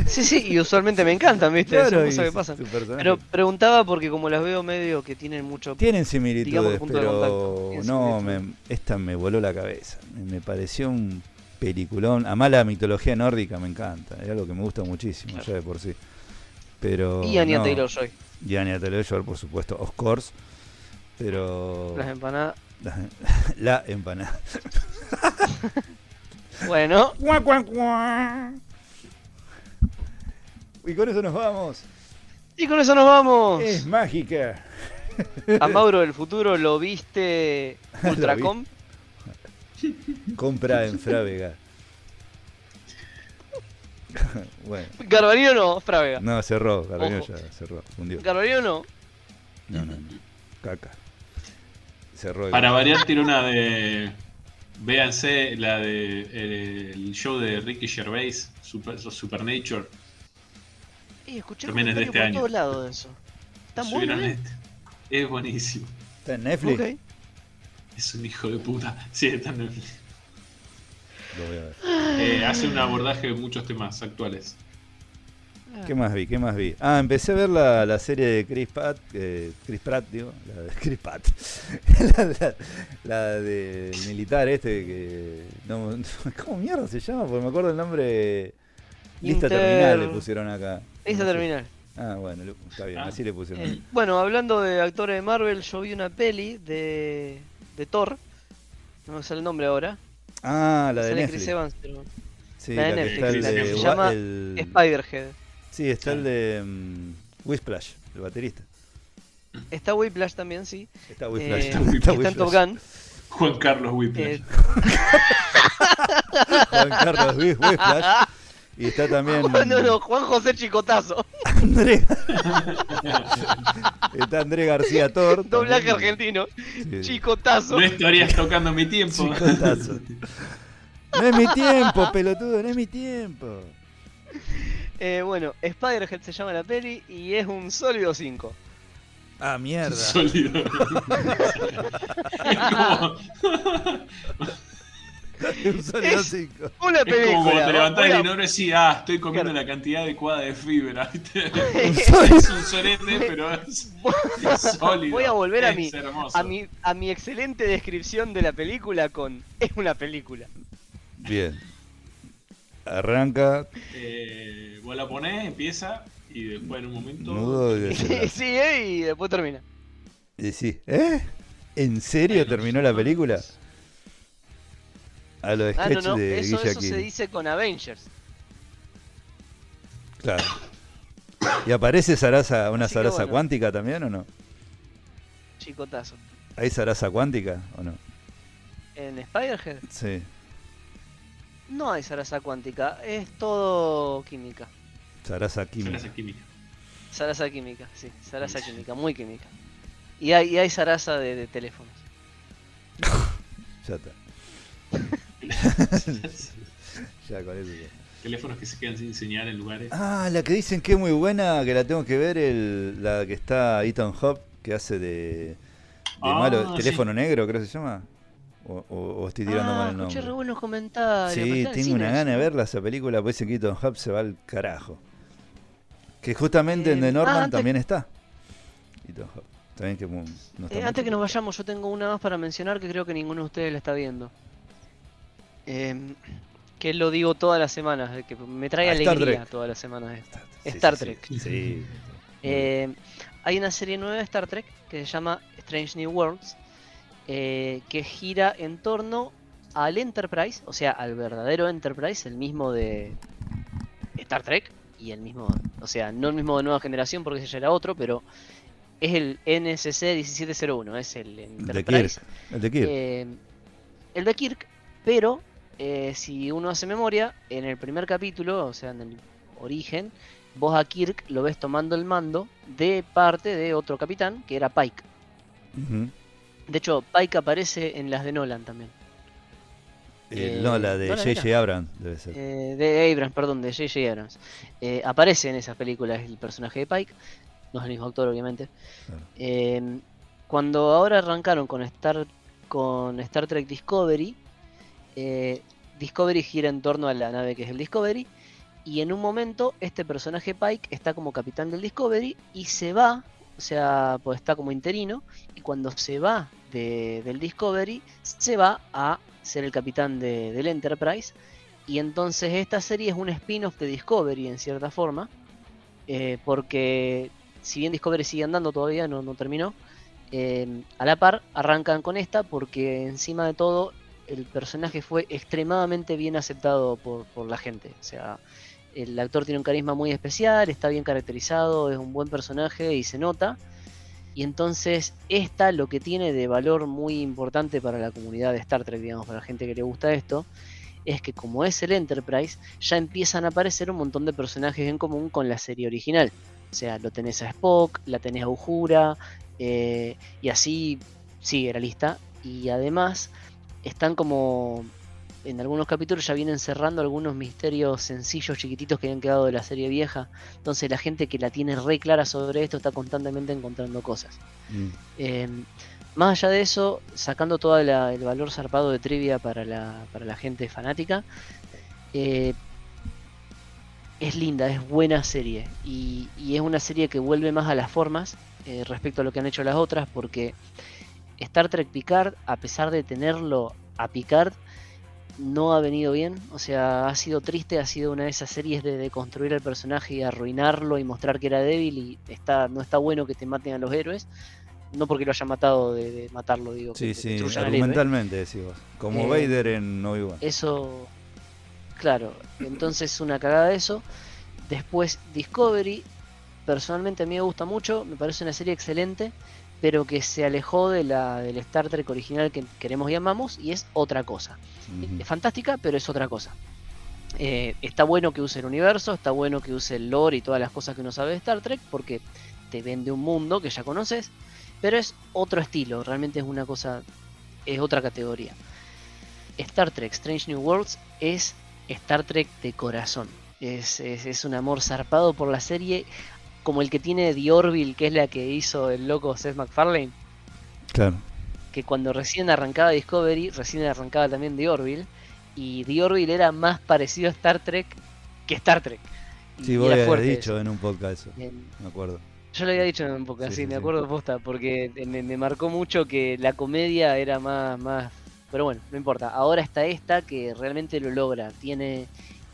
Sí, sí, y usualmente me encantan, ¿viste? Claro, Son cosas que pasan. Pero preguntaba porque como las veo medio que tienen mucho... Tienen digamos, similitudes, punto de pero contacto. Tienen no, similitudes. me- esta me voló la cabeza. Me, me pareció un peliculón. Además la mitología nórdica me encanta, es algo que me gusta muchísimo Claro. ya de por sí. Pero Y Anya no, Taylor-Joy. Y Anya Taylor-Joy, por supuesto, of course. Pero Las empanadas. la, (laughs) la empanada. (laughs) Bueno, Y con eso nos vamos. y con eso nos vamos. Es mágica. A Mauro del futuro lo viste (laughs) Ultracom. Compra en Frávega. (laughs) bueno, Garbarino no, Frávega. no, cerró, Ojo. ya cerró, fundió. Garbarino no. No, no, no. Caca. Cerró. Para variar, tiene una de. Véanse la de eh, el show de Ricky Gervais, Super, Supernature. Y escuché También es de este por año. todos lados de eso. Está muy bien. este. Es buenísimo. ¿Está en Netflix? Ok. Es un hijo de puta. Sí, está en Netflix. Lo voy a ver. Eh, hace un abordaje de muchos temas actuales. ¿Qué más vi? ¿Qué más vi? Ah, empecé a ver la, la serie de Chris Pratt, eh, Chris Pratt, digo, la de (laughs) Chris Pratt, la, la- la del militar este que, no, (laughs) ¿cómo mierda se llama? Porque me acuerdo el nombre, lista Inter- terminal le pusieron acá. Lista No sé. terminal. Ah, bueno, está bien, Ah. así le pusieron. Eh, bueno, hablando de actores de Marvel, yo vi una peli de, de Thor. No me sale el nombre ahora. Ah, la de Netflix. Chris Evans, pero... Sí, la de que está el se llama el- Spider-Head. Sí, está el de mm, Whisplash, el baterista. Está Whiplash también, sí. Está Whisplash. Eh, está está está en Whiplash. Top Gun. Juan Carlos Whiplash. Eh, (laughs) Juan Carlos Whisplash. Y está también no, no, Juan José Chicotazo. André. está André García Thor. Doblaje también. argentino. Sí. Chicotazo. No estarías tocando mi tiempo. Chicotazo. No es mi tiempo, pelotudo, no es mi tiempo. Eh, bueno, Spider-Head se llama la peli y es un sólido 5. Ah, mierda. (laughs) Sólido. es (laughs) como, Un sólido Es- cinco. Una es como película. cuando te levantás del inodoro y decís, ah, estoy comiendo Claro. la cantidad adecuada de fibra. (laughs) es un sorete, pero es, es sólido. Voy a volver a mi, a mi a mi excelente descripción de la película con es una película. Bien. Arranca. Eh, vos la ponés, empieza y después en un momento. Y (laughs) desenlace. Sigue y después termina. Y sí, ¿eh? ¿En serio terminó la película? A lo de Ah, no, sketch no, de eso, Guille eso se dice con Avengers. Claro. ¿Y aparece Sarasa, una Así Sarasa bueno. cuántica también o no? Chicotazo. ¿Hay Sarasa cuántica o no? En Spider-Head Sí. No hay zaraza cuántica, es todo química. Zaraza química. Zaraza química, sí, zaraza química, muy química. Y hay, y hay zaraza de, de teléfonos. (laughs) Ya está. (laughs) ya con eso ya. Teléfonos que se quedan sin señal en lugares. Ah, la que dicen que es muy buena, que la tengo que ver, el, la que está Ethan Hawke, que hace de, de Ah, malo, sí. teléfono negro, creo que se llama. O, o- o estoy tirando ah, mal el escuché nombre. re buenos comentarios. Sí, en tengo una gana de verla esa película, pues ese Keaton Hub se va al carajo. Que justamente en Eh, The Norman ah, también está. Keaton Hub. También que no está Eh, antes que nos vayamos, yo tengo una más para mencionar que creo que ninguno de ustedes la está viendo. Em, que lo digo todas las semanas, que me trae Ah, Star alegría todas las semanas. esto. Sí, Star sí, Trek. Sí. Eh, hay una serie nueva de Star Trek que se llama Strange New Worlds, eh, que gira en torno al Enterprise, o sea, al verdadero Enterprise, el mismo de Star Trek, y el mismo, o sea, no el mismo de nueva generación porque ese ya era otro, pero es el NSC 1701, es el el de Enterprise. Kirk. El de Kirk. Eh, el de Kirk, pero eh, si uno hace memoria, en el primer capítulo, o sea, en el origen, vos a Kirk lo ves tomando el mando de parte de otro capitán, que era Pike. De hecho, Pike aparece en las de Nolan también. Eh, eh, no, la de J.J. Abrams debe ser. Eh, de Abrams, perdón, de J.J. Abrams. Eh, aparece en esas películas el personaje de Pike, no es el mismo actor, obviamente. Claro. Eh, cuando ahora arrancaron con Star con Star Trek Discovery. Discovery gira en torno a la nave que es el Discovery. Y en un momento este personaje Pike está como capitán del Discovery y se va, o sea, pues está como interino. Y cuando se va del Discovery, se va a ser el capitán del Enterprise. Y entonces esta serie es un spin-off de Discovery en cierta forma. Eh, porque si bien Discovery sigue andando todavía, no, no terminó. eh, a la par arrancan con esta porque encima de todo el personaje fue extremadamente bien aceptado por, por la gente. O sea, el actor tiene un carisma muy especial, está bien caracterizado, es un buen personaje y se nota. Y entonces esta lo que tiene de valor muy importante para la comunidad de Star Trek, digamos, para la gente que le gusta esto, es que como es el Enterprise, ya empiezan a aparecer un montón de personajes en común con la serie original. O sea, lo tenés a Spock, la tenés a Uhura, eh, y así sigue la lista. Y además están como en algunos capítulos ya vienen cerrando algunos misterios sencillos, chiquititos que habían quedado de la serie vieja. Entonces la gente que la tiene re clara sobre esto está constantemente encontrando cosas. Mm. Eh, más allá de eso, sacando todo el valor zarpado de trivia para la, para la gente fanática, eh, es linda, es buena serie. Y, y es una serie que vuelve más a las formas eh, respecto a lo que han hecho las otras, porque Star Trek Picard, a pesar de tenerlo a Picard, no ha venido bien. O sea, ha sido triste, ha sido una de esas series de, de construir al personaje y arruinarlo y mostrar que era débil. Y está, no está bueno que te maten a los héroes. No porque lo hayan matado de, de matarlo, digo. Sí, que sí, argumentalmente decís vos. Como Eh, Vader en Obi-Wan. Eso, claro, entonces una cagada de eso. Después Discovery, personalmente a mí me gusta mucho, me parece una serie excelente, pero que se alejó de la, del Star Trek original que queremos y amamos y es otra cosa. Es fantástica, pero es otra cosa. Eh, está bueno que use el universo, está bueno que use el lore y todas las cosas que uno sabe de Star Trek, porque te vende un mundo que ya conoces, pero es otro estilo, realmente es una cosa, es otra categoría. Star Trek Strange New Worlds es Star Trek de corazón. Es, es- es un amor zarpado por la serie, como el que tiene The Orville, que es la que hizo el loco Seth MacFarlane Claro. que cuando recién arrancaba Discovery, recién arrancaba también The Orville, y The Orville era más parecido a Star Trek que Star Trek. Y Sí, vos era habías dicho eso. en un podcast eso, En- me acuerdo. Yo lo había dicho en un poco Sí, sí, me sí. acuerdo posta, porque me, me marcó mucho que la comedia era más, más. Pero bueno, no importa. Ahora está esta que realmente lo logra. Tiene,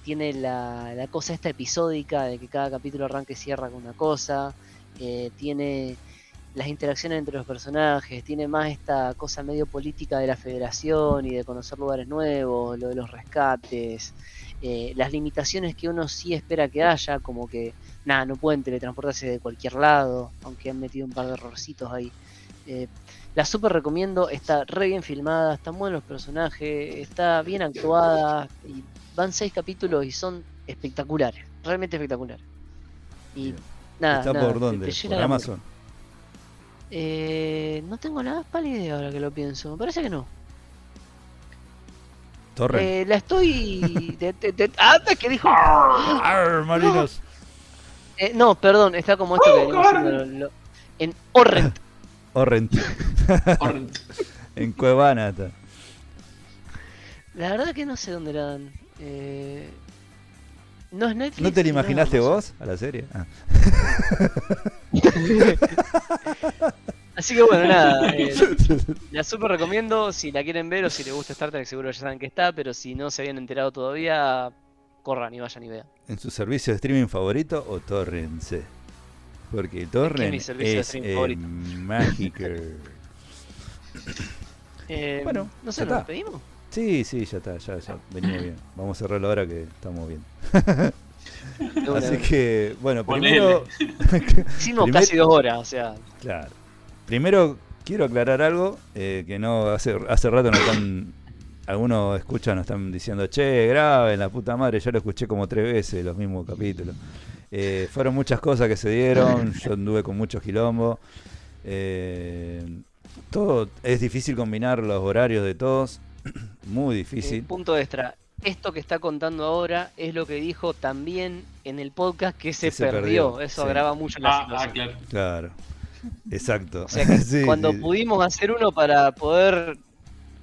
tiene la, la cosa esta episódica de que cada capítulo arranca y cierra con una cosa. eh, tiene las interacciones entre los personajes. Tiene más esta cosa medio política de la federación y de conocer lugares nuevos, lo de los rescates. eh, las limitaciones que uno sí espera que haya, como que nada, no pueden teletransportarse de cualquier lado, aunque han metido un par de errorcitos ahí. Eh, la super recomiendo, está re bien filmada, están buenos los personajes, está bien actuada, van seis capítulos y son espectaculares, realmente espectaculares. Y Bien. nada, ¿Está nada, por dónde? te ¿Por. Amazon? Eh, no tengo más pálida idea ahora que lo pienso, me parece que no. ¿Torre? Eh, la estoy... de- de- de- ¡Ah! ¿Qué dijo? ¡Arr, marinos! Eh, no, perdón, está como esto que venimos haciendo lo- lo- en Orrent. Orrent. Torrent. (laughs) (laughs) en Cuevana está. La verdad que no sé dónde la dan. Eh, no es Netflix. ¿No te no es imaginaste vos a la serie? Ah. (laughs) Así que bueno, nada. eh, (laughs) la super recomiendo. Si la quieren ver o si les gusta Star Trek, seguro ya saben que está. Pero si no se habían enterado todavía, corran y vayan y vean. ¿En su servicio de streaming favorito o Torrense? Porque Torrent mi de es streaming eh, favorito. mágico. (laughs) Eh, Bueno, no sé, ¿nos despedimos? Sí, sí, ya está, ya, ya (laughs) venimos bien. Vamos a cerrarlo ahora que estamos bien. (laughs) Así que, bueno, primero, (laughs) Hicimos primer- casi dos horas, o sea. claro. Primero quiero aclarar algo eh, que no hace hace rato no están algunos escuchan nos están diciendo, "Che, graben la puta madre." Yo lo escuché como tres veces los mismos capítulos. Eh, fueron muchas cosas que se dieron, yo anduve con mucho quilombo. Eh, todo es difícil combinar los horarios de todos, (clears throat) muy eh, difícil. punto extra. Esto que está contando ahora es lo que dijo también en el podcast que se, Que se perdió. perdió, Eso sí. agrava mucho la Ah, ah, situación. claro. Claro. Exacto. O sea que (laughs) Sí, cuando sí. pudimos hacer uno para poder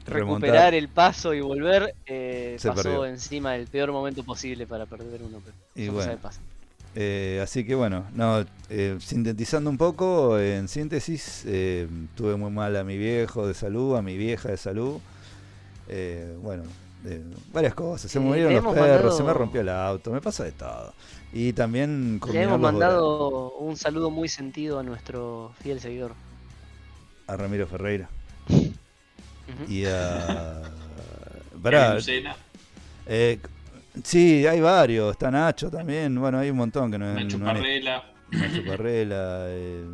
remontar. recuperar el paso y volver, eh, Se pasó perdió. encima del peor momento posible para perder uno. Pero Y bueno. Eh, así que bueno, no, eh, sintetizando un poco, en síntesis, eh, tuve muy mal a mi viejo de salud, a mi vieja de salud. Eh, bueno, eh, varias cosas. Se murieron los perros, se me rompió el auto, me pasa de todo. Y también Le hemos mandado un saludo muy sentido a nuestro fiel seguidor. a Ramiro Ferreira y a. (laughs) Pará, Lucena, eh, sí, hay varios. Está Nacho también. Bueno, hay un montón que no, Nacho no Parrela, Nacho Parrela. eh,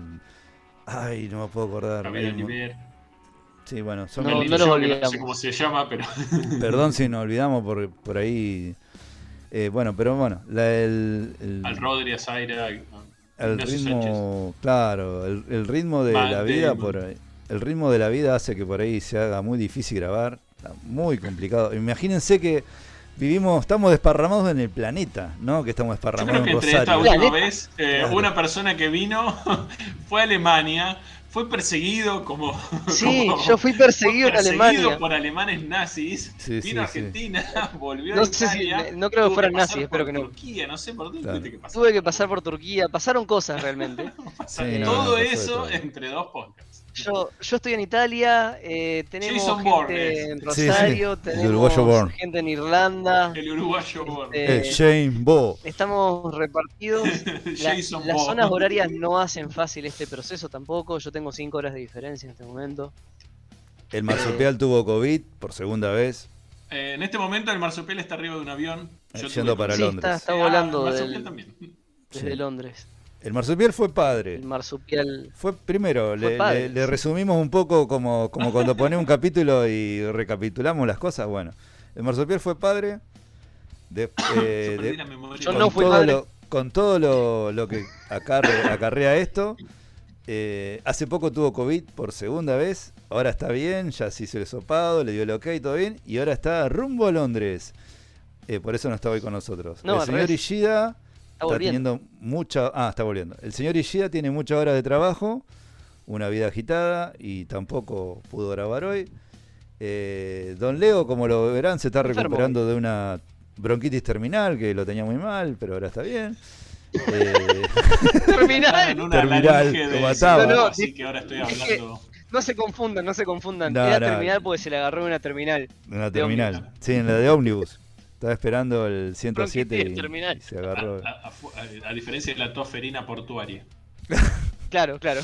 ay, no me puedo acordar. Un- Oliver, Sí, bueno, son No, el no los Yo, que no sé olvidamos. cómo se llama, pero (laughs) Perdón si nos olvidamos por, por ahí. Eh, bueno, pero bueno, la- el, el- al Rodri, a Zaira, el ritmo, claro, el, el ritmo de la vida por ahí- el ritmo de la vida hace que por ahí se haga muy difícil grabar, está muy complicado. Imagínense que vivimos, estamos desparramados en el planeta, ¿no? Que estamos Yo desparramados creo que en entre esta Rosario. última vez, eh, Claro. una persona que vino (laughs) fue a Alemania, fue perseguido como. Sí, como- yo fui perseguido en fue perseguido Alemania. por alemanes nazis, Sí, vino a sí, sí. Argentina, (laughs) volvió No a sé si- Italia. no creo que fueran nazis, espero que no. Turquía, no sé por dónde Claro. tuviste que pasar. Tuve que pasar por Turquía, pasaron cosas realmente. (laughs) Pasar Sí, no, todo no, eso todo. entre dos podcasts. Yo, yo estoy en Italia, eh, tenemos Jason gente Bourne. en Sí, sí, Rosario, el tenemos uruguayo gente en Irlanda, El uruguayo Bourne. Eh, Eh, Shane Bo. estamos repartidos. (laughs) La- Jason las Bourne. zonas horarias no hacen fácil este proceso tampoco. Yo tengo 5 horas de diferencia en este momento. El marsupial tuvo COVID por segunda vez. Eh, en este momento el marsupial está arriba de un avión. Eh, Yo yendo tuve para Sí, Londres. está, está Ah, volando el marsupial del- también. desde Sí. Londres. El marsupial fue padre. El marsupial. Fue primero, Fue le, padre, le- le sí. resumimos un poco como, como cuando ponemos un capítulo y recapitulamos las cosas. Bueno, el marsupial fue padre. De, (coughs) eh, Yo de- no fui todo padre. lo, con todo lo, lo que acarre- acarrea esto. eh, hace poco tuvo COVID por segunda vez. Ahora está bien, ya se hizo el sopado, le dio el ok, todo bien. Y ahora está rumbo a Londres. Eh, por eso no está hoy con nosotros. No, el señor. Ishida Está volviendo. teniendo mucha. Ah, está volviendo. El señor Ishida tiene muchas horas de trabajo, una vida agitada y tampoco pudo grabar hoy. Eh, don Leo, como lo verán, se está recuperando de una bronquitis terminal que lo tenía muy mal, pero ahora está bien. Eh, Terminal. en una Terminal, lo mataba. No, no, así que ahora estoy es que- hablando. No se confundan, no se confundan. No, Era no. terminal porque se le agarró en una terminal. De terminal. Sí, en la de ómnibus. Estaba esperando el 107 Bronquitis y, se agarró. A, a- a- a diferencia de la tosferina portuaria. (laughs) Claro, claro.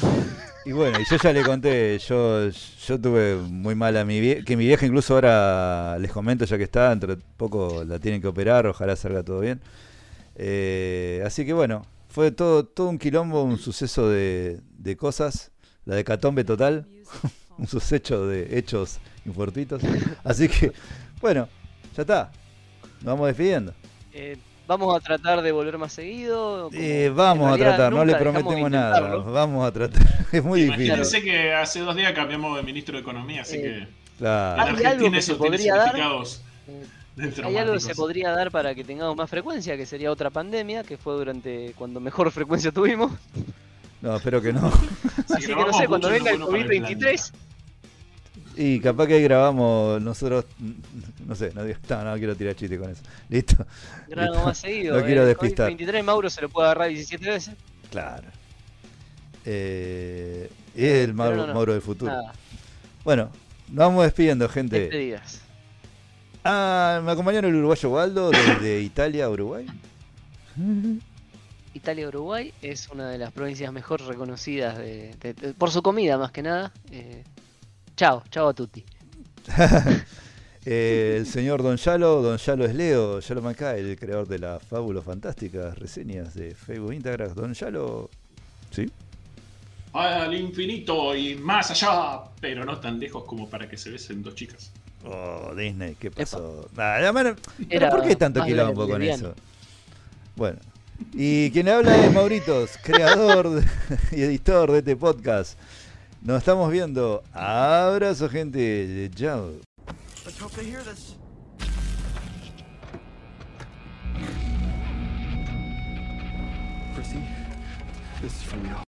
Y bueno, y yo ya le conté, yo, yo tuve muy mala mi vieja, que mi vieja incluso ahora les comento ya que está, dentro de poco la tienen que operar, ojalá salga todo bien. Eh, así que bueno, fue todo, todo un quilombo, un suceso de, de cosas, la de catombe total, (laughs) un suceso de hechos infortuitos. Así que, bueno, ya está, nos vamos despidiendo. Eh, vamos a tratar de volver más seguido. como- Eh, vamos a tratar, no le prometemos nada, vamos a tratar, es muy difícil. Imagínense que hace dos días cambiamos de ministro de Economía, así Eh, que Claro. Hay en algo Argentina que se podría dar. Hay algo que se podría dar para que tengamos más frecuencia, que sería otra pandemia, que fue durante cuando mejor (laughs) frecuencia tuvimos. No, espero que no. Así que (laughs) no sé, cuando venga el COVID-23, Y capaz que ahí grabamos nosotros, no sé, no, digo- no, no quiero tirar chiste con eso. Listo. más seguido. No quiero El despistar. COVID-23 Mauro se lo puede agarrar 17 veces. Claro. Eh, es el Mauro, no, no. Mauro del futuro. Nada, Bueno, nos vamos despidiendo, gente. despedidas. Ah, me acompañaron el uruguayo Waldo desde Italia Uruguay. (laughs) Italia-Uruguay es una de las provincias mejor reconocidas de, de- de- por su comida, más que nada. Eh, chao, chao a tutti. (laughs) Eh, el señor Don Yalo, Don Yalo es Leo, Yalo Macay, el creador de las fábulas fantásticas reseñas de Facebook e Instagram. Don Yalo, ¿sí? Al infinito y más allá, pero no tan lejos como para que se besen dos chicas. Oh, Disney, ¿qué pasó? Ah, la mano- ¿Pero Era por qué tanto quilombo con eso? Bueno, y quien habla es Mauritos, creador (laughs) y editor de este podcast. Nos estamos viendo. Abrazo, gente. Chao. This is from you.